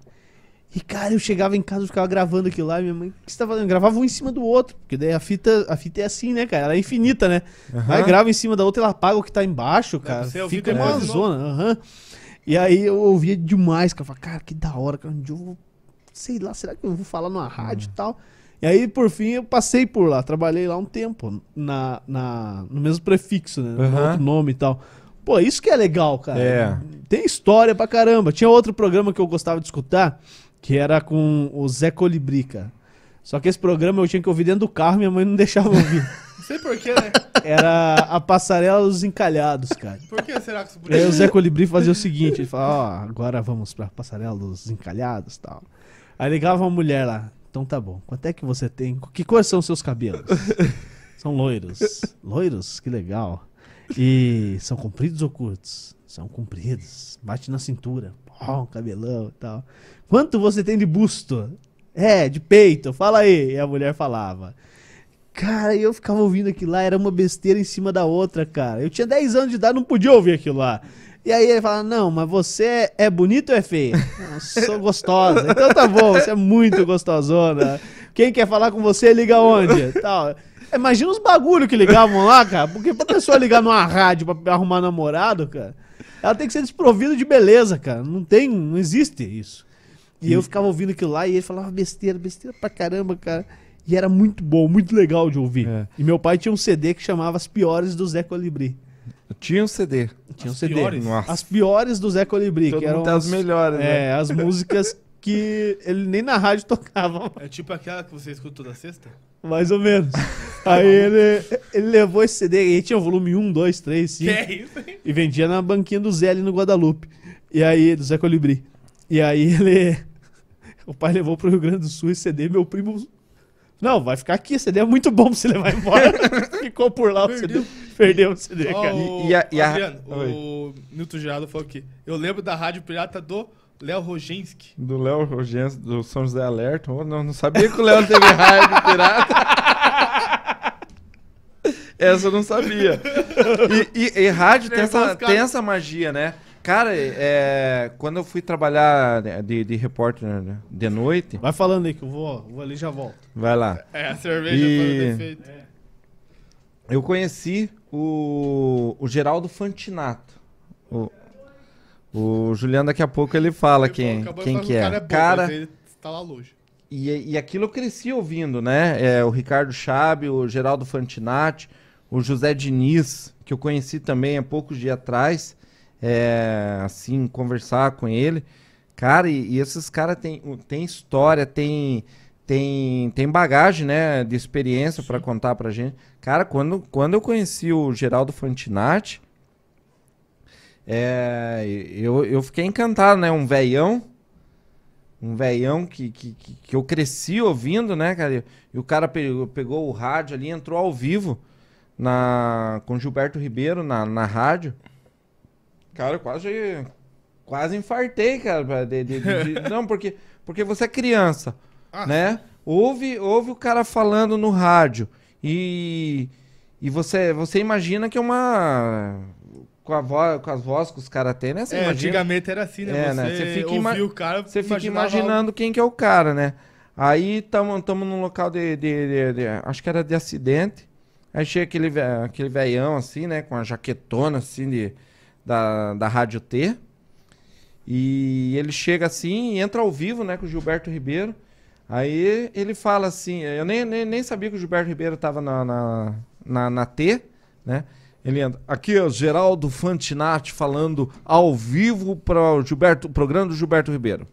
E, cara, eu chegava em casa e ficava gravando aquilo lá. E minha mãe, o que você tá fazendo? Gravava um em cima do outro. Porque daí a fita, a fita é assim, né, cara? Ela é infinita, né? Aham. Aí grava em cima da outra e ela apaga o que tá embaixo, cara. você Fica uma zona. aham. E aí eu ouvia demais, cara. Eu falava, cara, que da hora, cara. Um dia eu vou. Sei lá, será que eu vou falar numa rádio e tal? E aí, por fim, eu passei por lá. Trabalhei lá um tempo. Na, na, no mesmo prefixo, né? No outro nome e tal. Pô, isso que é legal, cara. É. Tem história pra caramba. Tinha outro programa que eu gostava de escutar, que era com o Zé Colibri, cara. Só que esse programa eu tinha que ouvir dentro do carro, minha mãe não deixava eu ouvir. Não sei porquê, né? Era a passarela dos encalhados, cara. Por que será que isso E aí o Zé Colibri fazia o seguinte, ele falava, ó, agora vamos pra passarela dos encalhados e tal. Aí ligava uma mulher lá, então tá bom, quanto é que você tem? Que cores são os seus cabelos? São loiros. Loiros? Que legal. E são compridos ou curtos? São compridos. Bate na cintura. Um cabelão e tal. Quanto você tem de busto? É, de peito, fala aí. E a mulher falava. Cara, eu ficava ouvindo aquilo lá, era uma besteira em cima da outra, cara. Eu tinha 10 anos de idade, não podia ouvir aquilo lá. E aí ele fala, não, mas você é bonito ou é feia? "Não, sou gostosa. Então tá bom, você é muito gostosona. Quem quer falar com você, liga onde? Tal. Imagina os bagulho que ligavam lá, cara. Porque pra pessoa ligar numa rádio pra arrumar namorado, cara, ela tem que ser desprovida de beleza, cara. Não tem, não existe isso. E eu ficava ouvindo aquilo lá e ele falava besteira, besteira pra caramba, cara. E era muito bom, muito legal de ouvir. É. E meu pai tinha um CD que chamava As Piores do Zé Colibri. Tinha um CD. Tinha um As CD. piores? As piores do Zé Colibri, Todo que eram as as, melhores, né? é, as músicas que ele nem na rádio tocava, É tipo aquela que você escuta toda sexta? mais ou menos. Aí ele, ele levou esse CD, e aí tinha o volume 1, 2, 3, 5. Que é isso, hein? E vendia na banquinha do Zé ali no Guadalupe. E aí, do Zé Colibri. E aí ele. O pai levou pro Rio Grande do Sul esse CD, meu primo. Não, vai ficar aqui, esse CD é muito bom pra você levar embora. Ficou por lá o Perdeu. CD. Perdeu o CD, Ó, cara. o- E- e a- e a- Adriano, o Nilton Geraldo falou aqui. Eu lembro da rádio pirata do Léo Roginski. Do Léo Rogêncio, do São José Alerta. Oh, não, não sabia que o Léo teve rádio pirata. Essa eu não sabia. E, e- e rádio tem essa, tem essa magia, né? Cara, é, quando eu fui trabalhar de, de repórter né, de noite, Vai falando aí que eu vou, vou ali e já volto. vai lá. É, a cerveja E- foi bem feita. Eu conheci o, o Geraldo Fantinato. O, o Juliano daqui a pouco ele fala Ele falou quem, de quem que o é. cara é bom, Cara, ele tá lá longe. E, e aquilo eu cresci ouvindo, né? É, o Ricardo Chabe, o Geraldo Fantinatti, o José Diniz, que eu conheci também há poucos dias atrás, é, assim, conversar com ele. Cara, e, e esses caras têm tem história, tem, tem, tem bagagem, né, de experiência pra contar pra gente. Cara, quando, quando eu conheci o Geraldo Fantinatti, é, eu, eu fiquei encantado, né? Um velhão, um velhão que, que, que, eu cresci ouvindo, né, cara? E o cara pegou, pegou o rádio ali, entrou ao vivo na, com Gilberto Ribeiro na, na rádio. Cara, eu quase, quase infartei, cara. de- de- de- não, porque, porque você é criança, Ah, né? Ouve, ouve o cara falando no rádio e, e você, você imagina que é uma... Com, a voz, com as vozes que os caras têm, né? Você É, imagina... antigamente era assim, né? É, você, né? Você fica ima- o cara, Você fica imaginando quem que é o cara, né? Aí estamos num local de, de- de- de- Acho que era de acidente. Aí chega aquele, aquele velhão assim, né? Com a jaquetona assim de, da, da Rádio T. E ele chega assim e entra ao vivo, né? Com o Gilberto Ribeiro. Aí ele fala assim. Eu nem, nem, nem sabia que o Gilberto Ribeiro tava na, na, na, na T, né? Ele entra. Aqui é o Geraldo Fantinati falando ao vivo para o Gilberto, programa do Gilberto Ribeiro.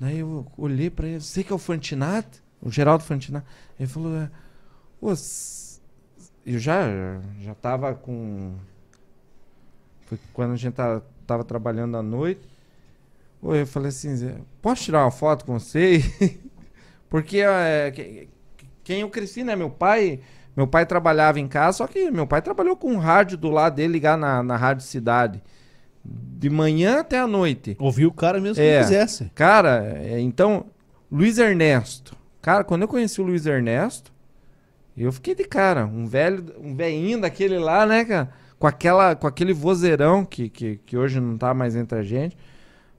Daí eu olhei para ele, sei que é o Fantinati, o Geraldo Fantinati. Ele falou, é, "Ô, s- eu já já tava com foi quando a gente tava, trabalhando à noite. Eu falei assim, posso tirar uma foto com você? Porque é, que- quem eu cresci, né? Meu pai, meu pai trabalhava em casa, só que meu pai trabalhou com rádio do lado dele, ligar na, na Rádio Cidade. De manhã até a noite. Ouviu o cara mesmo que É. não quisesse. Cara, é, então, Luiz Ernesto. Cara, quando eu conheci o Luiz Ernesto, eu fiquei de cara. Um velho, um velhinho daquele lá, né, cara? Com, aquela, com aquele vozeirão que, que, que hoje não tá mais entre a gente.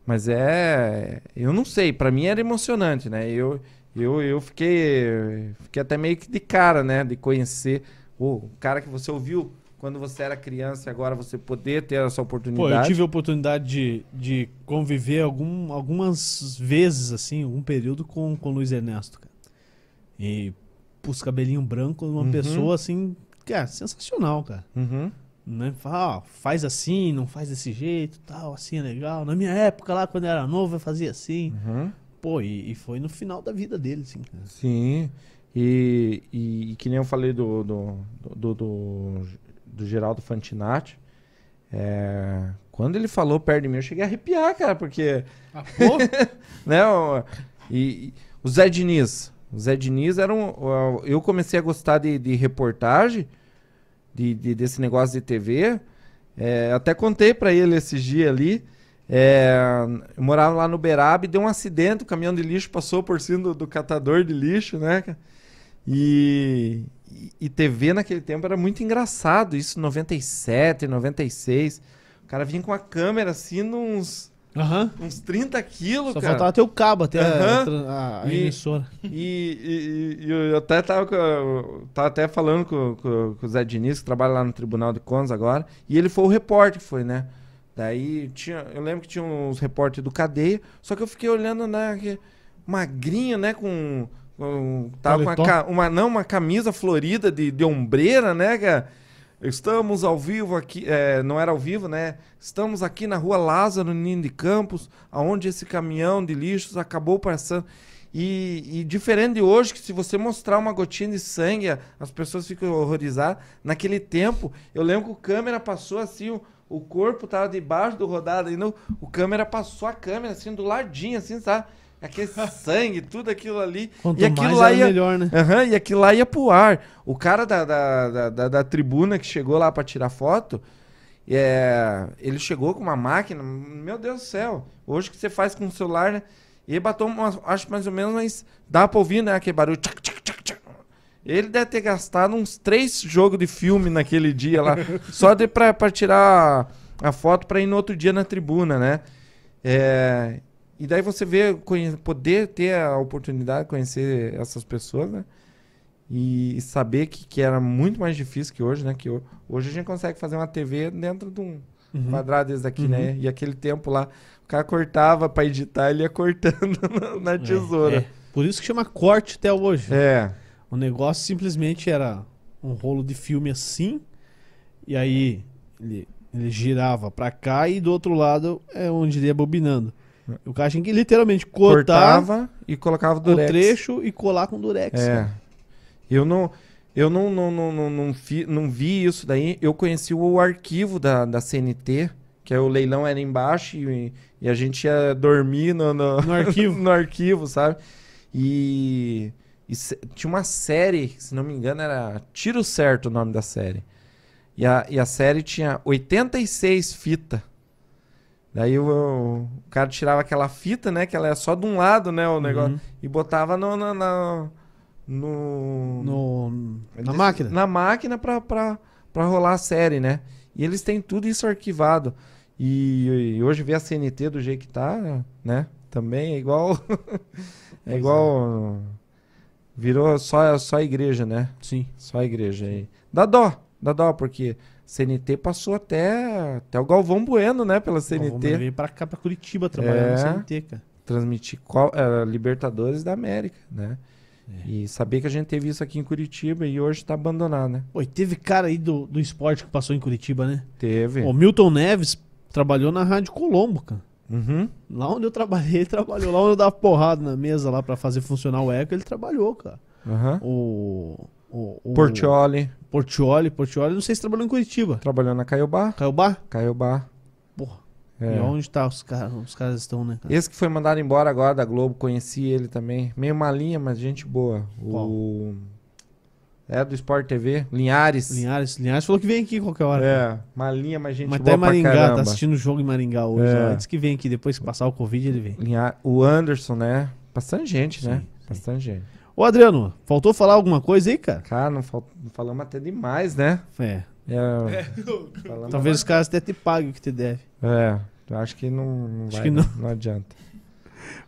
Mas é. Eu não sei, pra mim era emocionante, né? Eu, eu, eu fiquei, fiquei até meio que de cara, né? De conhecer o cara que você ouviu quando você era criança e agora você poder ter essa Pô, oportunidade. eu tive a oportunidade de, de conviver algum, algumas vezes, assim, algum período com com o Luiz Ernesto, cara. E, pus cabelinho branco, uma Uhum. pessoa, assim, cara, sensacional, cara. Uhum. Né? Fala, ó, faz assim, não faz desse jeito, tal, assim é legal. Na minha época lá, quando eu era novo, eu fazia assim. Uhum. Pô, e, e foi no final da vida dele, assim, cara. Sim. E, e, e que nem eu falei do, do, do, do, do Geraldo Fantinati. é, quando ele falou perto de mim, eu cheguei a arrepiar, cara, porque. Ah, né, o, e, e o Zé Diniz. O Zé Diniz era um. Eu comecei a gostar de, de reportagem, de, de- desse negócio de TV. é, até contei pra ele esses dias ali. É, eu morava lá no Beraba e deu um acidente, o caminhão de lixo passou por cima do, do catador de lixo, né? E, e, e TV naquele tempo era muito engraçado, isso em 97, 96. O cara vinha com a câmera assim, nos Aham. uns 30 quilos, Só cara. faltava ter o cabo até a- Aham. a, a, a E- emissora. E, e- e eu até tava, com- eu tava até falando com, com- com o Zé Diniz, que trabalha lá no Tribunal de Contas agora, e ele foi o repórter que foi, né? Daí tinha, eu lembro que tinha uns repórteres do Cadeia, só que eu fiquei olhando, né, que- magrinho, né, com, com- tava com uma, uma, não, uma camisa florida de, de ombreira, né, cara? Estamos ao vivo aqui, é, não era ao vivo, né? Estamos aqui na rua Lázaro Nino de Campos, aonde esse caminhão de lixos acabou passando. E, e diferente de hoje, que se você mostrar uma gotinha de sangue, as pessoas ficam horrorizadas. Naquele tempo, eu lembro que o câmera passou assim, o, corpo tava debaixo do rodado, e no, o câmera passou a câmera assim, do ladinho, assim, sabe? Aquele sangue, tudo aquilo ali. Quanto e aquilo lá ia, melhor, né? Aham, e aquilo lá ia pro ar. O cara da, da, da, da- da tribuna que chegou lá pra tirar foto, é, ele chegou com uma máquina, meu Deus do céu. Hoje que você faz com o celular, né? E bateu, umas, acho mais ou menos, mas dá pra ouvir, né? Aquele barulho. Tchac, tchac, tchac. Ele deve ter gastado uns três jogos de filme naquele dia lá, só de, pra, pra tirar a foto pra ir no outro dia na tribuna, né? É, e daí você vê, poder ter a oportunidade de conhecer essas pessoas, né? E, saber que, que era muito mais difícil que hoje, né? Que ho- hoje a gente consegue fazer uma TV dentro de um Uhum. quadrado desse daqui, Uhum. né? E aquele tempo lá, o cara cortava pra editar, ele ia cortando na- É, tesoura. é. Por isso que chama corte até hoje. É. O negócio simplesmente era um rolo de filme assim, e aí ele, ele girava pra cá e do outro lado é onde ele ia bobinando. O cara tinha que literalmente cortar Cortava e colocava o o durex. trecho e colar com durex. É. Eu não. Eu não, não, não, não, não, fi- não vi isso daí. Eu conheci o arquivo da, da CNT, que é o leilão era embaixo e, e a gente ia dormir no, no, No arquivo. no arquivo, sabe? E, e tinha uma série, se não me engano, era Tiro Certo o nome da série. E a, e a série tinha 86 fitas. Daí o, o cara tirava aquela fita, né? Que ela é só de um lado, né? O negócio. Uhum. E botava no. na- na- no, No, na Eles- máquina. Na máquina pra, pra, pra rolar a série, né? E eles têm tudo isso arquivado. E, e hoje ver a CNT do jeito que tá, né? Também é igual. é igual. Virou só, só a igreja, né? Sim. Só a igreja aí. Dá dó, dá dó, porque CNT passou até, até o Galvão Bueno, né? Pela CNT. vir pra cá, pra Curitiba, trabalhar É. no CNT, cara. Transmitir qual- eh, Libertadores da América, né? E saber que a gente teve isso aqui em Curitiba e hoje tá abandonado, né? Pô, e teve cara aí do, do esporte que passou em Curitiba, né? Teve. O Milton Neves trabalhou na Rádio Colombo, cara. Uhum. Lá onde eu trabalhei, ele trabalhou. Lá onde eu dava porrada na mesa lá pra fazer funcionar o eco, ele trabalhou, cara. Aham. O. O, o Portioli, Portioli, Portioli, não sei se trabalhou em Curitiba. trabalhou na Caiobá. Caiobá? Caiobá. Porra. É. E onde tá os caras? Os caras estão, né, cara? Esse que foi mandado embora agora da Globo, conheci ele também. Meio malinha, mas gente boa. O. É do Sport TV, Linhares. Linhares, Linhares falou que vem aqui qualquer hora. É, malinha, mas gente Mas tá boa em pra Maringá, tá assistindo o jogo em Maringá hoje. É. ó. Diz que vem aqui, depois que passar o Covid, ele vem. Linha- O Anderson, né? Bastante gente, né? Sim, Bastante gente. Ô, Adriano, faltou falar alguma coisa aí, cara? Cara, não, fal... não falamos até demais, né? É. É, falamos- Talvez os caras até te paguem o que te deve. É, eu acho que não, não Acho vai, que não. não. não adianta.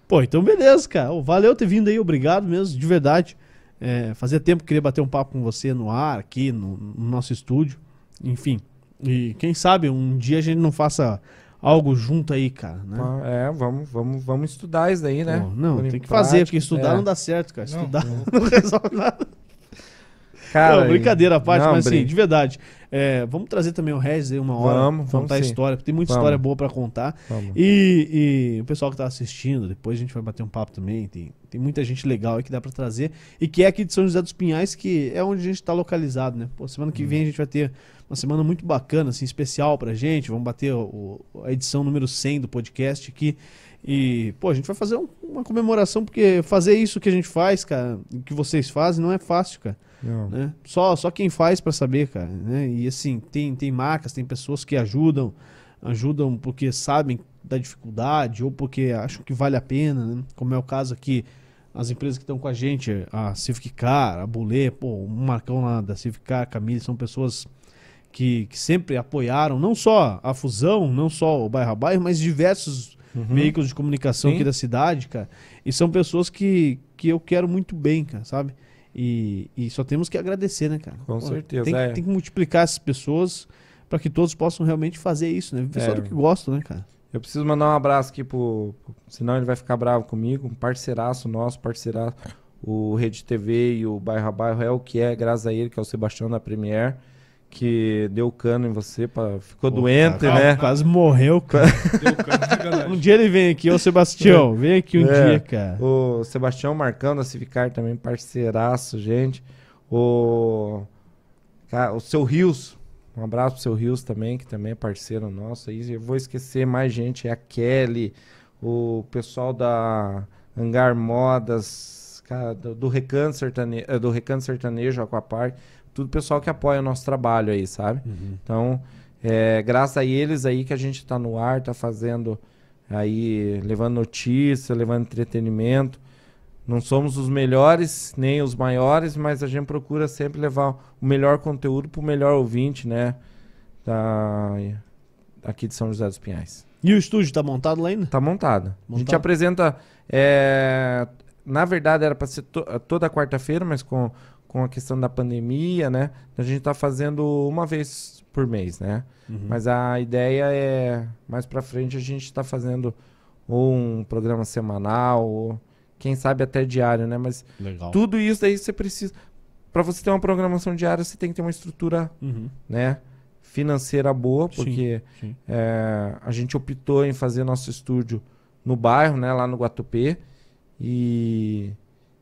Pô, então beleza, cara. Valeu ter vindo aí, obrigado mesmo, de verdade. É, fazia tempo que queria bater um papo com você no ar, aqui no, no nosso estúdio. Enfim. E quem sabe um dia a gente não faça algo junto aí, cara, né? Ah, É, vamos, vamos, vamos estudar isso daí, né? Não, tem que fazer, prática. porque estudar É. não dá certo, cara. Não, Estudar não. não resolve nada. Cara, Não, brincadeira à parte, não, mas assim, de verdade. é, vamos trazer também o Regis aí uma hora. Vamos, vamos contar a sim. história, porque tem muita Vamos. história boa pra contar. Vamos. E, e o pessoal que tá assistindo, depois a gente vai bater um papo também. Tem, tem muita gente legal aí que dá pra trazer. E que é aqui de São José dos Pinhais, que é onde a gente tá localizado, né? Pô, semana que vem a gente vai ter uma semana muito bacana, assim, especial pra gente. Vamos bater o- a edição número 100 do podcast aqui. E, pô, a gente vai fazer um- uma comemoração, porque fazer isso que a gente faz, cara, que vocês fazem, não é fácil, cara Não. né? Só, só quem faz pra saber, cara, né? E assim, tem, tem marcas, tem pessoas que ajudam, ajudam porque sabem da dificuldade ou porque acham que vale a pena, né? Como é o caso aqui, as empresas que estão com a gente, a Civic Car, a Bulê, pô, o Marcão lá da Civic Car, a Camille, são pessoas que, que sempre apoiaram, não só a fusão, não só o bairro a bairro, mas diversos Uhum. veículos de comunicação Sim. aqui da cidade, cara. E são pessoas que, que eu quero muito bem, cara, sabe? E, e só temos que agradecer, né, cara? Com certeza, Tem, que- é. tem que multiplicar essas pessoas para que todos possam realmente fazer isso, né? Pessoal É. do que gostam, né, cara? Eu preciso mandar um abraço aqui pro, pro- Senão ele vai ficar bravo comigo. Um parceiraço nosso, parceiraço. O Rede TV e o Bairro a Bairro é o que é, graças a ele, que é o Sebastião da Premier, que deu cano em você, pra, ficou Pô, doente, cara, né? Quase morreu, cara. Um dia ele vem aqui, ô Sebastião, vem aqui um É. dia, cara. O Sebastião Marcão da Civicar também, parceiraço, gente. O, o seu Rios, um abraço pro seu Rios também, que também é parceiro nosso. Aí eu vou esquecer mais gente, é a Kelly, o pessoal da Hangar Modas, cara, do, do Recanto Sertanejo, do Recanto Sertanejo, Aquapark, tudo pessoal que apoia o nosso trabalho aí, sabe? Então, é, graças a eles aí que a gente tá no ar, tá fazendo aí, levando notícia, levando entretenimento. Não somos os melhores, nem os maiores, mas a gente procura sempre levar o melhor conteúdo pro melhor ouvinte, né? Da, aqui de São José dos Pinhais. E o estúdio tá montado lá ainda? Tá montado. A gente Montado. apresenta. é, na verdade, era para ser to- toda quarta-feira, mas com, com a questão da pandemia, né? A gente tá fazendo uma vez por mês, né? Uhum. Mas a ideia é, mais pra frente, a gente tá fazendo ou um programa semanal, ou quem sabe até diário, né? Mas Legal. tudo isso daí você precisa. Pra você ter uma programação diária, você tem que ter uma estrutura, Uhum. né? Financeira boa, Sim, porque sim. é, a gente optou em fazer nosso estúdio no bairro, né? Lá no Guatupê. E,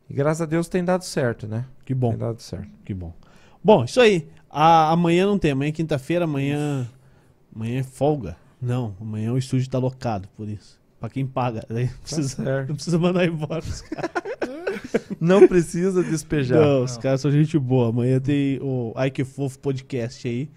e graças a Deus tem dado certo, né? Que bom. Tem dado certo. Que bom. Bom, isso aí. A- amanhã não tem. Amanhã é quinta-feira, amanhã. Amanhã é folga. Não, amanhã o estúdio tá locado, por isso. Pra quem paga. Daí não precisa, Tá não precisa mandar embora. os caras. Não precisa despejar. Não, os Não. caras são gente boa. Amanhã tem o Ai Que Fofo podcast aí,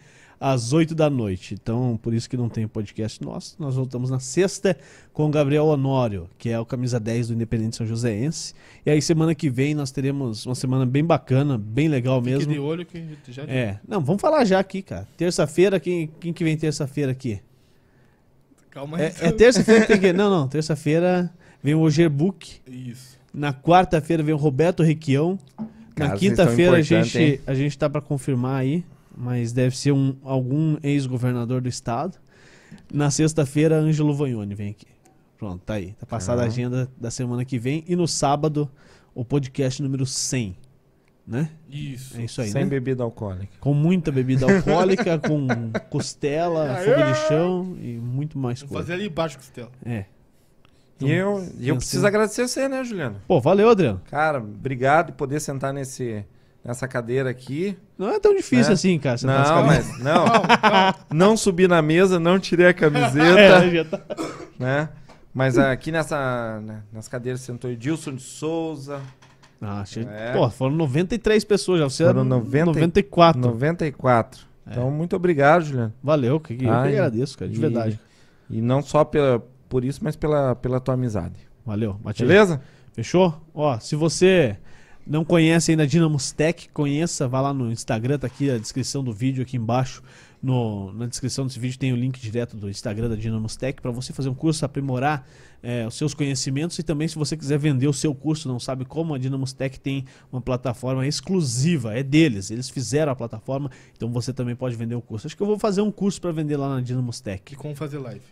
às 8 da noite. Então, por isso que não tem podcast nosso. Nós voltamos na sexta com o Gabriel Honório, que é o camisa 10 do Independente São Joséense. E aí, semana que vem, nós teremos uma semana bem bacana, bem legal Fique mesmo. de olho que já É, não, vamos falar já aqui, cara. Terça-feira, quem, quem que vem terça-feira aqui? Calma aí. É, é terça-feira que tem que. Não, não, terça-feira vem o Ogerbook. Isso. Na quarta-feira vem o Roberto Requião. Na quinta-feira a gente, hein? a gente tá pra confirmar aí, mas deve ser um, algum ex-governador do estado. Na sexta-feira, Ângelo Vagnoni vem aqui. Pronto, tá aí. Tá passada a agenda da semana que vem. E no sábado, o podcast número 100, né? Isso. É isso aí, Sem né? bebida alcoólica. Com muita bebida alcoólica, com costela, fogo de chão e muito mais Vamos coisa. fazer ali embaixo, Costela. É. E eu, e eu preciso agradecer você, né, Juliano? Pô, valeu, Adriano. Cara, obrigado por poder sentar nesse, nessa cadeira aqui. Não é tão difícil É. assim, cara. nessa Não, mas não, não subi na mesa, não tirei a É, camiseta, já tá. né? Mas aqui nessa, né, nas cadeiras sentou Edilson de Souza, Ah, achei... É. Pô, foram 93 pessoas já. Você Foram era 90 94. 94. É. Então, muito obrigado, Juliano. Valeu, que, que eu que agradeço, cara, de e- verdade. E não só pela, por isso, mas pela, pela tua amizade. Valeu, Matheus. Beleza? Fechou? Ó, se você não conhece ainda a Dynamos Tech, conheça, vá lá no Instagram, tá aqui a descrição do vídeo aqui embaixo. No, na descrição desse vídeo tem o link direto do Instagram da Dynamos Tech para você fazer um curso, aprimorar é, os seus conhecimentos e também se você quiser vender o seu curso, não sabe como, a Dynamos Tech tem uma plataforma exclusiva, é deles, eles fizeram a plataforma, então você também pode vender o curso. Acho que eu vou fazer um curso para vender lá na Dynamos Tech. E como fazer live.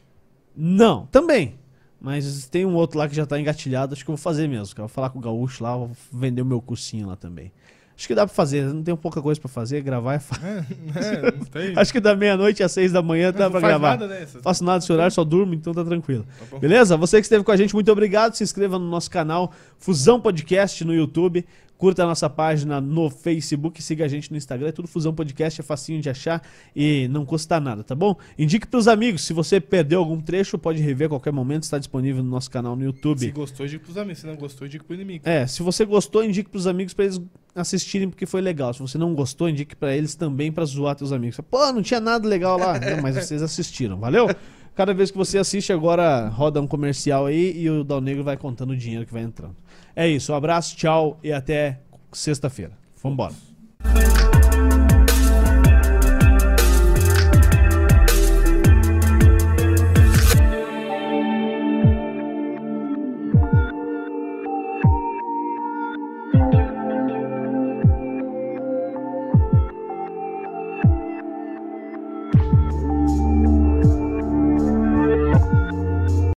Não, também. Mas tem um outro lá que já tá engatilhado, acho que eu vou fazer mesmo. Vou falar com o Gaúcho lá, vou vender o meu cursinho lá também. Acho que dá pra fazer, não tem pouca coisa pra fazer, gravar é fácil. É, não tem. Acho que da meia-noite às seis da manhã dá não pra faz gravar. nada, né? essas- Faço nada desse horário, só durmo, então tá tranquilo. Tá. Beleza? Você que esteve com a gente, muito obrigado. Se inscreva no nosso canal Fusão Podcast no YouTube. Curta a nossa página no Facebook, siga a gente no Instagram, é tudo Fusão Podcast, é facinho de achar e não custa nada, tá bom? Indique pros amigos, se você perdeu algum trecho, pode rever a qualquer momento, está disponível no nosso canal no YouTube. Se gostou, diga pros amigos. Se não gostou, diga pro inimigo. É, se você gostou, indique pros amigos pra eles assistirem porque foi legal. Se você não gostou, indique pra eles também pra zoar teus amigos. Pô, não tinha nada legal lá. Não, mas vocês assistiram, valeu? Cada vez que você assiste, agora roda um comercial aí e o Dal Negro vai contando o dinheiro que vai entrando. É isso, um abraço, tchau e até sexta-feira. Vambora.